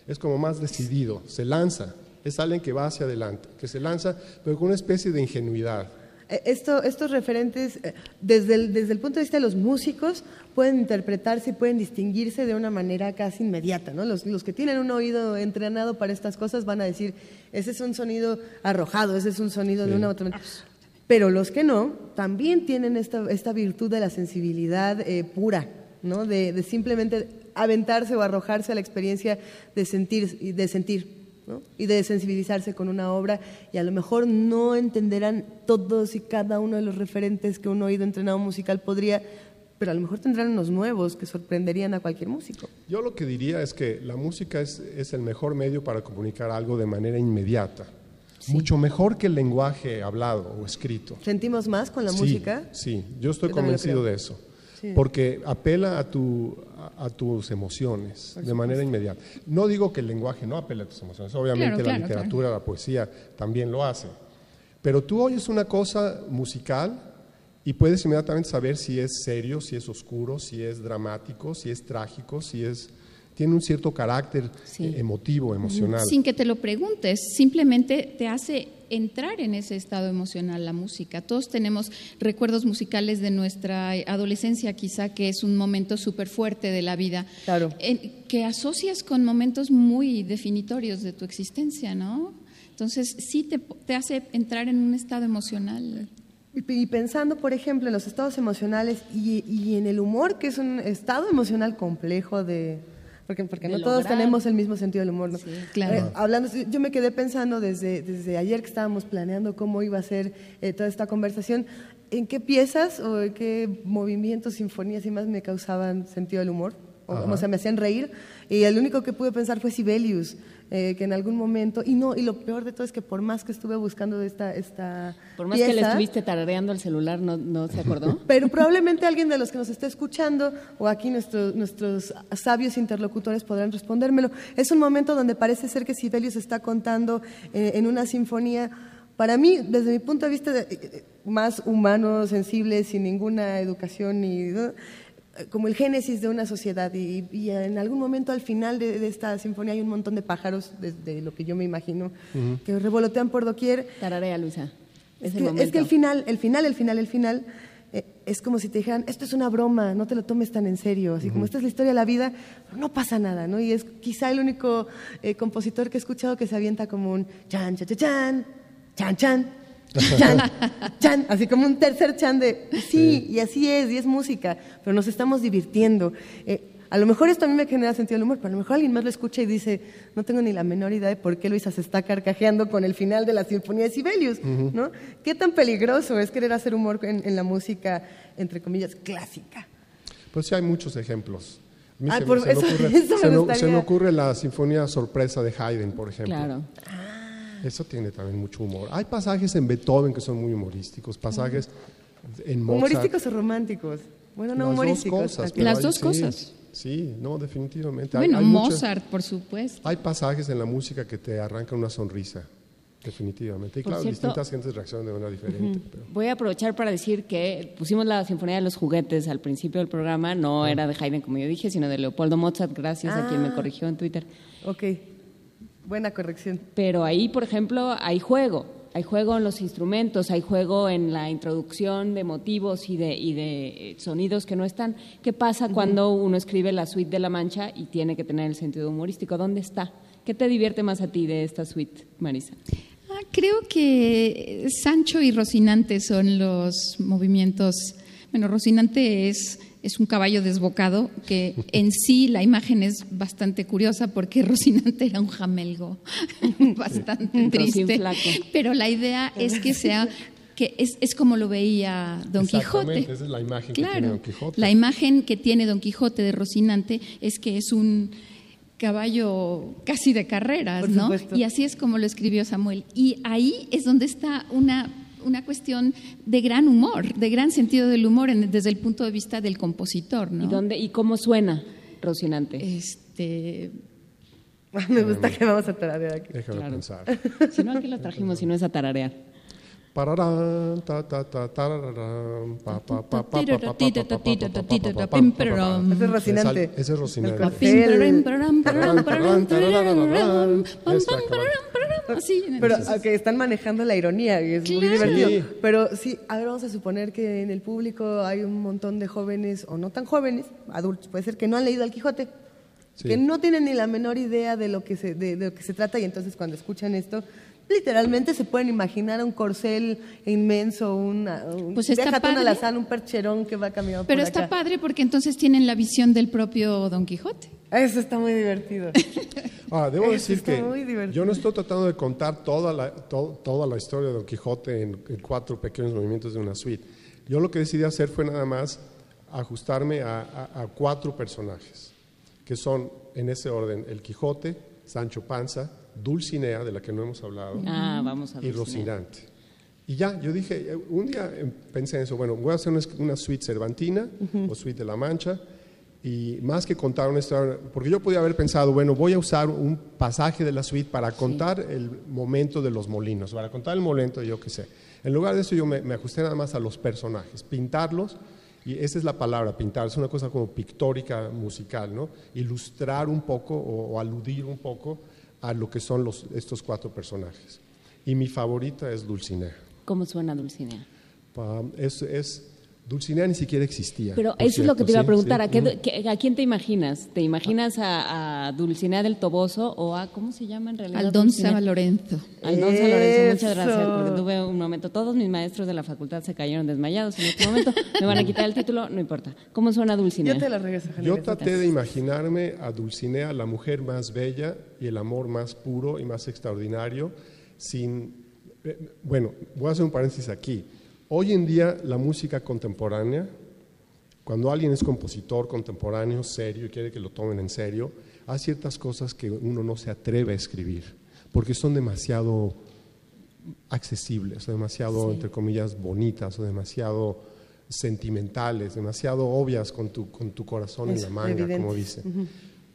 Es como más decidido, se lanza, es alguien que va hacia adelante, que se lanza, pero con una especie de ingenuidad. Eh, esto, estos referentes, eh, desde el, desde el punto de vista de los músicos, pueden interpretarse y pueden distinguirse de una manera casi inmediata. ¿no? Los, los, que tienen un oído entrenado para estas cosas van a decir, ese es un sonido arrojado, ese es un sonido de una otra manera. Pero los que no, también tienen esta, esta virtud de la sensibilidad eh, pura, ¿no? De, simplemente aventarse o arrojarse a la experiencia de sentir, de sentir y de sensibilizarse con una obra y a lo mejor no entenderán todos y cada uno de los referentes que un oído entrenado musical podría, pero a lo mejor tendrán unos nuevos que sorprenderían a cualquier músico. Yo lo que diría es que la música es, es el mejor medio para comunicar algo de manera inmediata. Mucho mejor que el lenguaje hablado o escrito. ¿Sentimos más con la música? Sí, yo estoy convencido de eso. Porque apela a, tu, a, tus emociones de manera inmediata. No digo que el lenguaje no apela a tus emociones, obviamente la literatura, la poesía también lo hace. Pero tú oyes una cosa musical y puedes inmediatamente saber si es serio, si es oscuro, si es dramático, si es trágico, si es tiene un cierto carácter eh, emotivo, emocional. Sin que te lo preguntes, simplemente te hace entrar en ese estado emocional la música. Todos tenemos recuerdos musicales de nuestra adolescencia, quizá que es un momento súper fuerte de la vida, claro. que asocias con momentos muy definitorios de tu existencia, ¿no? Entonces sí te, te hace entrar en un estado emocional. Y pensando, por ejemplo, en los estados emocionales y, y en el humor, que es un estado emocional complejo de, porque, no todos tenemos el mismo sentido del humor. ¿no? claro. Eh, hablando, yo me quedé pensando desde, desde ayer que estábamos planeando cómo iba a ser eh, toda esta conversación, en qué piezas o en qué movimientos, sinfonías y más me causaban sentido del humor, o, o sea, me hacían reír. Y el único que pude pensar fue Sibelius. Eh, que en algún momento, y no, y lo peor de todo es que por más que estuve buscando esta, esta Por más que le estuviste tarareando el celular, ¿no, ¿no se acordó? Pero probablemente alguien de los que nos esté escuchando, o aquí nuestros nuestros sabios interlocutores podrán respondérmelo. Es un momento donde parece ser que Sibelius está contando eh, en una sinfonía para mí, desde mi punto de vista eh, más humano, sensible, sin ninguna educación ni como el génesis de una sociedad y, en algún momento al final de, esta sinfonía hay un montón de pájaros, desde lo que yo me imagino, que revolotean por doquier. Tararea, Luisa. Es, que, es que, el final, el final, el final, el final, eh, es como si te dijeran, esto es una broma, no te lo tomes tan en serio, así como esta es la historia de la vida, no pasa nada, ¿no? Y es quizá el único eh, compositor que he escuchado que se avienta como un chan, chan, chan, chan, chan, chan, Chan, así como un tercer chan de sí, y así es, y es música, pero nos estamos divirtiendo. Eh, a lo mejor esto a mí me genera sentido del humor, pero a lo mejor alguien más lo escucha y dice, no tengo ni la menor idea de por qué Luisa se está carcajeando con el final de la Sinfonía de Sibelius, ¿no? ¿Qué tan peligroso es querer hacer humor en, la música, entre comillas, clásica? Pues sí, hay muchos ejemplos. se, me ocurre, la Sinfonía Sorpresa de Haydn, por ejemplo. Claro. Eso tiene también mucho humor. Hay pasajes en Beethoven que son muy humorísticos, pasajes en Mozart. ¿Humorísticos o románticos? Bueno, no humorísticos. Las dos cosas. Sí, no, definitivamente. Bueno, Mozart, por supuesto. Hay pasajes en la música que te arrancan una sonrisa. Definitivamente. Y claro, distintas gentes reaccionan de manera diferente. Voy a aprovechar para decir que pusimos la Sinfonía de los Juguetes al principio del programa. No era de Haydn, como yo dije, sino de Leopoldo Mozart, gracias a quien me ah. corrigió en Twitter. Ok, buena corrección. Pero ahí, por ejemplo, hay juego hay juego en los instrumentos, hay juego en la introducción de motivos y de, y de eh, sonidos que no están. ¿Qué pasa cuando uno escribe la suite de La Mancha y tiene que tener el sentido humorístico? ¿Dónde está? ¿Qué te divierte más a ti de esta suite, Marisa? Ah, creo que Sancho y Rocinante son los movimientos. Bueno, Rocinante es es un caballo desbocado, que en sí la imagen es bastante curiosa porque Rocinante era un jamelgo bastante triste, pero la idea es que sea que es, es como lo veía Don Quijote. Esa es la imagen que tiene Don Quijote. La imagen que tiene Don Quijote de Rocinante es que es un caballo casi de carreras, ¿no? Y así es como lo escribió Samuel. Y ahí es donde está una una cuestión de gran humor, de gran sentido del humor desde el punto de vista del compositor. ¿no? ¿Y, dónde, ¿Y cómo suena Rocinante? Este... Me gusta que vamos a tararear aquí. Déjame pensar. Si no, aquí lo trajimos, si no es a tararear. Ese es Rocinante. Ese es Rocinante. Pero que están manejando la ironía y es muy divertido. Pero sí, a ver, vamos a suponer que en el público hay un montón de jóvenes o no tan jóvenes, adultos, puede ser que no han leído al Quijote. que no tienen ni la menor idea de lo que se de, lo que se trata y entonces cuando escuchan esto literalmente se pueden imaginar un corcel inmenso, una, un, pues está padre. un percherón que va caminando Pero está padre porque entonces tienen la visión del propio Don Quijote. Eso está muy divertido. Ah, debo decir que yo no estoy tratando de contar toda la, toda la historia de Don Quijote en, cuatro pequeños movimientos de una suite. Yo lo que decidí hacer fue nada más ajustarme a cuatro personajes, que son en ese orden el Quijote, Sancho Panza, Dulcinea, de la que no hemos hablado, ah, vamos y Rocinante. Y ya, yo dije, un día pensé en eso, bueno, voy a hacer una, suite cervantina o suite de La Mancha, y más que contar una historia, porque yo podía haber pensado, bueno, voy a usar un pasaje de la suite para contar el momento de los molinos, para contar el momento, yo qué sé. En lugar de eso, yo me, ajusté nada más a los personajes, pintarlos, y esa es la palabra, pintar, es una cosa como pictórica, musical, ¿no? Ilustrar un poco o aludir un poco a lo que son los, estos cuatro personajes. Y mi favorita es Dulcinea. ¿Cómo suena Dulcinea? es, es, Dulcinea ni siquiera existía. Pero eso es lo que te iba a preguntar. ¿A, quién te imaginas? ¿Te imaginas a, Dulcinea del Toboso o a, ¿cómo se llama en realidad? Al Don San Lorenzo. Al Don San Lorenzo, muchas gracias. Porque tuve un momento, todos mis maestros de la facultad se cayeron desmayados en este momento. Me van a quitar el título, no importa. ¿Cómo suena Dulcinea? Yo te la regreso, Yo traté de imaginarme a Dulcinea, la mujer más bella y el amor más puro y más extraordinario, sin... Eh, bueno, voy a hacer un paréntesis aquí Hoy en día la música contemporánea, cuando alguien es compositor contemporáneo, serio, y quiere que lo tomen en serio, hay ciertas cosas que uno no se atreve a escribir, porque son demasiado accesibles, demasiado, entre comillas, bonitas, o demasiado sentimentales, demasiado obvias con tu, con tu corazón en la manga, como dice.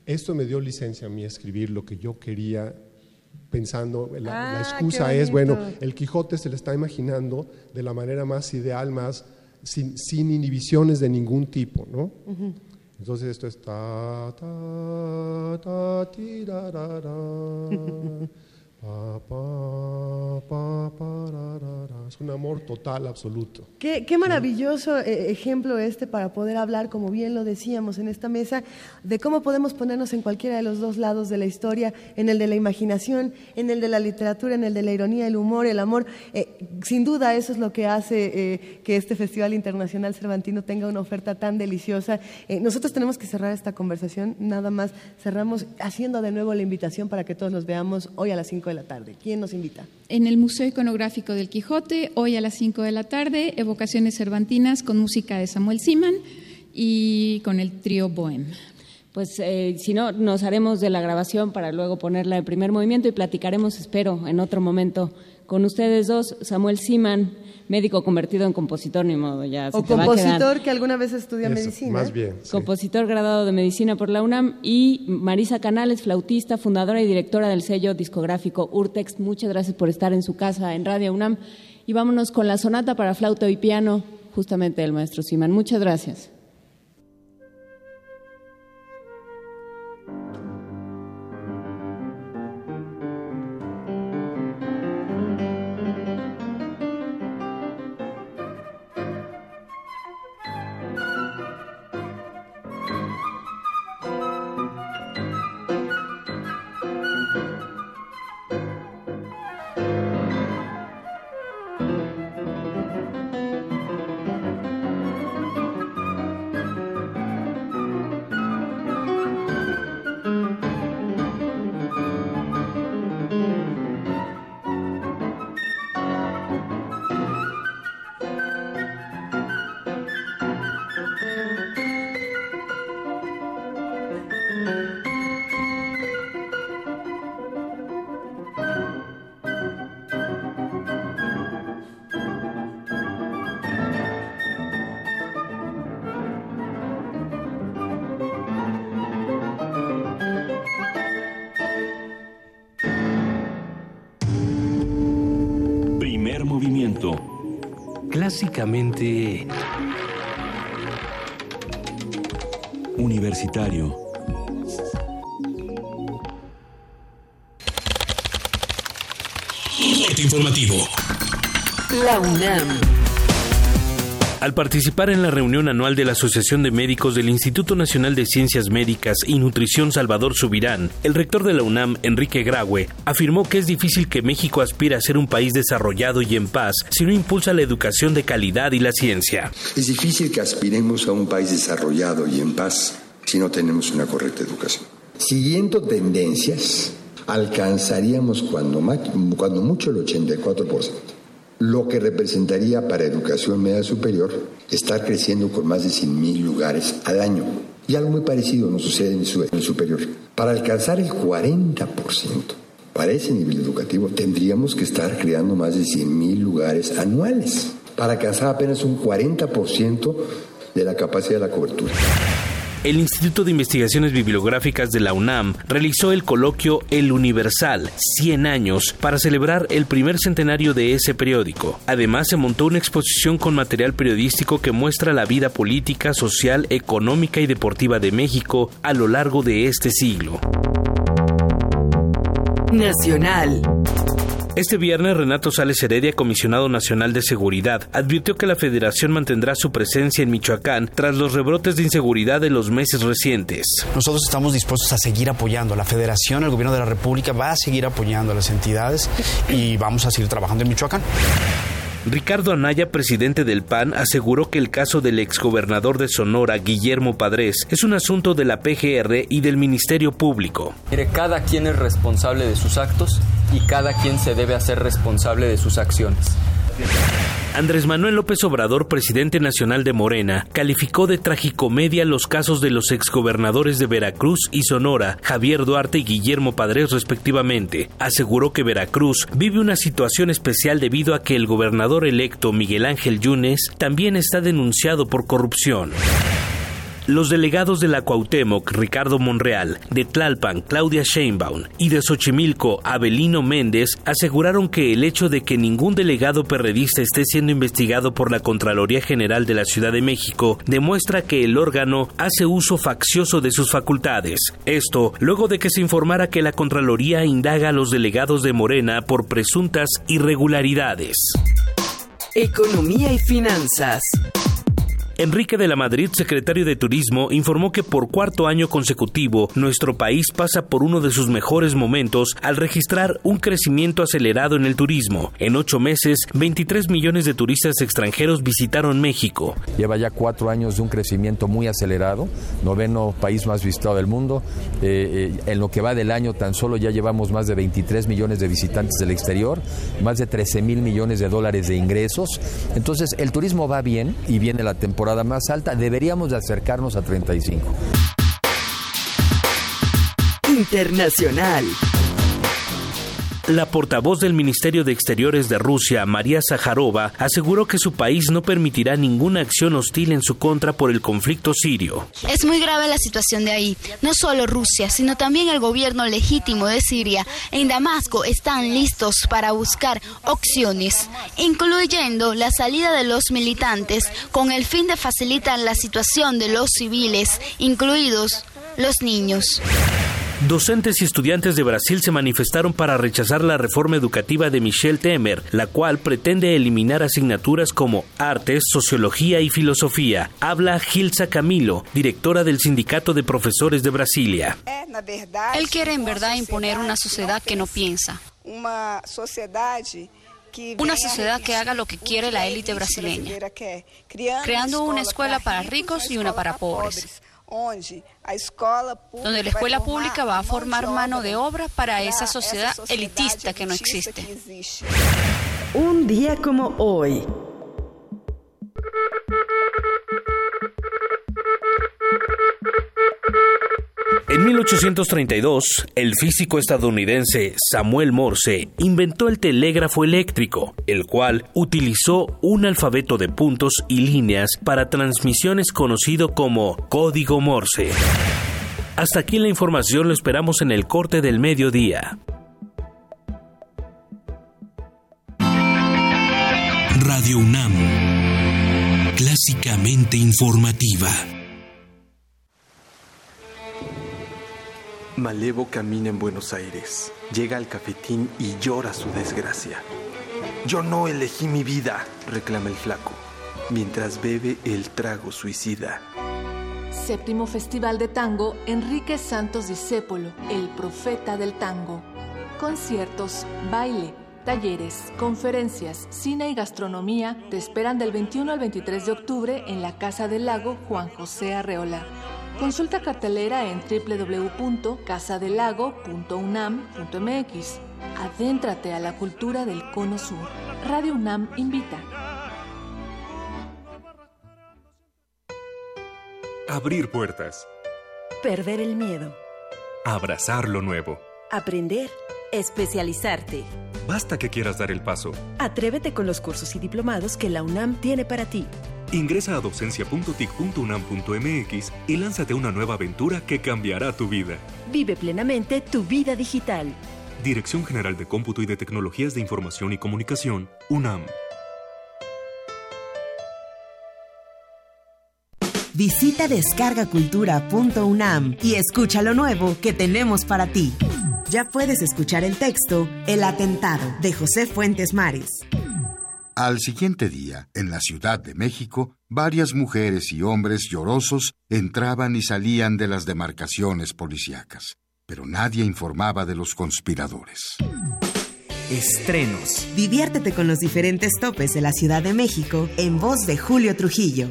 Esto me dio licencia a mí a escribir lo que yo quería pensando, la, ah, excusa es, bueno, el Quijote se le está imaginando de la manera más ideal, más sin, sin inhibiciones de ningún tipo, ¿no? Entonces esto es ta, ta, ta, ti, Es un amor total, absoluto. Qué, maravilloso eh, ejemplo este para poder hablar, como bien lo decíamos en esta mesa, de cómo podemos ponernos en cualquiera de los dos lados de la historia, en el de la imaginación, en el de la literatura, en el de la ironía, el humor, el amor. Eh, sin duda eso es lo que hace eh, que este Festival Internacional Cervantino tenga una oferta tan deliciosa. nosotros tenemos que cerrar esta conversación, nada más cerramos haciendo de nuevo la invitación para que todos los veamos hoy a las 5 de la tarde. ¿Quién nos invita? En el Museo Iconográfico del Quijote, hoy a las 5 de la tarde, Evocaciones Cervantinas con música de Samuel Siman y con el trío Bohem. Pues eh, si no, nos haremos de la grabación para luego ponerla en primer movimiento y platicaremos, espero, en otro momento con ustedes dos, Samuel Siman, médico convertido en compositor, ni modo, ya. o compositor que alguna vez estudia medicina. Más bien. Compositor graduado de medicina por la UNAM y Marisa Canales, flautista, fundadora y directora del sello discográfico Urtext. Muchas gracias por estar en su casa en Radio UNAM. Y vámonos con la sonata para flauta y piano, justamente del maestro Siman. Muchas gracias. Básicamente... Universitario. informativo. La UNAM. Al participar en la reunión anual de la Asociación de Médicos del Instituto Nacional de Ciencias Médicas y Nutrición Salvador Subirán, el rector de la UNAM, Enrique Graue, afirmó que es difícil que México aspire a ser un país desarrollado y en paz si no impulsa la educación de calidad y la ciencia. Es difícil que aspiremos a un país desarrollado y en paz si no tenemos una correcta educación. Siguiendo tendencias, alcanzaríamos cuando, cuando mucho el 84% lo que representaría para educación media superior estar creciendo con más de 100.000 lugares al año. Y algo muy parecido nos sucede en el superior. Para alcanzar el 40% para ese nivel educativo tendríamos que estar creando más de 100.000 lugares anuales para alcanzar apenas un 40% de la capacidad de la cobertura el Instituto de Investigaciones Bibliográficas de la UNAM realizó el coloquio El Universal, 100 años, para celebrar el primer centenario de ese periódico. Además, se montó una exposición con material periodístico que muestra la vida política, social, económica y deportiva de México a lo largo de este siglo. Nacional. Este viernes, Renato Sales Heredia, comisionado nacional de seguridad, advirtió que la federación mantendrá su presencia en Michoacán tras los rebrotes de inseguridad de los meses recientes. Nosotros estamos dispuestos a seguir apoyando. La federación, el gobierno de la República va a seguir apoyando a las entidades y vamos a seguir trabajando en Michoacán. Ricardo Anaya, presidente del PAN, aseguró que el caso del exgobernador de Sonora, Guillermo Padres, es un asunto de la PGR y del Ministerio Público. Mire, cada quien es responsable de sus actos y cada quien se debe hacer responsable de sus acciones. Andrés Manuel López Obrador, presidente nacional de Morena, calificó de tragicomedia los casos de los exgobernadores de Veracruz y Sonora, Javier Duarte y Guillermo Padres respectivamente. Aseguró que Veracruz vive una situación especial debido a que el gobernador electo Miguel Ángel Yunes también está denunciado por corrupción. Los delegados de la Cuauhtémoc, Ricardo Monreal, de Tlalpan, Claudia Sheinbaum y de Xochimilco, Abelino Méndez, aseguraron que el hecho de que ningún delegado perredista esté siendo investigado por la Contraloría General de la Ciudad de México demuestra que el órgano hace uso faccioso de sus facultades. Esto luego de que se informara que la Contraloría indaga a los delegados de Morena por presuntas irregularidades. Economía y finanzas. Enrique de la Madrid, secretario de Turismo, informó que por cuarto año consecutivo nuestro país pasa por uno de sus mejores momentos al registrar un crecimiento acelerado en el turismo. En ocho meses, 23 millones de turistas extranjeros visitaron México. Lleva ya cuatro años de un crecimiento muy acelerado, noveno país más visitado del mundo. Eh, eh, en lo que va del año tan solo ya llevamos más de 23 millones de visitantes del exterior, más de 13 mil millones de dólares de ingresos. Entonces el turismo va bien y viene la temporada más alta, deberíamos de acercarnos a 35. Internacional. La portavoz del Ministerio de Exteriores de Rusia, María Zaharova, aseguró que su país no permitirá ninguna acción hostil en su contra por el conflicto sirio. Es muy grave la situación de ahí. No solo Rusia, sino también el gobierno legítimo de Siria en Damasco están listos para buscar opciones, incluyendo la salida de los militantes con el fin de facilitar la situación de los civiles, incluidos los niños. Docentes y estudiantes de Brasil se manifestaron para rechazar la reforma educativa de Michel Temer, la cual pretende eliminar asignaturas como artes, sociología y filosofía. Habla Gilsa Camilo, directora del Sindicato de Profesores de Brasilia. Él quiere en verdad imponer una sociedad que no piensa. Una sociedad que haga lo que quiere la élite brasileña, creando una escuela para ricos y una para pobres donde la escuela pública va a formar mano de obra para esa sociedad elitista que no existe. Un día como hoy. En 1832, el físico estadounidense Samuel Morse inventó el telégrafo eléctrico, el cual utilizó un alfabeto de puntos y líneas para transmisiones conocido como código Morse. Hasta aquí la información lo esperamos en el corte del mediodía. Radio UNAM, clásicamente informativa. Malevo camina en Buenos Aires, llega al cafetín y llora su desgracia. Yo no elegí mi vida, reclama el flaco, mientras bebe el trago suicida. Séptimo Festival de Tango Enrique Santos Discépolo, el profeta del tango. Conciertos, baile, talleres, conferencias, cine y gastronomía te esperan del 21 al 23 de octubre en la Casa del Lago Juan José Arreola. Consulta cartelera en www.casadelago.unam.mx. Adéntrate a la cultura del Cono Sur. Radio UNAM invita. Abrir puertas. Perder el miedo. Abrazar lo nuevo. Aprender. Especializarte. Basta que quieras dar el paso. Atrévete con los cursos y diplomados que la UNAM tiene para ti. Ingresa a docencia.tic.unam.mx y lánzate a una nueva aventura que cambiará tu vida. Vive plenamente tu vida digital. Dirección General de Cómputo y de Tecnologías de Información y Comunicación, UNAM. Visita descargacultura.unam y escucha lo nuevo que tenemos para ti. Ya puedes escuchar el texto El atentado de José Fuentes Mares. Al siguiente día, en la Ciudad de México, varias mujeres y hombres llorosos entraban y salían de las demarcaciones policíacas, pero nadie informaba de los conspiradores. Estrenos. Diviértete con los diferentes topes de la Ciudad de México en voz de Julio Trujillo.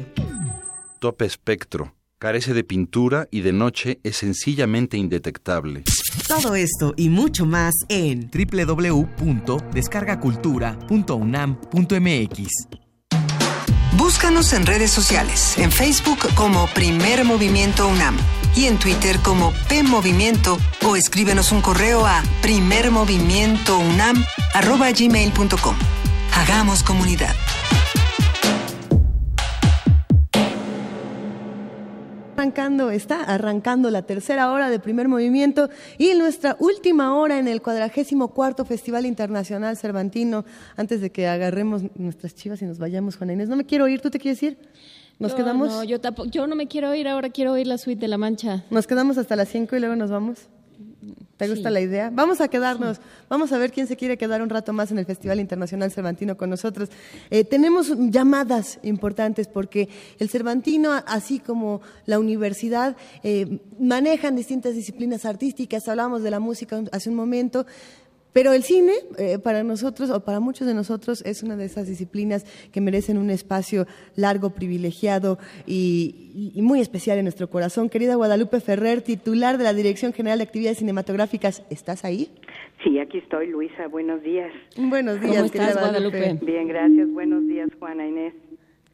Tope espectro. Carece de pintura y de noche es sencillamente indetectable. Todo esto y mucho más en www.descargacultura.unam.mx. Búscanos en redes sociales, en Facebook como Primer Movimiento UNAM y en Twitter como P Movimiento o escríbenos un correo a primermovimientounam@gmail.com. Hagamos comunidad. Arrancando, está arrancando la tercera hora de primer movimiento y nuestra última hora en el cuadragésimo cuarto Festival Internacional Cervantino, antes de que agarremos nuestras chivas y nos vayamos, Juana Inés. No me quiero ir, ¿tú te quieres ir? ¿Nos quedamos? No, yo, yo no me quiero ir ahora, quiero oír la suite de La Mancha. ¿Nos quedamos hasta las cinco y luego nos vamos? ¿Te gusta la idea? Vamos a quedarnos, vamos a ver quién se quiere quedar un rato más en el Festival Internacional Cervantino con nosotros. Eh, tenemos llamadas importantes porque el Cervantino, así como la universidad, eh, manejan distintas disciplinas artísticas. Hablábamos de la música hace un momento. Pero el cine, eh, para nosotros, o para muchos de nosotros, es una de esas disciplinas que merecen un espacio largo, privilegiado y, muy especial en nuestro corazón. Querida Guadalupe Ferrer, titular de la Dirección General de Actividades Cinematográficas, ¿estás ahí? Sí, aquí estoy, Luisa. Buenos días. Buenos días, ¿Cómo estás, Guadalupe? Bien, gracias. Buenos días, Juana Inés.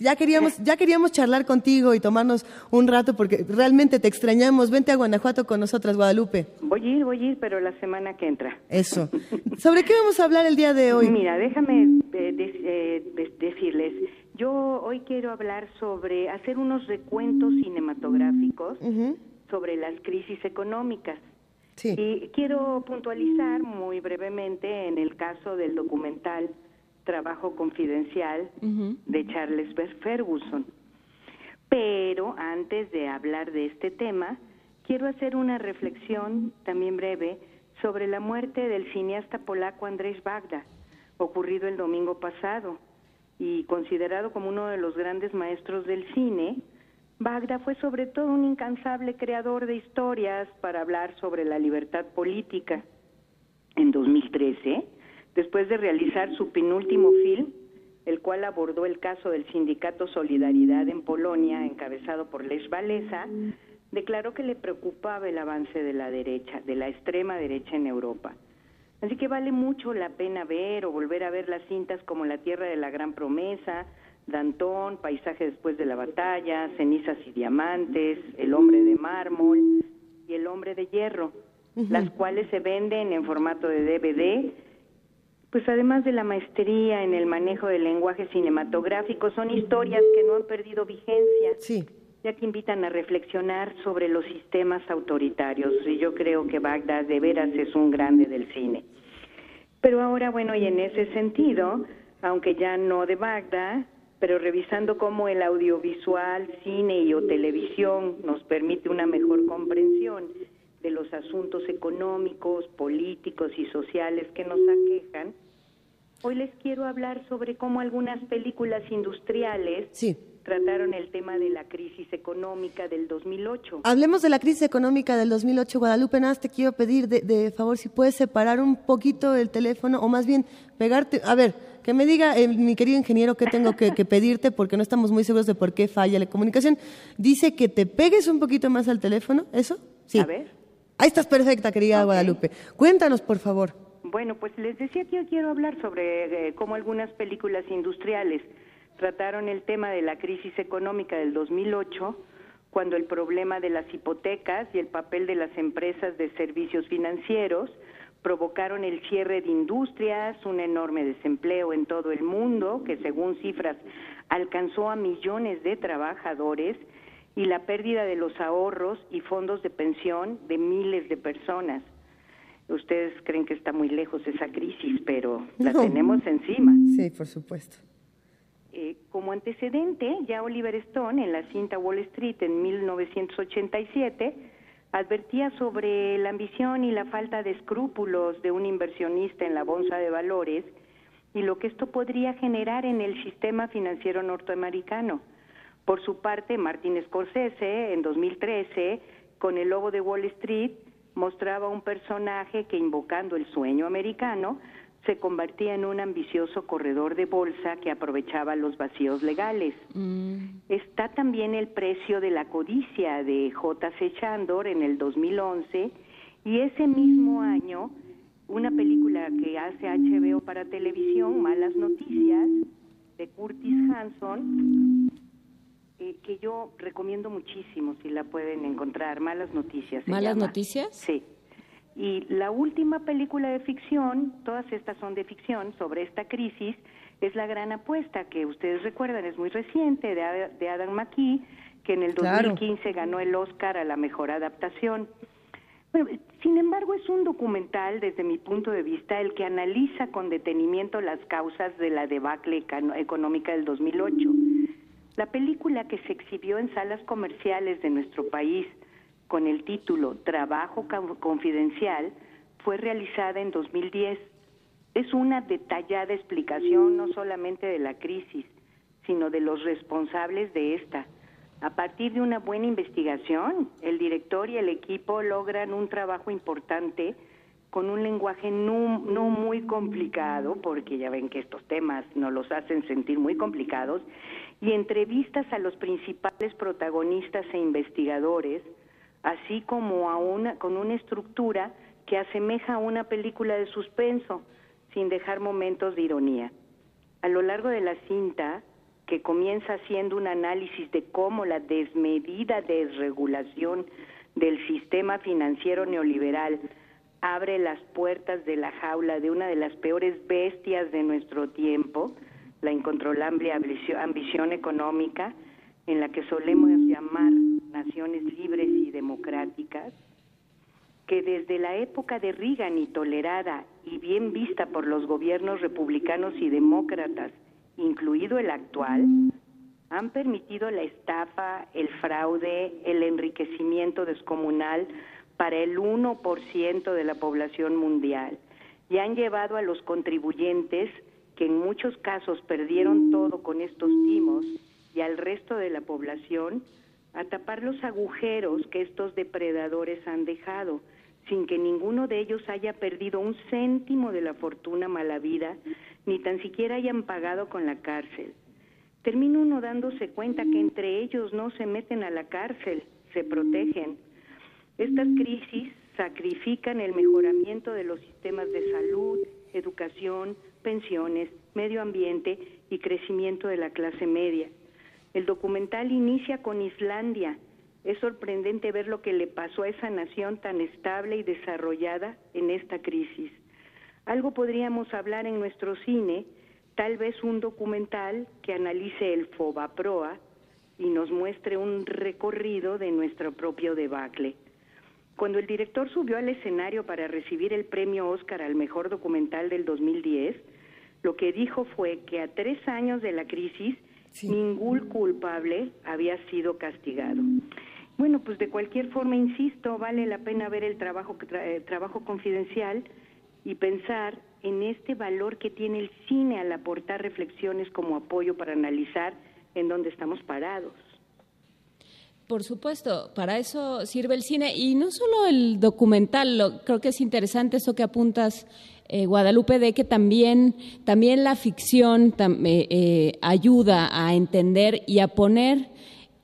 Ya queríamos, ya queríamos charlar contigo y tomarnos un rato porque realmente te extrañamos. Vente a Guanajuato con nosotras, Guadalupe. Voy a ir, voy a ir, pero la semana que entra. Eso. ¿Sobre qué vamos a hablar el día de hoy? Mira, déjame eh, eh, decirles. Yo hoy quiero hablar sobre hacer unos recuentos cinematográficos sobre las crisis económicas. Sí. Y quiero puntualizar muy brevemente en el caso del documental trabajo confidencial de Charles Ferguson. Pero antes de hablar de este tema, quiero hacer una reflexión también breve sobre la muerte del cineasta polaco Andrzej Bagda, ocurrido el domingo pasado y considerado como uno de los grandes maestros del cine. Bagda fue sobre todo un incansable creador de historias para hablar sobre la libertad política. En 2013, después de realizar su penúltimo film, el cual abordó el caso del sindicato Solidaridad en Polonia, encabezado por Lech Walesa, declaró que le preocupaba el avance de la derecha, de la extrema derecha en Europa. Así que vale mucho la pena ver o volver a ver las cintas como La Tierra de la Gran Promesa, Dantón, Paisaje después de la batalla, Cenizas y Diamantes, El Hombre de Mármol y El Hombre de Hierro, las cuales se venden en formato de DVD pues además de la maestría en el manejo del lenguaje cinematográfico, son historias que no han perdido vigencia, sí. ya que invitan a reflexionar sobre los sistemas autoritarios. Y yo creo que Bagdad de veras es un grande del cine. Pero ahora, bueno, y en ese sentido, aunque ya no de Bagdad, pero revisando cómo el audiovisual, cine y o televisión nos permite una mejor comprensión de los asuntos económicos, políticos y sociales que nos aquejan, hoy les quiero hablar sobre cómo algunas películas industriales trataron el tema de la crisis económica del 2008. Hablemos de la crisis económica del 2008. Guadalupe, nada, te quiero pedir de, favor si puedes separar un poquito el teléfono o más bien pegarte. A ver, que me diga mi querido ingeniero qué tengo que, que, pedirte porque no estamos muy seguros de por qué falla la comunicación. Dice que te pegues un poquito más al teléfono, ¿eso? Sí. A ver. Ahí estás perfecta, querida Guadalupe. Cuéntanos, por favor. Bueno, pues les decía que yo quiero hablar sobre eh, cómo algunas películas industriales trataron el tema de la crisis económica del 2008, cuando el problema de las hipotecas y el papel de las empresas de servicios financieros provocaron el cierre de industrias, un enorme desempleo en todo el mundo, que según cifras alcanzó a millones de trabajadores y la pérdida de los ahorros y fondos de pensión de miles de personas. Ustedes creen que está muy lejos esa crisis, pero la tenemos encima. Sí, por supuesto. Eh, como antecedente, ya Oliver Stone en la cinta Wall Street en 1987 advertía sobre la ambición y la falta de escrúpulos de un inversionista en la bolsa de valores y lo que esto podría generar en el sistema financiero norteamericano. Por su parte, Martin Scorsese, en 2013, con El Lobo de Wall Street, mostraba un personaje que, invocando el sueño americano, se convertía en un ambicioso corredor de bolsa que aprovechaba los vacíos legales. Mm. Está también el precio de la codicia de J.C. Chandor en el 2011 y ese mismo año una película que hace HBO para televisión, Malas Noticias, de Curtis Hanson, eh, que yo recomiendo muchísimo si la pueden encontrar, Malas Noticias. ¿Malas Noticias? Sí. Y la última película de ficción, todas estas son de ficción, sobre esta crisis, es La Gran Apuesta, que ustedes recuerdan, es muy reciente, de, de Adam McKee, que en el 2015 ganó el Oscar a la mejor adaptación. Bueno, sin embargo, es un documental, desde mi punto de vista, el que analiza con detenimiento las causas de la debacle económica del 2008 la película que se exhibió en salas comerciales de nuestro país con el título Trabajo Confidencial fue realizada en 2010. Es una detallada explicación no solamente de la crisis, sino de los responsables de esta. A partir de una buena investigación, el director y el equipo logran un trabajo importante con un lenguaje no, no, muy complicado, porque ya ven que estos temas nos los hacen sentir muy complicados, y entrevistas a los principales protagonistas e investigadores, así como a una, con una estructura que asemeja a una película de suspenso, sin dejar momentos de ironía. A lo largo de la cinta, que comienza haciendo un análisis de cómo la desmedida desregulación del sistema financiero neoliberal abre las puertas de la jaula de una de las peores bestias de nuestro tiempo, la incontrolable ambición económica, en la que solemos llamar naciones libres y democráticas, que desde la época de Reagan y tolerada y bien vista por los gobiernos republicanos y demócratas, incluido el actual, han permitido la estafa, el fraude, el enriquecimiento descomunal para el 1% de la población mundial y han llevado a los contribuyentes, que en muchos casos perdieron todo con estos timos, y al resto de la población a tapar los agujeros que estos depredadores han dejado, sin que ninguno de ellos haya perdido un céntimo de la fortuna mala vida, ni tan siquiera hayan pagado con la cárcel. Termina uno dándose cuenta que entre ellos no se meten a la cárcel, se protegen. Estas crisis sacrifican el mejoramiento de los sistemas de salud, educación, pensiones, medio ambiente y crecimiento de la clase media. El documental inicia con Islandia. Es sorprendente ver lo que le pasó a esa nación tan estable y desarrollada en esta crisis. Algo podríamos hablar en nuestro cine, tal vez un documental que analice el FOBAPROA y nos muestre un recorrido de nuestro propio debacle. Cuando el director subió al escenario para recibir el premio Oscar al mejor documental del 2010, lo que dijo fue que a tres años de la crisis ningún culpable había sido castigado. Bueno, pues de cualquier forma, insisto, vale la pena ver el trabajo, trabajo confidencial y pensar en este valor que tiene el cine al aportar reflexiones como apoyo para analizar en dónde estamos parados. Por supuesto, para eso sirve el cine y no solo el documental, lo, creo que es interesante eso que apuntas, eh, Guadalupe, de que también, también la ficción eh, eh, ayuda a entender y a poner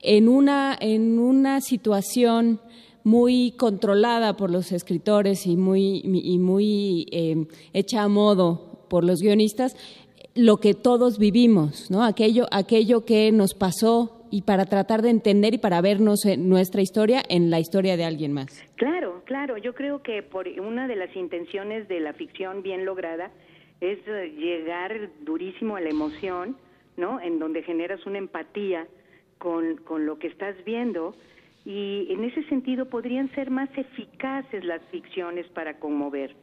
en una, en una situación muy controlada por los escritores y muy, y muy hecha a modo por los guionistas, lo que todos vivimos, ¿no? Aquello, aquello que nos pasó y para tratar de entender y para vernos en nuestra historia en la historia de alguien más. Claro, claro, yo creo que por una de las intenciones de la ficción bien lograda es eh, llegar durísimo a la emoción, ¿no? En donde generas una empatía con, con lo que estás viendo y en ese sentido podrían ser más eficaces las ficciones para conmover.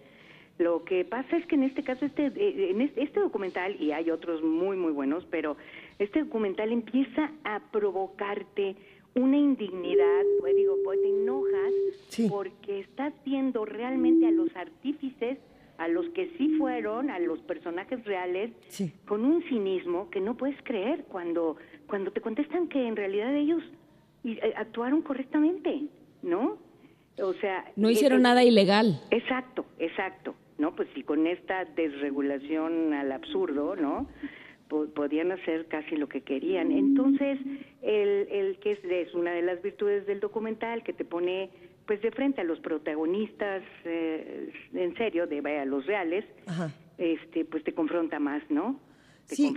Lo que pasa es que en este caso, este, eh, en este documental, y hay otros muy, muy buenos, pero este documental empieza a provocarte una indignidad, pues digo, pues te enojas porque estás viendo realmente a los artífices, a los que sí fueron, a los personajes reales, con un cinismo que no puedes creer cuando, cuando te contestan que en realidad ellos eh, actuaron correctamente, ¿no? O sea, no hicieron nada ilegal. Exacto, exacto. ¿no? Pues si con esta desregulación al absurdo, ¿no? Podían hacer casi lo que querían. Entonces, el, el que es, una de las virtudes del documental que te pone pues de frente a los protagonistas eh, en serio, de a los reales, este pues te confronta más, ¿no? Sí.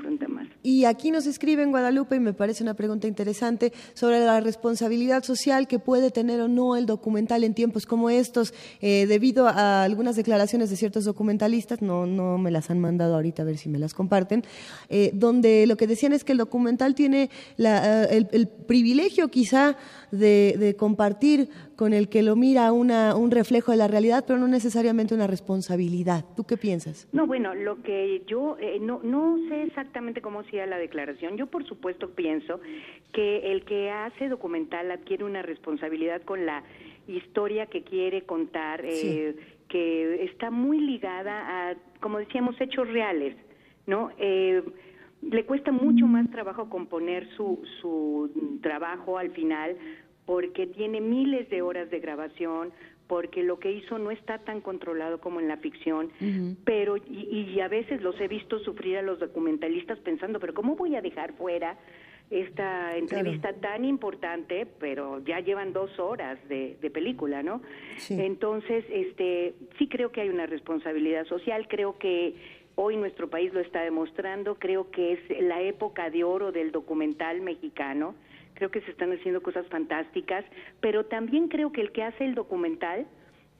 Y aquí nos escribe en Guadalupe, y me parece una pregunta interesante, sobre la responsabilidad social que puede tener o no el documental en tiempos como estos, eh, debido a algunas declaraciones de ciertos documentalistas, no, no me las han mandado ahorita a ver si me las comparten, eh, donde lo que decían es que el documental tiene la, eh, el, privilegio quizá de, de compartir con el que lo mira una, un reflejo de la realidad, pero no necesariamente una responsabilidad. ¿Tú qué piensas? No, bueno, lo que yo eh, no, no sé exactamente cómo sea la declaración. Yo, por supuesto, pienso que el que hace documental adquiere una responsabilidad con la historia que quiere contar. Eh, que está muy ligada a, como decíamos, hechos reales, ¿no? Eh, le cuesta mucho más trabajo componer su, su trabajo al final porque tiene miles de horas de grabación, porque lo que hizo no está tan controlado como en la ficción, pero y, y, a veces los he visto sufrir a los documentalistas pensando, pero ¿cómo voy a dejar fuera esta entrevista tan importante, pero ya llevan dos horas de, de película, ¿no? Entonces, este, sí creo que hay una responsabilidad social, creo que hoy nuestro país lo está demostrando, creo que es la época de oro del documental mexicano, creo que se están haciendo cosas fantásticas, pero también creo que el que hace el documental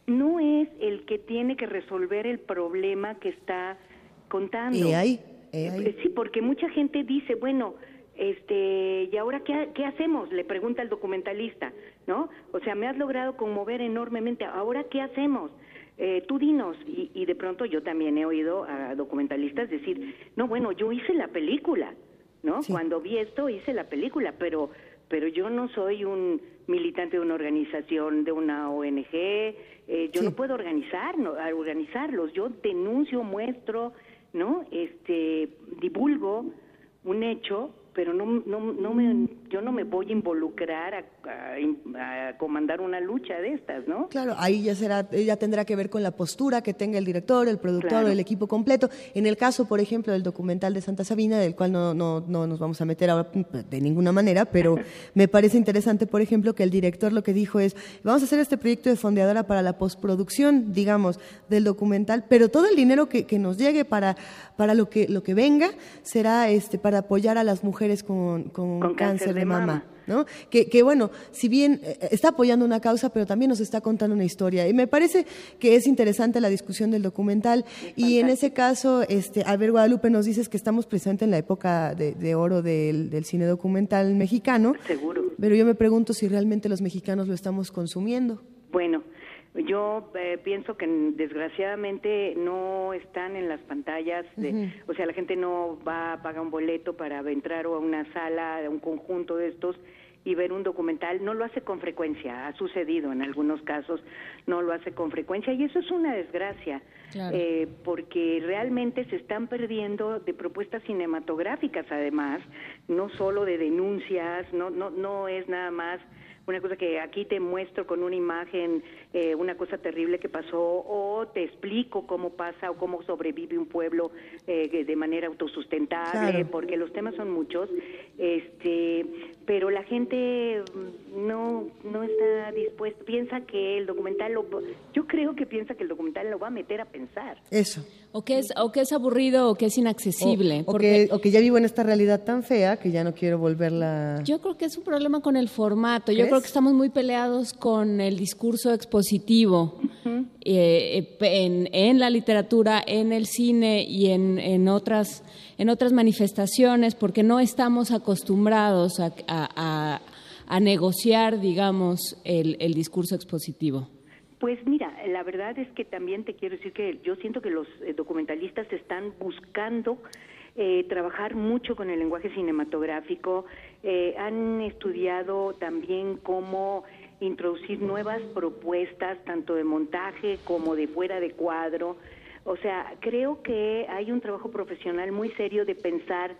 no es el que tiene que resolver el problema que está contando. ¿Y ahí? Eh, sí, porque mucha gente dice, bueno, este, ¿y ahora qué, qué hacemos? Le pregunta el documentalista, ¿no? O sea, me has logrado conmover enormemente, ¿ahora qué hacemos? Eh, tú dinos, y, y de pronto yo también he oído a documentalistas decir, no, bueno, yo hice la película, ¿no? Cuando vi esto hice la película, pero pero yo no soy un militante de una organización, de una ONG, eh, yo no puedo organizar, no, organizarlos, yo denuncio, muestro, ¿no? Este, divulgo un hecho pero no, no, no me, yo no me voy a involucrar a, comandar una lucha de estas, ¿no? Claro, ahí ya será, ya tendrá que ver con la postura que tenga el director, el productor o el equipo completo. En el caso, por ejemplo, del documental de Santa Sabina, del cual no, no, no nos vamos a meter ahora de ninguna manera, pero me parece interesante, por ejemplo, que el director lo que dijo es, vamos a hacer este proyecto de fondeadora para la postproducción, digamos, del documental, pero todo el dinero que, que nos llegue para, para lo que, lo que venga será este, para apoyar a las mujeres con, con, cáncer, de, mama. ¿No? Que, que, bueno, si bien eh, está apoyando una causa, pero también nos está contando una historia. Y me parece que es interesante la discusión del documental. y en ese caso, este, Albert Guadalupe nos dices que estamos presentes en la época de, oro del, del, cine documental mexicano. Seguro. Pero yo me pregunto si realmente los mexicanos lo estamos consumiendo. Bueno, yo eh, pienso que desgraciadamente no están en las pantallas, de, o sea, la gente no va a pagar un boleto para entrar a una sala, a un conjunto de estos y ver un documental, no lo hace con frecuencia, ha sucedido en algunos casos, no lo hace con frecuencia y eso es una desgracia, eh, porque realmente se están perdiendo de propuestas cinematográficas además, no solo de denuncias, no, no, no es nada más una cosa que aquí te muestro con una imagen, eh, una cosa terrible que pasó, o te explico cómo pasa o cómo sobrevive un pueblo eh, de manera autosustentable, porque los temas son muchos, este, pero la gente no no está dispuesta, piensa que el documental lo, yo creo que piensa que el documental lo va a meter a pensar. Eso. O que es, o que es aburrido o que es inaccesible. O, que, o que ya vivo en esta realidad tan fea que ya no quiero volverla. Yo creo que es un problema con el formato. Yo creo que estamos muy peleados con el discurso expositivo eh, en, en, la literatura, en el cine y en, en, otras, en otras manifestaciones, porque no estamos acostumbrados a, a, a negociar, digamos, el, el discurso expositivo. Pues mira, la verdad es que también te quiero decir que yo siento que los eh, documentalistas están buscando eh, trabajar mucho con el lenguaje cinematográfico, eh, han estudiado también cómo introducir nuevas propuestas, tanto de montaje como de fuera de cuadro. O sea, creo que hay un trabajo profesional muy serio de pensar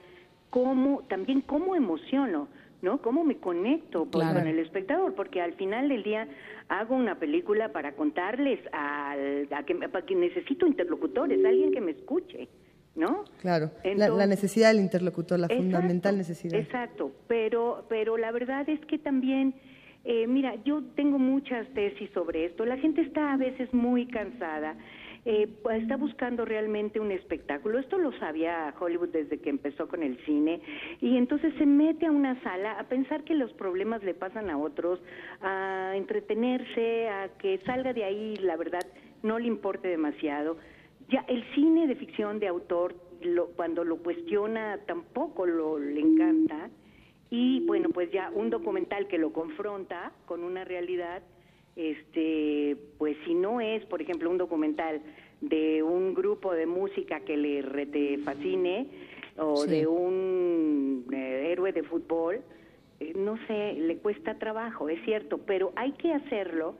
cómo, también cómo emociono, ¿no? ¿Cómo me conecto pues, con el espectador? Porque al final del día hago una película para contarles al, a que, para que necesito interlocutores, alguien que me escuche. ¿No? Claro, la, necesidad del interlocutor, la fundamental necesidad. Exacto, pero, pero la verdad es que también, eh, mira, yo tengo muchas tesis sobre esto, la gente está a veces muy cansada eh, está buscando realmente un espectáculo. Esto lo sabía Hollywood desde que empezó con el cine y entonces se mete a una sala a pensar que los problemas le pasan a otros, a entretenerse, a que salga de ahí, la verdad, no le importe demasiado. Ya el cine de ficción de autor, cuando lo cuestiona, tampoco lo, le encanta. Y bueno, pues ya un documental que lo confronta con una realidad este, pues si no es, por ejemplo, un documental de un grupo de música que le rete fascine o de un eh, héroe de fútbol, eh, no sé, le cuesta trabajo, es cierto, pero hay que hacerlo,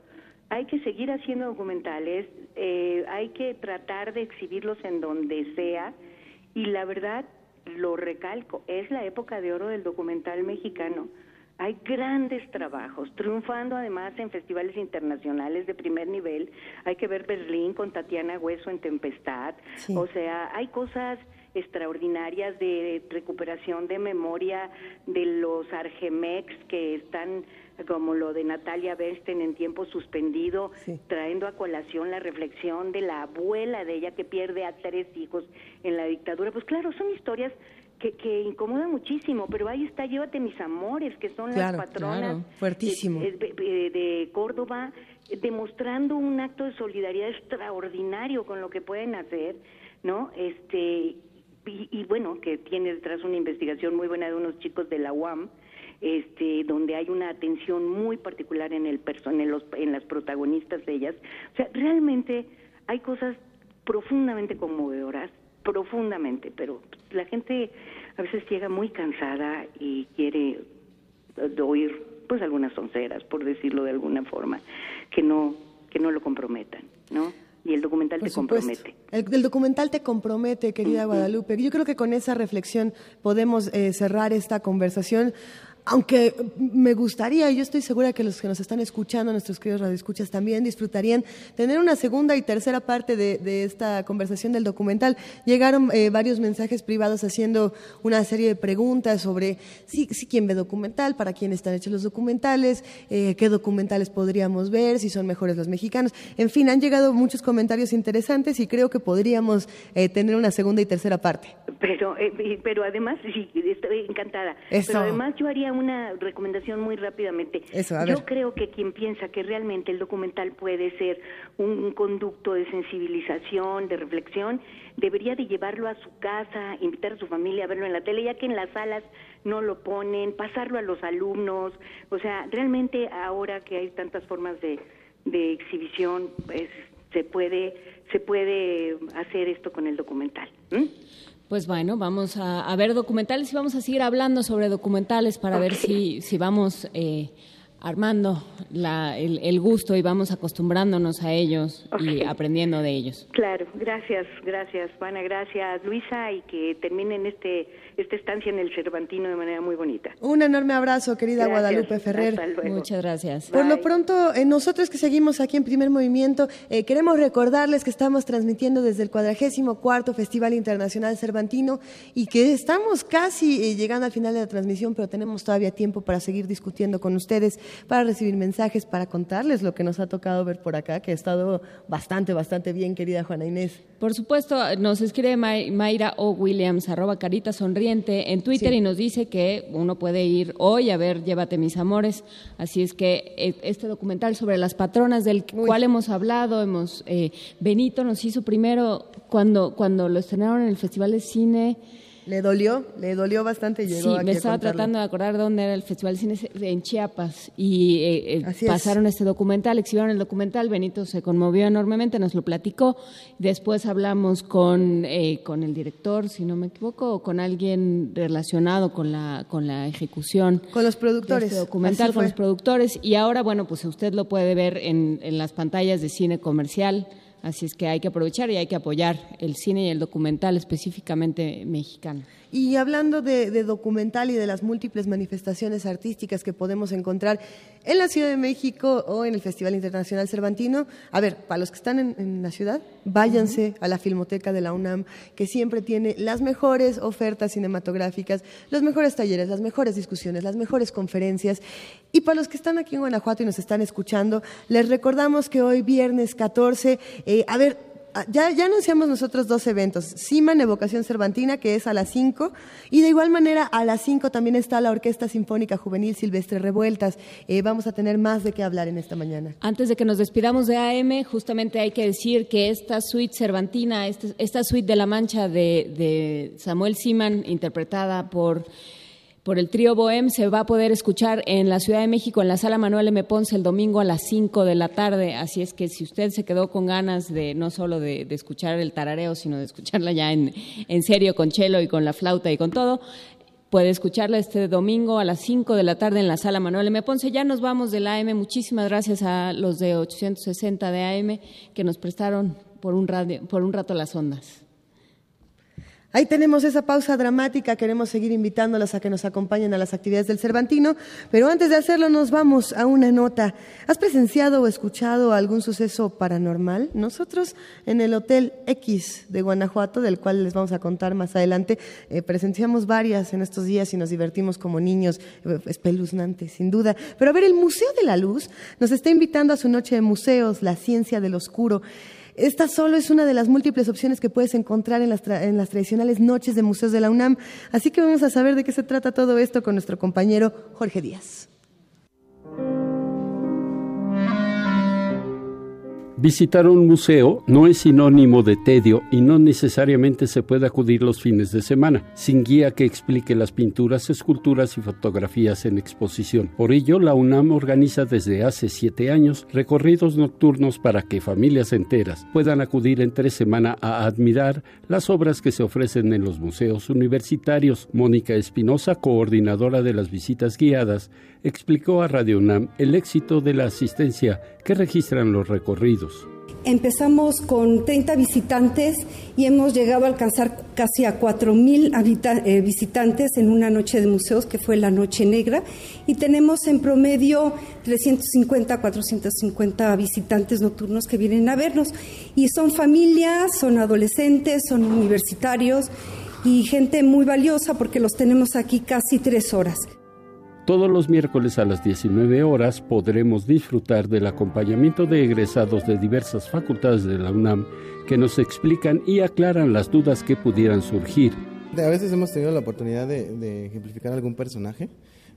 hay que seguir haciendo documentales, eh, hay que tratar de exhibirlos en donde sea y la verdad, lo recalco, es la época de oro del documental mexicano. Hay grandes trabajos, triunfando además en festivales internacionales de primer nivel. Hay que ver Berlín con Tatiana Hueso en Tempestad. O sea, hay cosas extraordinarias de recuperación de memoria de los Argemex que están como lo de Natalia Bernstein en tiempo suspendido, trayendo a colación la reflexión de la abuela de ella que pierde a tres hijos en la dictadura. Pues claro, son historias que, que incomodan muchísimo, pero ahí está Llévate mis amores, que son las patronas fuertísimo. De, Córdoba, demostrando un acto de solidaridad extraordinario con lo que pueden hacer, ¿no? Este y, y bueno, que tiene detrás una investigación muy buena de unos chicos de la UAM, este, donde hay una atención muy particular en el en, los, en las protagonistas de ellas. O sea, realmente hay cosas profundamente conmovedoras, profundamente, pero la gente a veces llega muy cansada y quiere oír pues algunas onceras, por decirlo de alguna forma, que no que no lo comprometan, ¿no? Y el documental te compromete. El, documental te compromete, querida Guadalupe. Yo creo que con esa reflexión podemos eh, cerrar esta conversación aunque me gustaría, y yo estoy segura que los que nos están escuchando, nuestros queridos radioescuchas también disfrutarían tener una segunda y tercera parte de, esta conversación del documental. Llegaron eh, varios mensajes privados haciendo una serie de preguntas sobre si, quién ve documental, para quién están hechos los documentales, eh, qué documentales podríamos ver, si son mejores los mexicanos. En fin, han llegado muchos comentarios interesantes y creo que podríamos eh, tener una segunda y tercera parte. Pero, pero además, sí, estoy encantada. Pero además yo haría una recomendación muy rápidamente. Yo creo que quien piensa que realmente el documental puede ser un, conducto de sensibilización, de reflexión, debería de llevarlo a su casa, invitar a su familia a verlo en la tele, ya que en las salas no lo ponen, pasarlo a los alumnos. O sea, realmente ahora que hay tantas formas de, de exhibición, pues se puede se puede hacer esto con el documental. Pues bueno, vamos a, ver documentales y vamos a seguir hablando sobre documentales para ver si, si vamos eh, armando la, el, gusto y vamos acostumbrándonos a ellos y aprendiendo de ellos. Claro, gracias, gracias Juana, gracias Luisa y que terminen este esta estancia en el Cervantino de manera muy bonita. Un enorme abrazo, querida Guadalupe Ferrer. Muchas gracias. Por lo pronto, eh, nosotros que seguimos aquí en Primer Movimiento, eh, queremos recordarles que estamos transmitiendo desde el cuadragésimo cuarto Festival Internacional Cervantino y que estamos casi eh, llegando al final de la transmisión, pero tenemos todavía tiempo para seguir discutiendo con ustedes, para recibir mensajes, para contarles lo que nos ha tocado ver por acá, que ha estado bastante, bastante bien, querida Juana Inés. Por supuesto, nos escribe Mayra O. Williams, arroba carita en Twitter y nos dice que uno puede ir hoy a ver Llévate mis amores. Así es que eh, este documental sobre las patronas del cual hemos hablado, hemos eh, Benito nos hizo primero cuando, cuando lo estrenaron en el Festival de Cine le dolió, le dolió bastante. Llegó sí, me estaba tratando de acordar dónde era el Festival de Cine en Chiapas y eh, eh, pasaron este documental, exhibieron el documental, Benito se conmovió enormemente, nos lo platicó. Después hablamos con, eh, con el director, si no me equivoco, o con alguien relacionado con la, con la ejecución. Con los productores. este documental, con los productores. Y ahora, bueno, pues usted lo puede ver en, en las pantallas de cine comercial Así es que hay que aprovechar y hay que apoyar el cine y el documental específicamente mexicano. Y hablando de, documental y de las múltiples manifestaciones artísticas que podemos encontrar en la Ciudad de México o en el Festival Internacional Cervantino, a ver, para los que están en, la ciudad, váyanse a la Filmoteca de la UNAM, que siempre tiene las mejores ofertas cinematográficas, los mejores talleres, las mejores discusiones, las mejores conferencias. Y para los que están aquí en Guanajuato y nos están escuchando, les recordamos que hoy, viernes 14, eh, a ver, Ah, ya, anunciamos nosotros dos eventos, CIMAN Evocación Cervantina, que es a las 5, y de igual manera a las 5 también está la Orquesta Sinfónica Juvenil Silvestre Revueltas. Eh, vamos a tener más de qué hablar en esta mañana. Antes de que nos despidamos de AM, justamente hay que decir que esta suite cervantina, esta, esta suite de La Mancha de, de Samuel Siman, interpretada por por el trío Bohem se va a poder escuchar en la Ciudad de México, en la sala Manuel M. Ponce, el domingo a las 5 de la tarde. Así es que si usted se quedó con ganas de no solo de, escuchar el tarareo, sino de escucharla ya en, en serio, con chelo y con la flauta y con todo, puede escucharla este domingo a las 5 de la tarde en la sala Manuel M. Ponce. Ya nos vamos del AM. Muchísimas gracias a los de 860 de AM que nos prestaron por un, radio, por un rato las ondas. Ahí tenemos esa pausa dramática, queremos seguir invitándolas a que nos acompañen a las actividades del Cervantino, pero antes de hacerlo nos vamos a una nota. ¿Has presenciado o escuchado algún suceso paranormal? Nosotros en el Hotel X de Guanajuato, del cual les vamos a contar más adelante, eh, presenciamos varias en estos días y nos divertimos como niños, eh, espeluznantes, sin duda. Pero a ver, el Museo de la Luz nos está invitando a su noche de museos, la ciencia del oscuro. Esta solo es una de las múltiples opciones que puedes encontrar en las, en las, tradicionales noches de museos de la UNAM. Así que vamos a saber de qué se trata todo esto con nuestro compañero Jorge Díaz. Visitar un museo no es sinónimo de tedio y no necesariamente se puede acudir los fines de semana, sin guía que explique las pinturas, esculturas y fotografías en exposición. Por ello, la UNAM organiza desde hace siete años recorridos nocturnos para que familias enteras puedan acudir entre semana a admirar las obras que se ofrecen en los museos universitarios. Mónica Espinosa, coordinadora de las visitas guiadas, explicó a Radio UNAM el éxito de la asistencia que registran los recorridos. Empezamos con 30 visitantes y hemos llegado a alcanzar casi a 4.000 eh, visitantes en una noche de museos que fue la Noche Negra y tenemos en promedio 350 450 visitantes nocturnos que vienen a vernos y son familias, son adolescentes, son universitarios y gente muy valiosa porque los tenemos aquí casi tres horas. Todos los miércoles a las 19 horas podremos disfrutar del acompañamiento de egresados de diversas facultades de la UNAM que nos explican y aclaran las dudas que pudieran surgir. A veces hemos tenido la oportunidad de, ejemplificar algún personaje,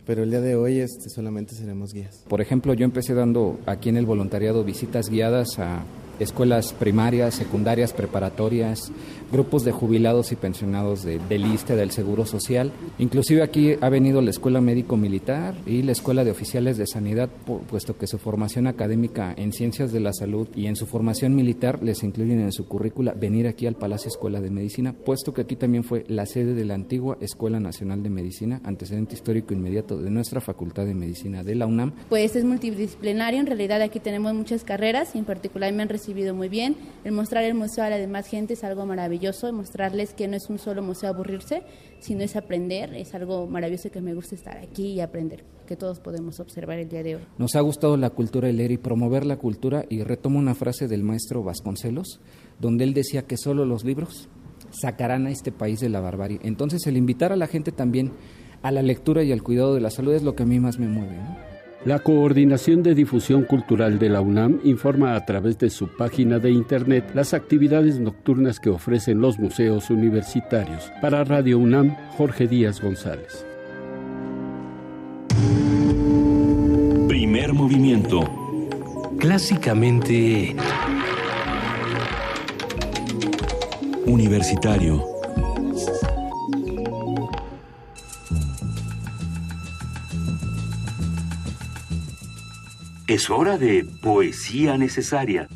pero el día de hoy este, solamente seremos guías. Por ejemplo, yo empecé dando aquí en el voluntariado visitas guiadas a escuelas primarias, secundarias, preparatorias, grupos de jubilados y pensionados de, del ISTE, del Seguro Social. Inclusive aquí ha venido la Escuela Médico Militar y la Escuela de Oficiales de Sanidad, puesto que su formación académica en Ciencias de la Salud y en su formación militar les incluyen en su currícula venir aquí al Palacio Escuela de Medicina, puesto que aquí también fue la sede de la antigua Escuela Nacional de Medicina, antecedente histórico inmediato de nuestra Facultad de Medicina de la UNAM. Pues es multidisciplinario, en realidad aquí tenemos muchas carreras y en particular me han recibido muy bien. El mostrar el museo a la demás gente es algo maravilloso mostrarles que no es un solo museo aburrirse, sino es aprender. Es algo maravilloso que me gusta estar aquí y aprender, que todos podemos observar el día de hoy. Nos ha gustado la cultura y leer y promover la cultura y retomo una frase del maestro Vasconcelos, donde él decía que solo los libros sacarán a este país de la barbarie. Entonces el invitar a la gente también a la lectura y al cuidado de la salud es lo que a mí más me mueve. La Coordinación de Difusión Cultural de la UNAM informa a través de su página de Internet las actividades nocturnas que ofrecen los museos universitarios. Para Radio UNAM, Jorge Díaz González. Primer movimiento. Clásicamente... Universitario. Es hora de poesía necesaria.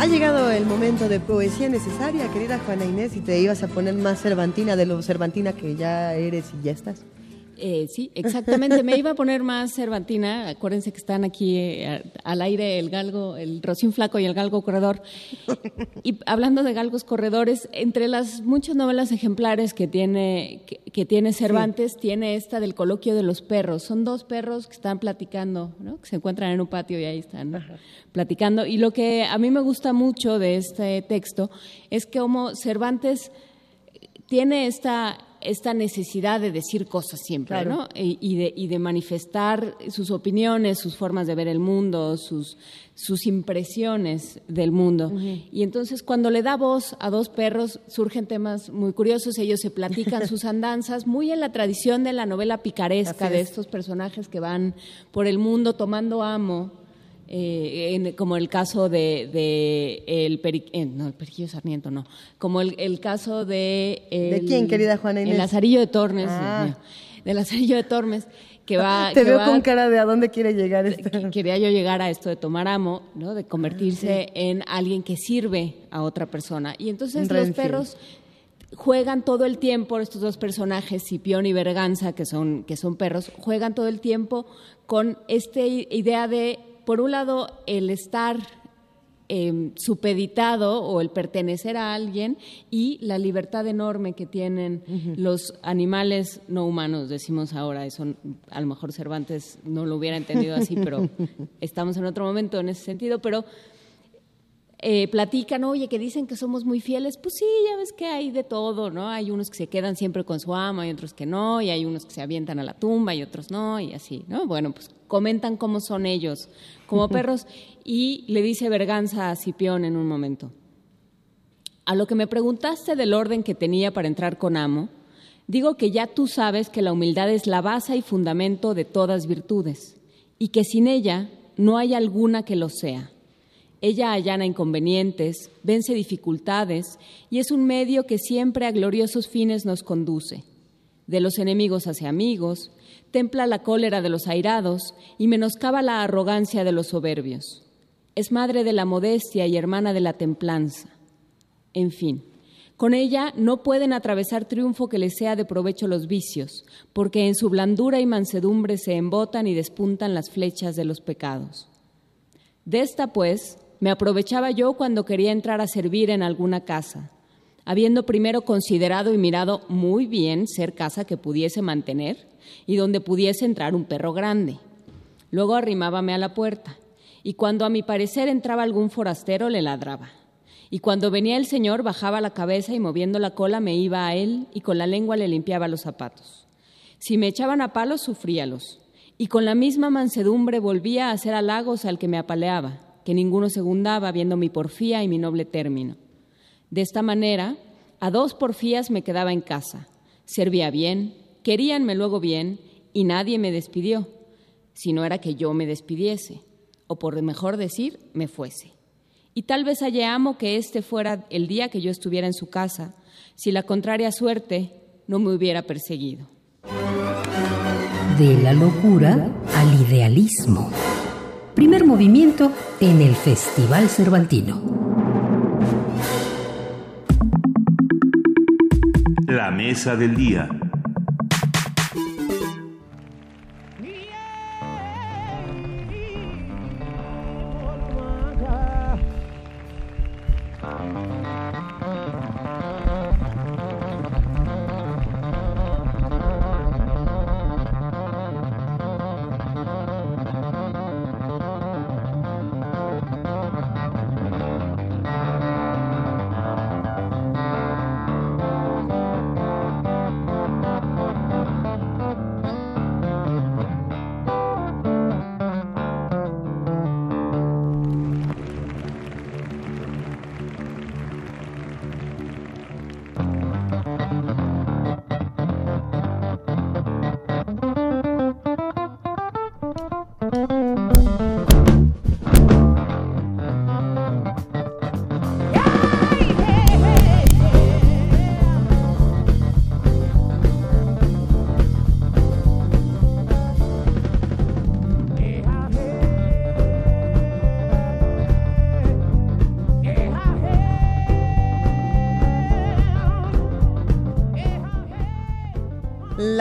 Ha llegado el momento de poesía necesaria, querida Juana Inés, y te ibas a poner más cervantina de lo cervantina que ya eres y ya estás. Eh, sí, exactamente. Me iba a poner más Cervantina. Acuérdense que están aquí eh, al aire el galgo, el Rocín Flaco y el galgo corredor. Y hablando de galgos corredores, entre las muchas novelas ejemplares que tiene, que, tiene Cervantes, tiene esta del coloquio de los perros. Son dos perros que están platicando, ¿no? que se encuentran en un patio y ahí están platicando. Y lo que a mí me gusta mucho de este texto es que como Cervantes tiene esta esta necesidad de decir cosas siempre, ¿no? Y, de, y, de, manifestar sus opiniones, sus formas de ver el mundo, sus, sus impresiones del mundo. Y entonces cuando le da voz a dos perros surgen temas muy curiosos, ellos se platican sus andanzas, muy en la tradición de la novela picaresca de estos personajes que van por el mundo tomando amo eh, como el caso de, el, eh, no, el Periquillo Sarmiento, no, como el, caso de... ¿De quién, querida Juana Inés? El Lazarillo de Tormes, ah. de Lazarillo de Tormes, que va... Te veo con cara de a dónde quiere llegar esto. Quería yo llegar a esto de tomar amo, ¿no? De convertirse en alguien que sirve a otra persona. Y entonces los perros juegan todo el tiempo, estos dos personajes, Cipión y Berganza, que son, que son perros, juegan todo el tiempo con esta idea de, por un lado, el estar eh, supeditado o el pertenecer a alguien y la libertad enorme que tienen los animales no humanos, decimos ahora. Eso a lo mejor Cervantes no lo hubiera entendido así, pero estamos en otro momento en ese sentido. Pero eh, platican, oye, que dicen que somos muy fieles, pues sí, ya ves que hay de todo, ¿no? Hay unos que se quedan siempre con su ama y otros que no, y hay unos que se avientan a la tumba y otros no, y así, ¿no? Bueno, pues comentan cómo son ellos como perros y le dice Berganza a Cipión en un momento. A lo que me preguntaste del orden que tenía para entrar con amo, digo que ya tú sabes que la humildad es la base y fundamento de todas virtudes, y que sin ella no hay alguna que lo sea. Ella allana inconvenientes, vence dificultades y es un medio que siempre a gloriosos fines nos conduce. De los enemigos hacia amigos, templa la cólera de los airados y menoscaba la arrogancia de los soberbios. Es madre de la modestia y hermana de la templanza. En fin, con ella no pueden atravesar triunfo que les sea de provecho los vicios, porque en su blandura y mansedumbre se embotan y despuntan las flechas de los pecados. De esta, pues, me aprovechaba yo cuando quería entrar a servir en alguna casa, habiendo primero considerado y mirado muy bien ser casa que pudiese mantener y donde pudiese entrar un perro grande. Luego arrimábame a la puerta, y cuando a mi parecer entraba algún forastero le ladraba. Y cuando venía el señor bajaba la cabeza y moviendo la cola me iba a él y con la lengua le limpiaba los zapatos. Si me echaban a palos, sufríalos, y con la misma mansedumbre volvía a hacer halagos al que me apaleaba que ninguno segundaba viendo mi porfía y mi noble término. De esta manera, a dos porfías me quedaba en casa. Servía bien, queríanme luego bien, y nadie me despidió, si no era que yo me despidiese, o por mejor decir, me fuese. Y tal vez hallé amo que este fuera el día que yo estuviera en su casa, si la contraria suerte no me hubiera perseguido. De la locura al idealismo. Primer movimiento en el Festival Cervantino. La mesa del día.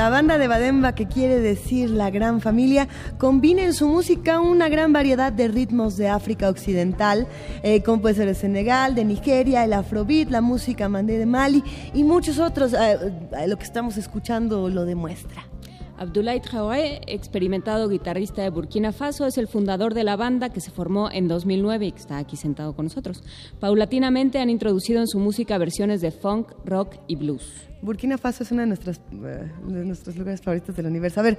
La banda de Bademba, que quiere decir la gran familia, combina en su música una gran variedad de ritmos de África Occidental, eh, como Senegal, de Nigeria, el Afrobeat, la música mandé de Mali y muchos otros. Eh, eh, lo que estamos escuchando lo demuestra. Abdoulaye Traoré, experimentado guitarrista de Burkina Faso, es el fundador de la banda que se formó en 2009 y que está aquí sentado con nosotros. Paulatinamente han introducido en su música versiones de funk, rock y blues. Burkina Faso es uno de nuestros, eh, de nuestros lugares favoritos del universo. A ver,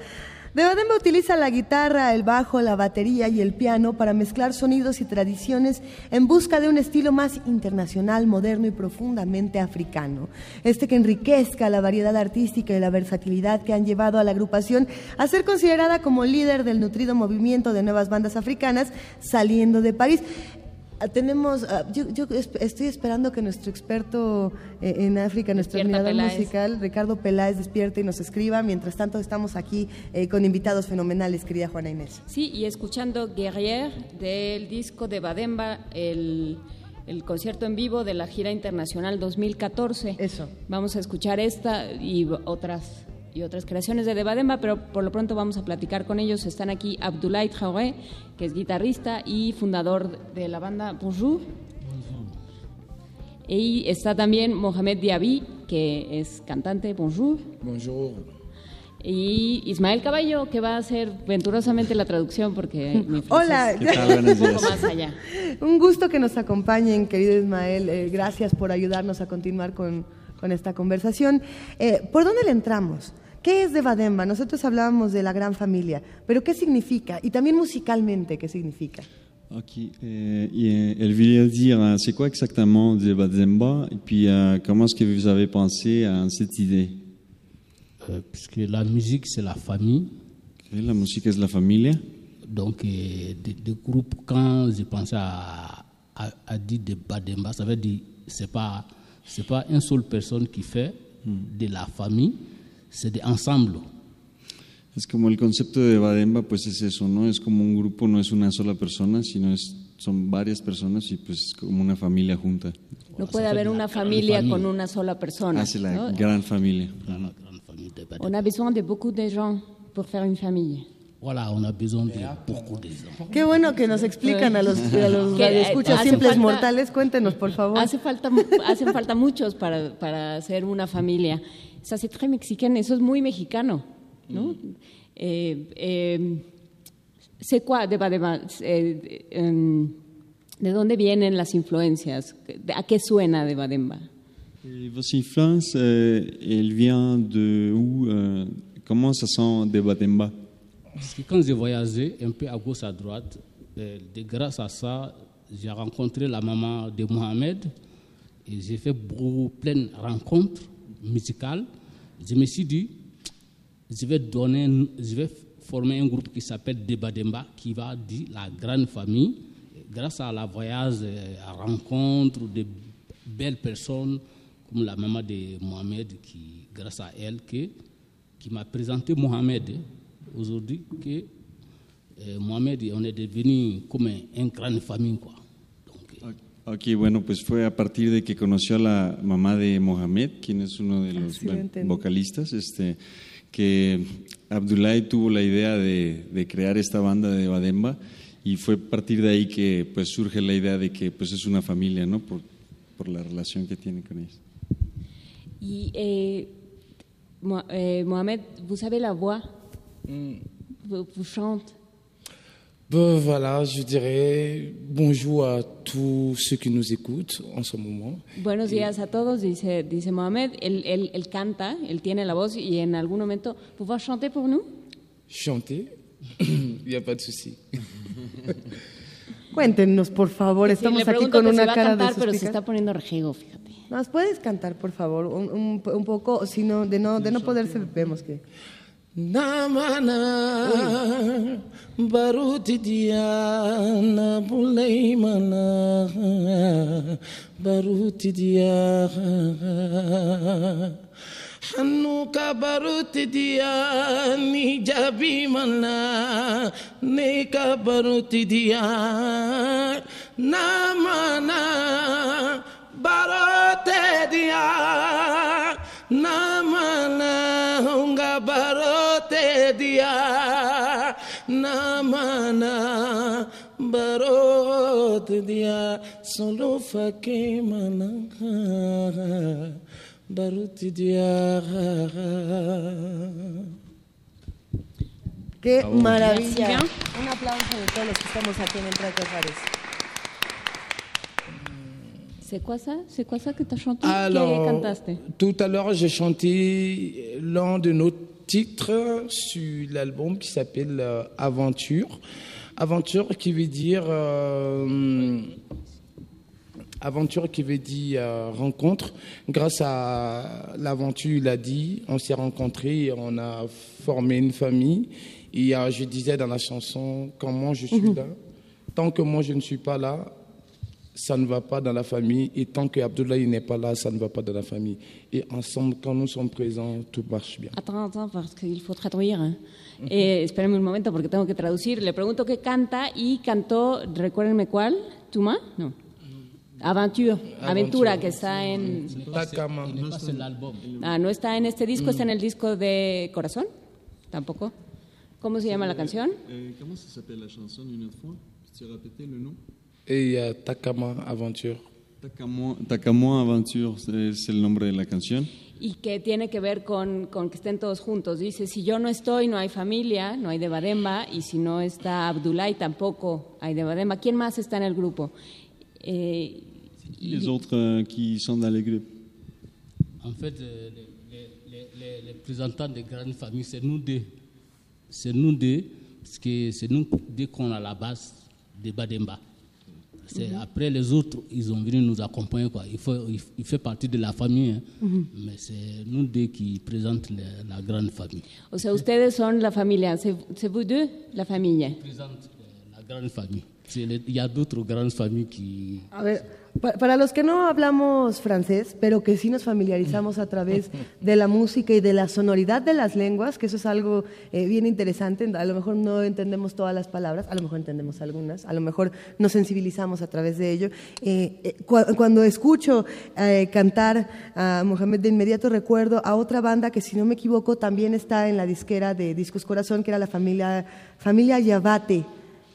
Bademba utiliza la guitarra, el bajo, la batería y el piano para mezclar sonidos y tradiciones en busca de un estilo más internacional, moderno y profundamente africano. Este que enriquezca la variedad artística y la versatilidad que han llevado a la agrupación a ser considerada como líder del nutrido movimiento de nuevas bandas africanas saliendo de París. Ah, tenemos, ah, yo, estoy esperando que nuestro experto eh, en África, nuestro admirador musical, Ricardo Peláez, despierte y nos escriba. Mientras tanto, estamos aquí eh, con invitados fenomenales, querida Juana Inés. Sí, y escuchando Guerrier del disco de Bademba, el el concierto en vivo de la gira internacional 2014. Eso. Vamos a escuchar esta y otras y otras creaciones de Debademba, pero por lo pronto vamos a platicar con ellos. Están aquí Abdoulaye Traoré, que es guitarrista y fundador de la banda Bonjour. Y está también Mohamed Diaby, que es cantante. Bonjour. Bonjour. Y Ismael Caballo, que va a hacer venturosamente la traducción porque mi Hola, ¿Qué tal? Buenos días. un poco más allá. Un gusto que nos acompañen, querido Ismael. Eh, gracias por ayudarnos a continuar con, con esta conversación. Eh, ¿Por dónde le entramos? ¿Qué es de Bademba? Nosotros hablábamos de la gran familia, pero ¿qué significa? Y también musicalmente, ¿qué significa? Ok. Euh, elle voulait dire c'est quoi exactement de Bademba? Et puis euh, comment est-ce que vous avez pensé à cette idée? Euh, Puisque la musique c'est la famille. Okay, la musique c'est la famille. Donc euh, des, de groupes quand je pensais à, à, à dire de Bademba, ça veut dire c'est pas c'est pas une seule personne qui fait hmm. de la famille c'est de ensemble. Es como el concepto de Bademba, pues es eso, ¿no? Es como un grupo, no es una sola persona, sino es, son varias personas y pues como una familia junta. No puede haber una familia con una sola persona. Ah, c'est la ¿no? gran familia. La, la gran familia on a besoin de beaucoup de gens pour faire une famille. Voilà, on a besoin de beaucoup de gens. Qué bueno que nos explican a los, a los escuchas simples falta, mortales. Cuéntenos, por favor. Hace falta, hacen falta muchos para, para hacer una familia. Ça, c'est très mexicain, eso es muy mexicano, ¿no? Mm. Eh, eh, c'est quoi de Badema? Eh, eh, ¿De dónde vienen las influencias? ¿A qué suena de Bademba? Vos influences, euh, elles viennent de où euh, Comment ça sent de Bademba? Parce que quand j'ai voyagé un peu à gauche, à droite, euh, de, grâce à ça, j'ai rencontré la maman de Mohamed et j'ai fait beaucoup, plein de rencontres musical, je me suis dit, je vais, former un groupe qui s'appelle Debademba, qui va dire la grande famille, grâce à la voyage, à rencontre de belles personnes, comme la maman de Mohamed, qui, grâce à elle, qui m'a présenté Mohamed aujourd'hui, que euh, Mohamed, on est devenu comme une grande famille. Quoi. Ok, bueno, pues fue a partir de que conoció a la mamá de Mohamed, quien es uno de los vocalistas, este, que Abdullahi tuvo la idea de, de, crear esta banda de Bademba y fue a partir de ahí que pues surge la idea de que pues es una familia, ¿no? Por, por la relación que tiene con ellos. Y eh, eh, Mohamed, vous savez la voix, mm. vous, vous chante. Ben, voilà, je dirais bonjour à tous ceux qui nous écoutent en ce moment. Buenos días a todos, dice, dice Mohamed. Él, él, él, canta, él tiene la voz y en algún momento, ¿pouvez chanter pour nous? Chanter? Il n'y a pas de souci. Cuéntenos, por favor, estamos sí, aquí con una se va cara a cantar, de pero se está poniendo rejego, fíjate. ¿Nos puedes cantar, por favor, un, un, un poco, si no, de no, de no poderse, vemos que... Namana baruti diana bulay mana baruti dia Hanuka baruti dia ni jabi mana neka baruti dia namana barote dia. Namana unga barote dia. Namana barote dia solo fake mana barote dia. Qué maravilla. Un aplauso de todos los que estamos aquí en Entre Cajares. C'est quoi ça? C'est quoi ça que tu as chanté Alors, tout à l'heure, j'ai chanté l'un de nos titres sur l'album qui s'appelle euh, Aventure. Aventure qui veut dire euh, aventure qui veut dire euh, rencontre. Grâce à l'aventure, il a dit, on s'est rencontrés, on a formé une famille. Et je disais dans la chanson comment je suis mhm. là. Tant que moi je ne suis pas là, ça ne va pas dans la famille. Et tant que Abdoulaye n'est pas là, ça ne va pas dans la famille. Et ensemble, quand nous sommes présents, tout marche bien. Attends, attends, parce qu'il faut traduire. Hein. Eh, espérenme un momento porque tengo que traducir. Le pregunto qué canta y cantó, recuérdenme cuál, Tuma, no. Aventure, Aventura, que está en... Ah, no está en este disco, está en el disco de Corazón, tampoco. ¿Cómo se llama la canción? ¿Cómo se llama la canción une fois? ¿Tu répéter le nom? Et il Takama Aventure. Takamo, Aventure es el nombre de la canción. Y que tiene que ver con, con, que estén todos juntos. Dice, si yo no estoy, no hay familia, no hay de Bademba, y si no está Abdullah, tampoco hay de Bademba. ¿Quién más está en el grupo? Eh, les autres euh, qui sont dans le groupe En fait, euh, les, les, les, des grandes familles, c'est nous deux. C'est nous deux, parce que c'est nous deux qu'on a la base de Bademba. C'est Après, les autres, ils ont venu nous accompagner. Quoi. Il, faut, il, fait partie de la famille, hein. mais c'est nous deux qui présentent la, la grande famille. O sea, ustedes son la familia. C'est vous deux, la famille. Ils présentent la grande famille. Il y a d'autres grandes familles qui... A ver, para los que no hablamos francés, pero que sí nos familiarizamos a través de la música y de la sonoridad de las lenguas, que eso es algo eh, bien interesante, a lo mejor no entendemos todas las palabras, a lo mejor entendemos algunas, a lo mejor nos sensibilizamos a través de ello. Eh, eh, cuando escucho cantar a Mohamed, de inmediato recuerdo a otra banda que, si no me equivoco, también está en la disquera de Discos Corazón, que era la familia, familia Yabate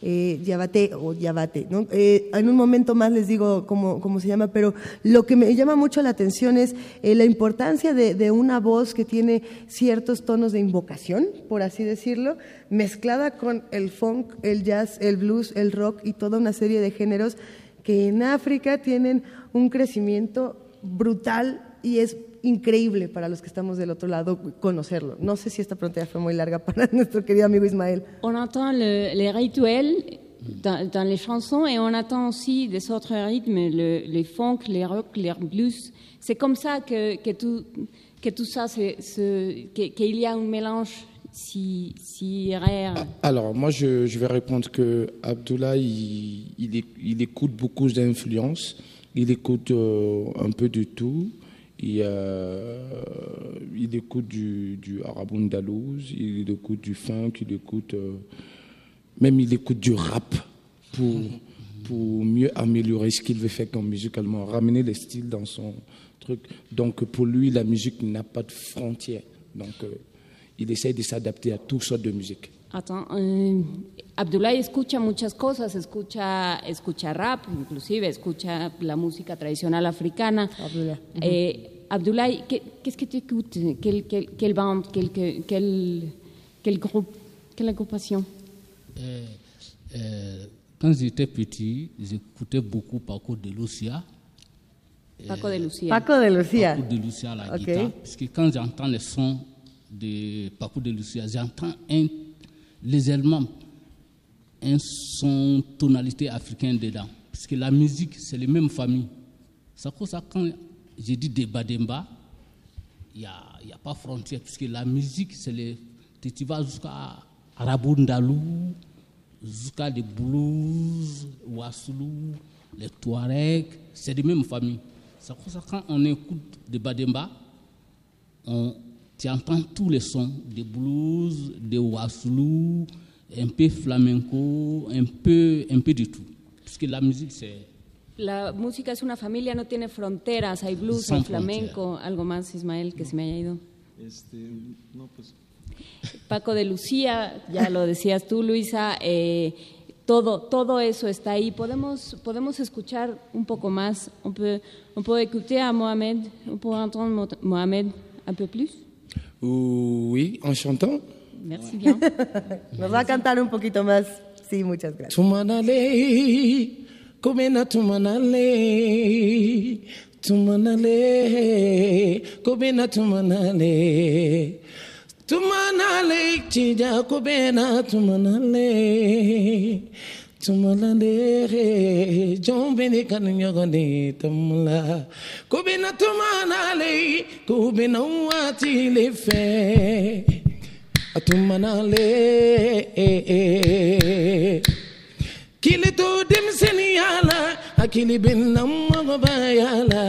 eh, Yabate o Yabate. ¿no? Eh, en un momento más les digo cómo, cómo, se llama, pero lo que me llama mucho la atención es eh, la importancia de, de, una voz que tiene ciertos tonos de invocación, por así decirlo, mezclada con el funk, el jazz, el blues, el rock y toda una serie de géneros que en África tienen un crecimiento brutal y es increíble para los que estamos del otro lado conocerlo. No sé si esta pregunta fue muy larga para nuestro querido amigo Ismael. On entend le, les rituels dans, dans, les chansons et on entend aussi des autres rythmes, le, les funk, les rock, les blues. C'est comme ça que, que, tout, que tout ça, qu'il qu y a un mélange si, si rare. Alors, moi, je, je vais répondre que Abdullah, il, il, il écoute beaucoup d'influences, il écoute euh, un peu de tout. Il, euh, il écoute du, du andalouse, il écoute du funk, il écoute euh, même il écoute du rap pour, pour mieux améliorer ce qu'il veut faire comme musicalement, ramener les styles dans son truc. Donc pour lui, la musique n'a pas de frontières. Donc euh, il essaie de s'adapter à toutes sortes de musique. Attends, euh, Abdullah escucha muchas cosas, escucha, escucha rap, inclusive escucha la música tradicional africana. Abdullah, eh, Abdullah qu'est-ce que tu écoutes quelle, quelle, quelle, bande, quel, quel, quel, groupe, quelle agrupation euh, euh, Quand j'étais petit, j'écoutais beaucoup Paco de Lucia. Paco de Lucia. Paco de Lucia. Paco de Lucia à la okay. guitare. Parce que quand j'entends les sons de Paco de Lucia, j'entends un légèrement un son tonalité africaine dedans. Parce que la musique, c'est les mêmes familles. C'est pour ça quand j'ai dit débat Demba, il n'y a, y a, pas frontière, puisque la musique, c'est les. Tu vas jusqu'à Arabundalou, jusqu'à les blues, Wassoulou, les Touaregs, c'est des mêmes familles. C'est pour ça quand on écoute des Bademba, on, tu entends tous les sons, des blues, des Wassoulou, un peu flamenco, un peu, un peu de tout. Parce que la musique, c'est... La música es una familia, no tiene fronteras, hay blues, Sans hay flamenco, frontière. algo más, Ismael, que se me haya ido. Este, no, pues... Paco de Lucía, ya lo decías tú, Luisa, eh, todo, todo eso está ahí. Podemos, podemos escuchar un poco más, on peut, on peut écouter a Mohamed, on peut entendre Mohamed un peu plus. Oui, en chantant. Merci bien. Nos va a cantar un poquito más. Sí, muchas gracias. Tumanale, komena tumanale, tumanale, komena tumanale. Tumanale, chija kobena tumanale. tumalale jombene kan nyogone tamla kubina tumanale kubina wati lefe atumanale eh, eh, eh. kili to dimseni yala akili bin namma bayala.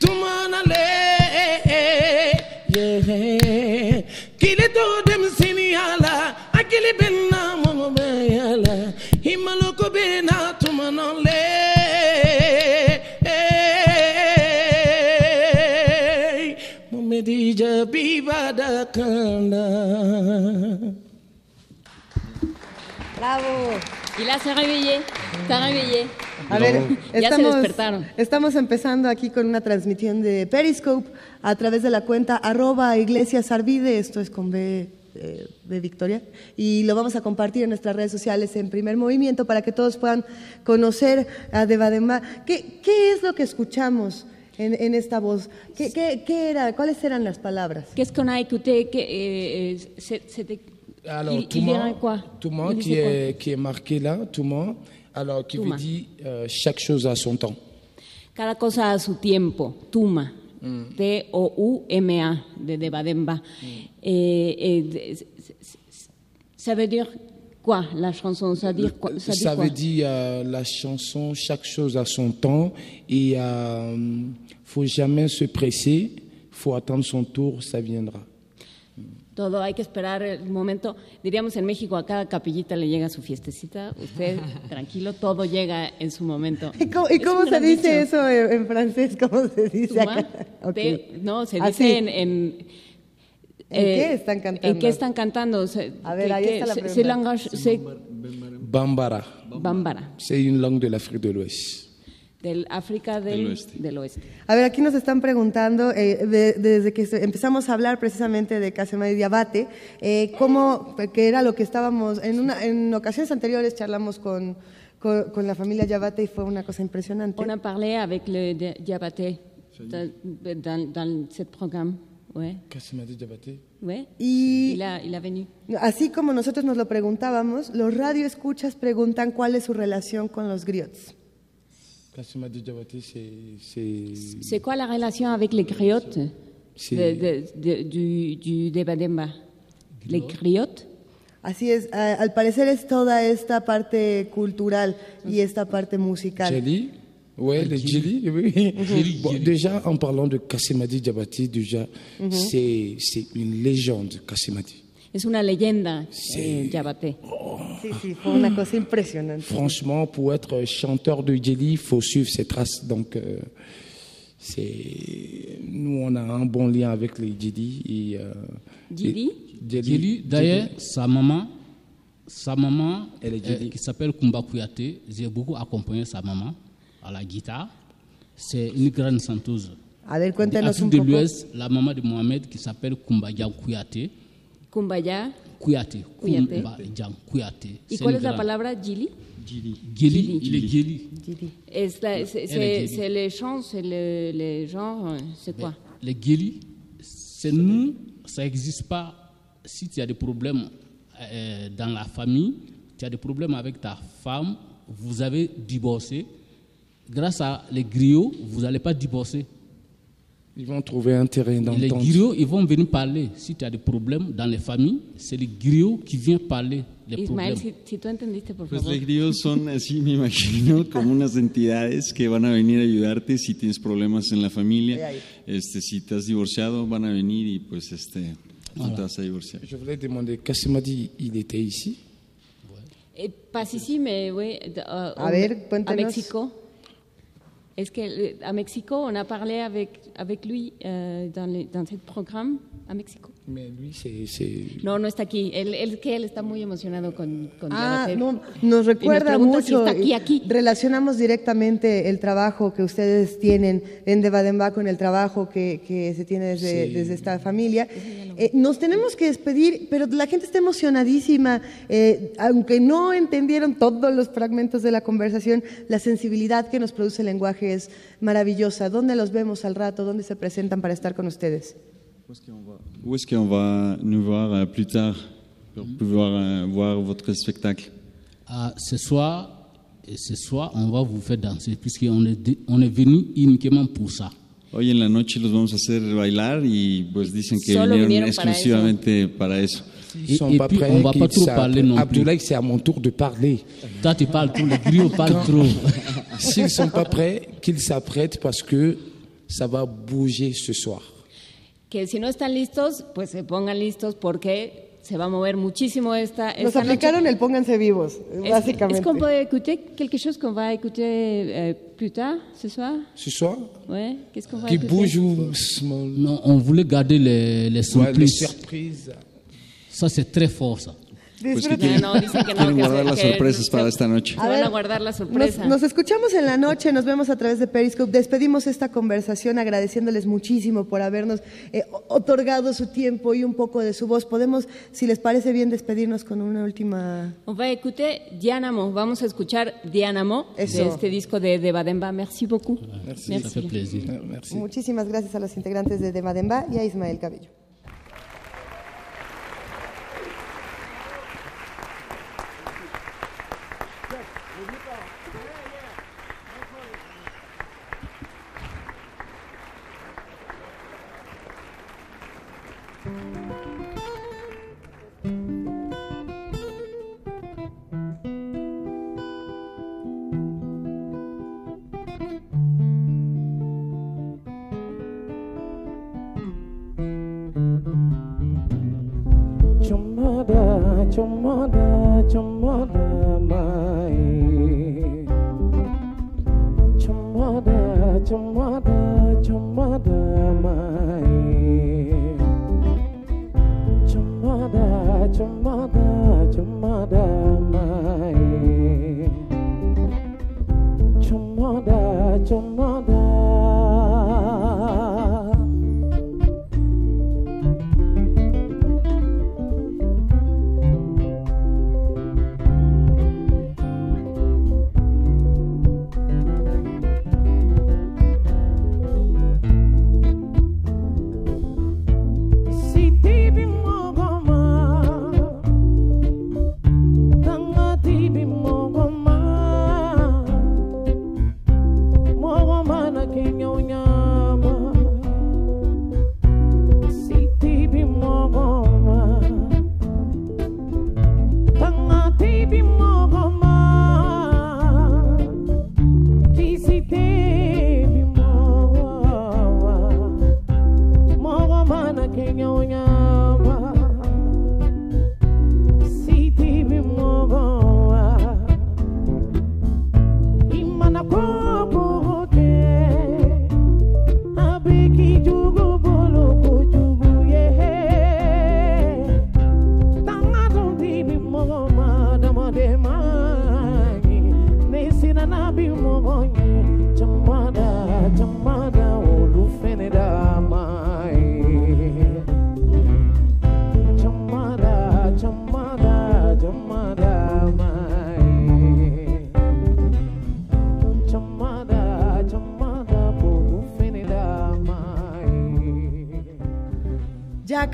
Tumanale ye kili to dimseni yala akili bin Bravo. Y la se réveillé, está réveillé. A ver, estamos, estamos, empezando aquí con una transmisión de Periscope a través de la cuenta arroba iglesias esto es con B eh, de Victoria, y lo vamos a compartir en nuestras redes sociales en primer movimiento para que todos puedan conocer a Devademba. ¿Qué, ¿Qué es lo que escuchamos? En, en, esta voz. ¿Qué, qué, qué era, ¿Cuáles eran las palabras? Qu'est-ce qu'on a écouté eh, C'était Alors, il, Touma, il quoi Touma il qui, est, qui est marqué là, Touma, alors qui Touma. veut dire euh, chaque chose à son temps. Cada cosa a su tiempo, Tuma. Mm. T-O-U-M-A, de Devademba. Et, et, ça veut dire quoi, la chanson Ça, dire quoi, ça, Ça quoi veut dire euh, la chanson, chaque chose à son temps. Et il euh, faut jamais se presser, faut attendre son tour, ça viendra. Todo hay que esperar el momento. Diríamos en México, a cada capillita le llega su fiestecita. Usted, tranquilo, todo llega en su momento. ¿Y cómo, y cómo se dice dicho. eso en, en francés? ¿Cómo se dice acá? Ok. te- no, se Así. dice en... ¿En, ¿En qué están cantando? ¿En qué están cantando? A ver, ¿qué- ahí qué- está la pregunta. se langage- Bambara. Bambara, C'est une langue de l'Afrique de l'Ouest. del África del, Del oeste. del oeste. A ver, aquí nos están preguntando, eh, de- desde que empezamos a hablar precisamente de Casema de Diabate, eh, cómo, que era lo que estábamos, en, una, en ocasiones anteriores charlamos con, con, con la familia Yabate y fue una cosa impresionante. On a parlé avec le di- Diabaté dans, dans, dans ce programme. Ouais. Ouais. Y Il a, il a venu. así como nosotros nos lo preguntábamos, los radioescuchas preguntan cuál es su relación con los griots. C'est- quoi la relation avec les griottes C'est- de, de- de- du, du Debademba Les griottes Así es, al parecer es toda esta parte cultural y esta parte musical. Jelly Ouais, le jelly, oui. Bon, déjà, en parlant de Kassimadi Diabaté, déjà, Mhm. c'est c'est une légende, Kassimadi. Es una leyenda, eh, Yabaté. Sí, sí, fue una cosa impresionante. Franchement, pour être chanteur de Jelly, il faut suivre ses traces. Donc, euh, c'est nous, on a un bon lien avec les Jelly. Et, euh, Jelly et- Jelly, d'ailleurs, sa maman, sa maman Elle est euh, Jelly. qui s'appelle Kumba Kouyaté, j'ai beaucoup accompagné sa maman à la guitare. C'est une grande chanteuse. A ver, De cuéntanos un de poco. l'Ouest, la maman de Mohamed qui s'appelle Kumba Dian Kouyaté. Kumbaya. Kouyaté. Kouyaté. Kumba Dian Kouyaté. ¿Y cuál es la grande- palabra? Gili? Gili. Gili. Il est Gili. C'est Gili. les chants, c'est le, les genres, c'est quoi? Les guélis, c'est nous, ça n'existe pas. Si tu as des problèmes euh, dans la famille, tu as des problèmes avec ta femme, vous avez divorcé. Grâce à les griots, vous n'allez pas divorcer. Ils vont trouver un terrain Et Les d'entente. griots, ils vont venir parler. Si tu as des problèmes dans les familles, c'est les griots qui viennent parler des Ismael, problèmes. si, si tú entendiste, por Pues favor. los grillos son así, me imagino, como unas entidades que van a venir a ayudarte si tienes problemas en la familia. Este, si te has divorciado, van a venir y pues este, tú te vas a divorciar. Je voulais demander, Kassimadi, il était ici Eh, pas ici, mais oui, euh, A ver, cuéntanos. Mexico. Est-ce que euh, Mexico, on a parlé avec avec lui euh, dans le, dans ce programme à Mexico? No, no está aquí. Él, él que él está muy emocionado con con Ah, no, nos recuerda si mucho. está aquí, y aquí. Relacionamos directamente el trabajo que ustedes tienen en Devademba con el trabajo que, que se tiene desde, Sí. desde esta familia. Eh, nos tenemos que despedir, pero la gente está emocionadísima. eh, aunque no entendieron todos los fragmentos de la conversación, la sensibilidad que nos produce el lenguaje es maravillosa. ¿Dónde los vemos al rato? ¿Dónde se presentan para estar con ustedes? Où est-ce qu'on va? Nous voir euh, plus tard pour pouvoir euh, voir votre spectacle? Ah, ce soir, et ce soir, on va vous faire danser, puisqu'on est, on est venu uniquement pour ça. Hoy en la noche los vamos a hacer bailar y pues dicen que Solo vinieron vinieron para exclusivamente para eso. Ils sont pas prêts. qu'ils savent- Abdoulaye, c'est à mon tour de parler. Toi, tu parles trop, les griots parlent trop. S'ils ne sont pas prêts, qu'ils s'apprêtent parce que ça va bouger ce soir. Que si no están listos, pues se pongan listos porque se va a mover muchísimo esta, esta Nos aplicaron el pónganse vivos, básicamente. Est-ce qu'on peut écouter quelque chose qu'on va écouter euh, plus tard, ce soir Ce soir Ouais, qu'est-ce qu'on va Qui écouter bouge ou small Non, on voulait garder les, les Ouais, les surprises. surprises. Ça, c'est très fort, ça. Pues que quieren- No, dicen que no, quieren que guardar las que- sorpresas para esta noche. Se van a guardar la Nos, sorpresa. nos escuchamos en la noche, nos vemos a través de Periscope. Despedimos esta conversación agradeciéndoles muchísimo por habernos eh, otorgado su tiempo y un poco de su voz. Podemos, si les parece bien, despedirnos con una última. On va écouter Dianamo. Vamos a escuchar Dianamo Eso. de este disco de, de Bademba. Merci beaucoup. Ça fait plaisir. Muchísimas gracias a los integrantes de Demademba y a Ismael Cabello. ചുമ്മത ചുമ്മതമായി ചുമ്മത ചുമ്മത ചുമ്മതമായി ചുമ്മത ചുമ്മത ചുമ്മതമായി ചുമ്മത ചുമ്മത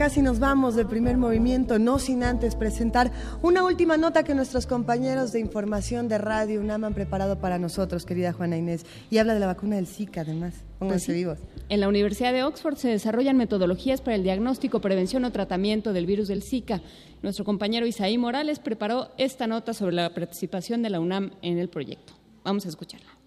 casi nos vamos del primer movimiento, no sin antes presentar una última nota que nuestros compañeros de información de Radio UNAM han preparado para nosotros, querida Juana Inés, y habla de la vacuna del Zika, además. Pónganse Pues vivos. En la Universidad de Oxford se desarrollan metodologías para el diagnóstico, prevención o tratamiento del virus del Zika. Nuestro compañero Isaí Morales preparó esta nota sobre la participación de la UNAM en el proyecto. Vamos a escucharla.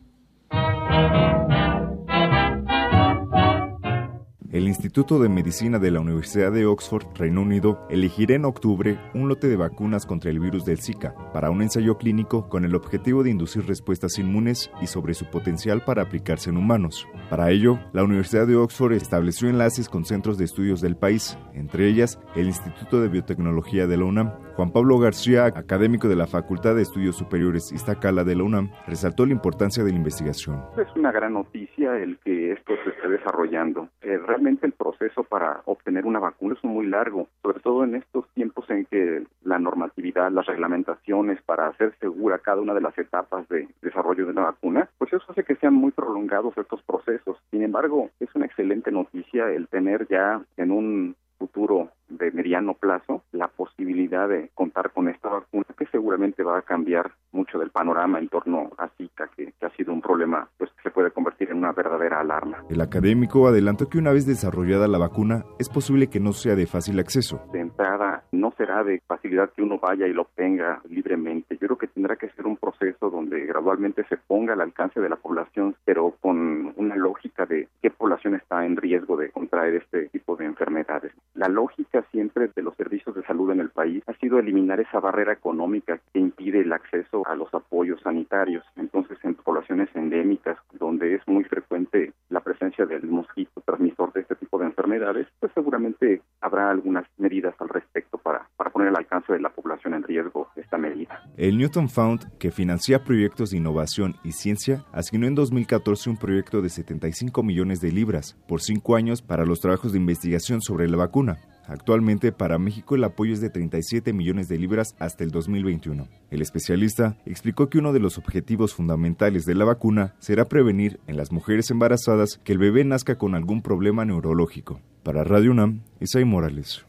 El Instituto de Medicina de la Universidad de Oxford, Reino Unido, elegirá en octubre un lote de vacunas contra el virus del Zika para un ensayo clínico con el objetivo de inducir respuestas inmunes y sobre su potencial para aplicarse en humanos. Para ello, la Universidad de Oxford estableció enlaces con centros de estudios del país, entre ellas el Instituto de Biotecnología de la UNAM. Juan Pablo García, académico de la Facultad de Estudios Superiores Iztacala de la UNAM, resaltó la importancia de la investigación. Es una gran noticia el que esto se esté desarrollando. Eh, realmente el proceso para obtener una vacuna es muy largo, sobre todo en estos tiempos en que la normatividad, las reglamentaciones para hacer segura cada una de las etapas de desarrollo de una vacuna, pues eso hace que sean muy prolongados estos procesos. Sin embargo, es una excelente noticia el tener ya en un futuro de mediano plazo la posibilidad de contar con esta vacuna que seguramente va a cambiar mucho del panorama en torno a Zika que, que ha sido un problema pues que se puede convertir en una verdadera alarma. El académico adelantó que una vez desarrollada la vacuna, es posible que no sea de fácil acceso. De entrada no será de facilidad que uno vaya y lo obtenga libremente. Yo creo que tendrá que ser un proceso donde gradualmente se ponga al alcance de la población, pero con una lógica de qué población está en riesgo de contraer este tipo de enfermedades. La lógica siempre de los servicios de salud en el país ha sido eliminar esa barrera económica que impide el acceso a los apoyos sanitarios. Entonces, en poblaciones endémicas, donde es muy frecuente la presencia del mosquito transmisor de este tipo de enfermedades, pues seguramente habrá algunas medidas al respecto para, para poner al alcance de la población en riesgo esta medida. El Newton Fund, que financia proyectos de innovación y ciencia, asignó en 2014 un proyecto de 75 millones de libras por cinco años para los trabajos de investigación sobre la vacuna. Actualmente para México el apoyo es de 37 millones de libras hasta el 2021. El especialista explicó que uno de los objetivos fundamentales de la vacuna será prevenir en las mujeres embarazadas que el bebé nazca con algún problema neurológico. Para Radio UNAM, Isai Morales.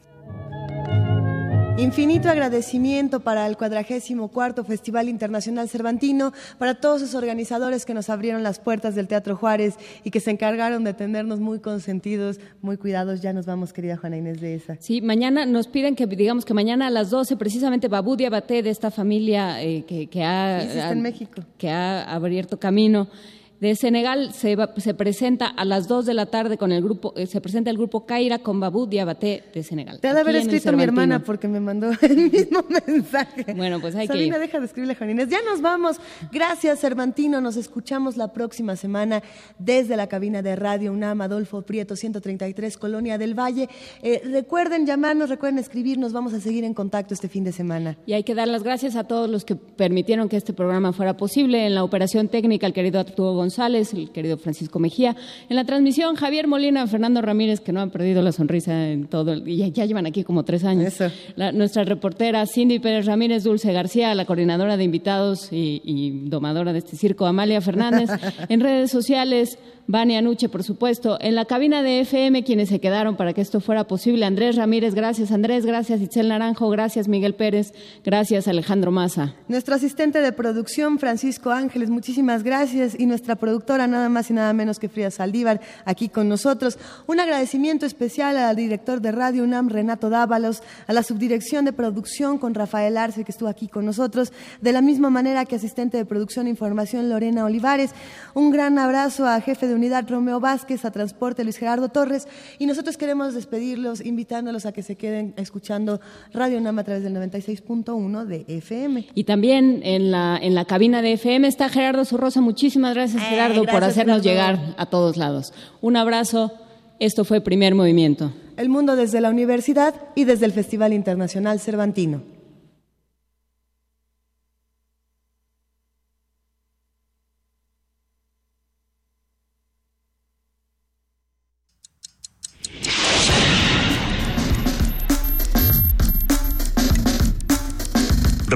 Infinito agradecimiento para el 44 Festival Internacional Cervantino, para todos esos organizadores que nos abrieron las puertas del Teatro Juárez y que se encargaron de tenernos muy consentidos, muy cuidados. Ya nos vamos, querida Juana Inés de esa. Sí, mañana nos piden que digamos que mañana a las 12, precisamente Babú Diabaté de esta familia eh, que, ha, en México. que ha abierto camino de Senegal se, se, presenta a las 2 de la tarde con el grupo, eh, se presenta el grupo Kaira con Babú Diabaté de Senegal. Te ha de haber escrito mi hermana porque me mandó el mismo mensaje. Bueno, pues hay Sabina, deja de escribirle, Juanines. Ya nos vamos. Gracias, Cervantino. Nos escuchamos la próxima semana desde la cabina de Radio UNAM, Adolfo Prieto, 133, Colonia del Valle. Eh, recuerden llamarnos, recuerden escribirnos. Vamos a seguir en contacto este fin de semana. Y hay que dar las gracias a todos los que permitieron que este programa fuera posible. En la operación técnica, el querido Arturo González, el querido Francisco Mejía. En la transmisión, Javier Molina, Fernando Ramírez, que no han perdido la sonrisa en todo, y ya, llevan aquí como tres años. nuestra reportera Cindy Pérez Ramírez, Dulce García, la coordinadora de invitados y, y domadora de este circo, Amalia Fernández. en redes sociales, Vania Nuche, por supuesto. En la cabina de FM, quienes se quedaron para que esto fuera posible, Andrés Ramírez, gracias Andrés, gracias Itzel Naranjo, gracias Miguel Pérez, gracias Alejandro Maza. Nuestro asistente de producción, Francisco Ángeles, muchísimas gracias. Y nuestra productora, nada más y nada menos que Frida Saldívar, aquí con nosotros. Un agradecimiento especial al director de Radio UNAM, Renato Dávalos, a la subdirección de producción con Rafael Arce, que estuvo aquí con nosotros, de la misma manera que asistente de producción e información, Lorena Olivares. Un gran abrazo a jefe de unidad Romeo Vázquez, a Transporte Luis Gerardo Torres. Y nosotros queremos despedirlos invitándolos a que se queden escuchando Radio UNAM a través del 96.1 de FM. Y también en la, en la cabina de FM está Gerardo Zurrosa. Muchísimas gracias, eh, Gerardo, por hacernos llegar a todos lados. Un abrazo. Esto fue Primer Movimiento. El mundo desde la universidad y desde el Festival Internacional Cervantino.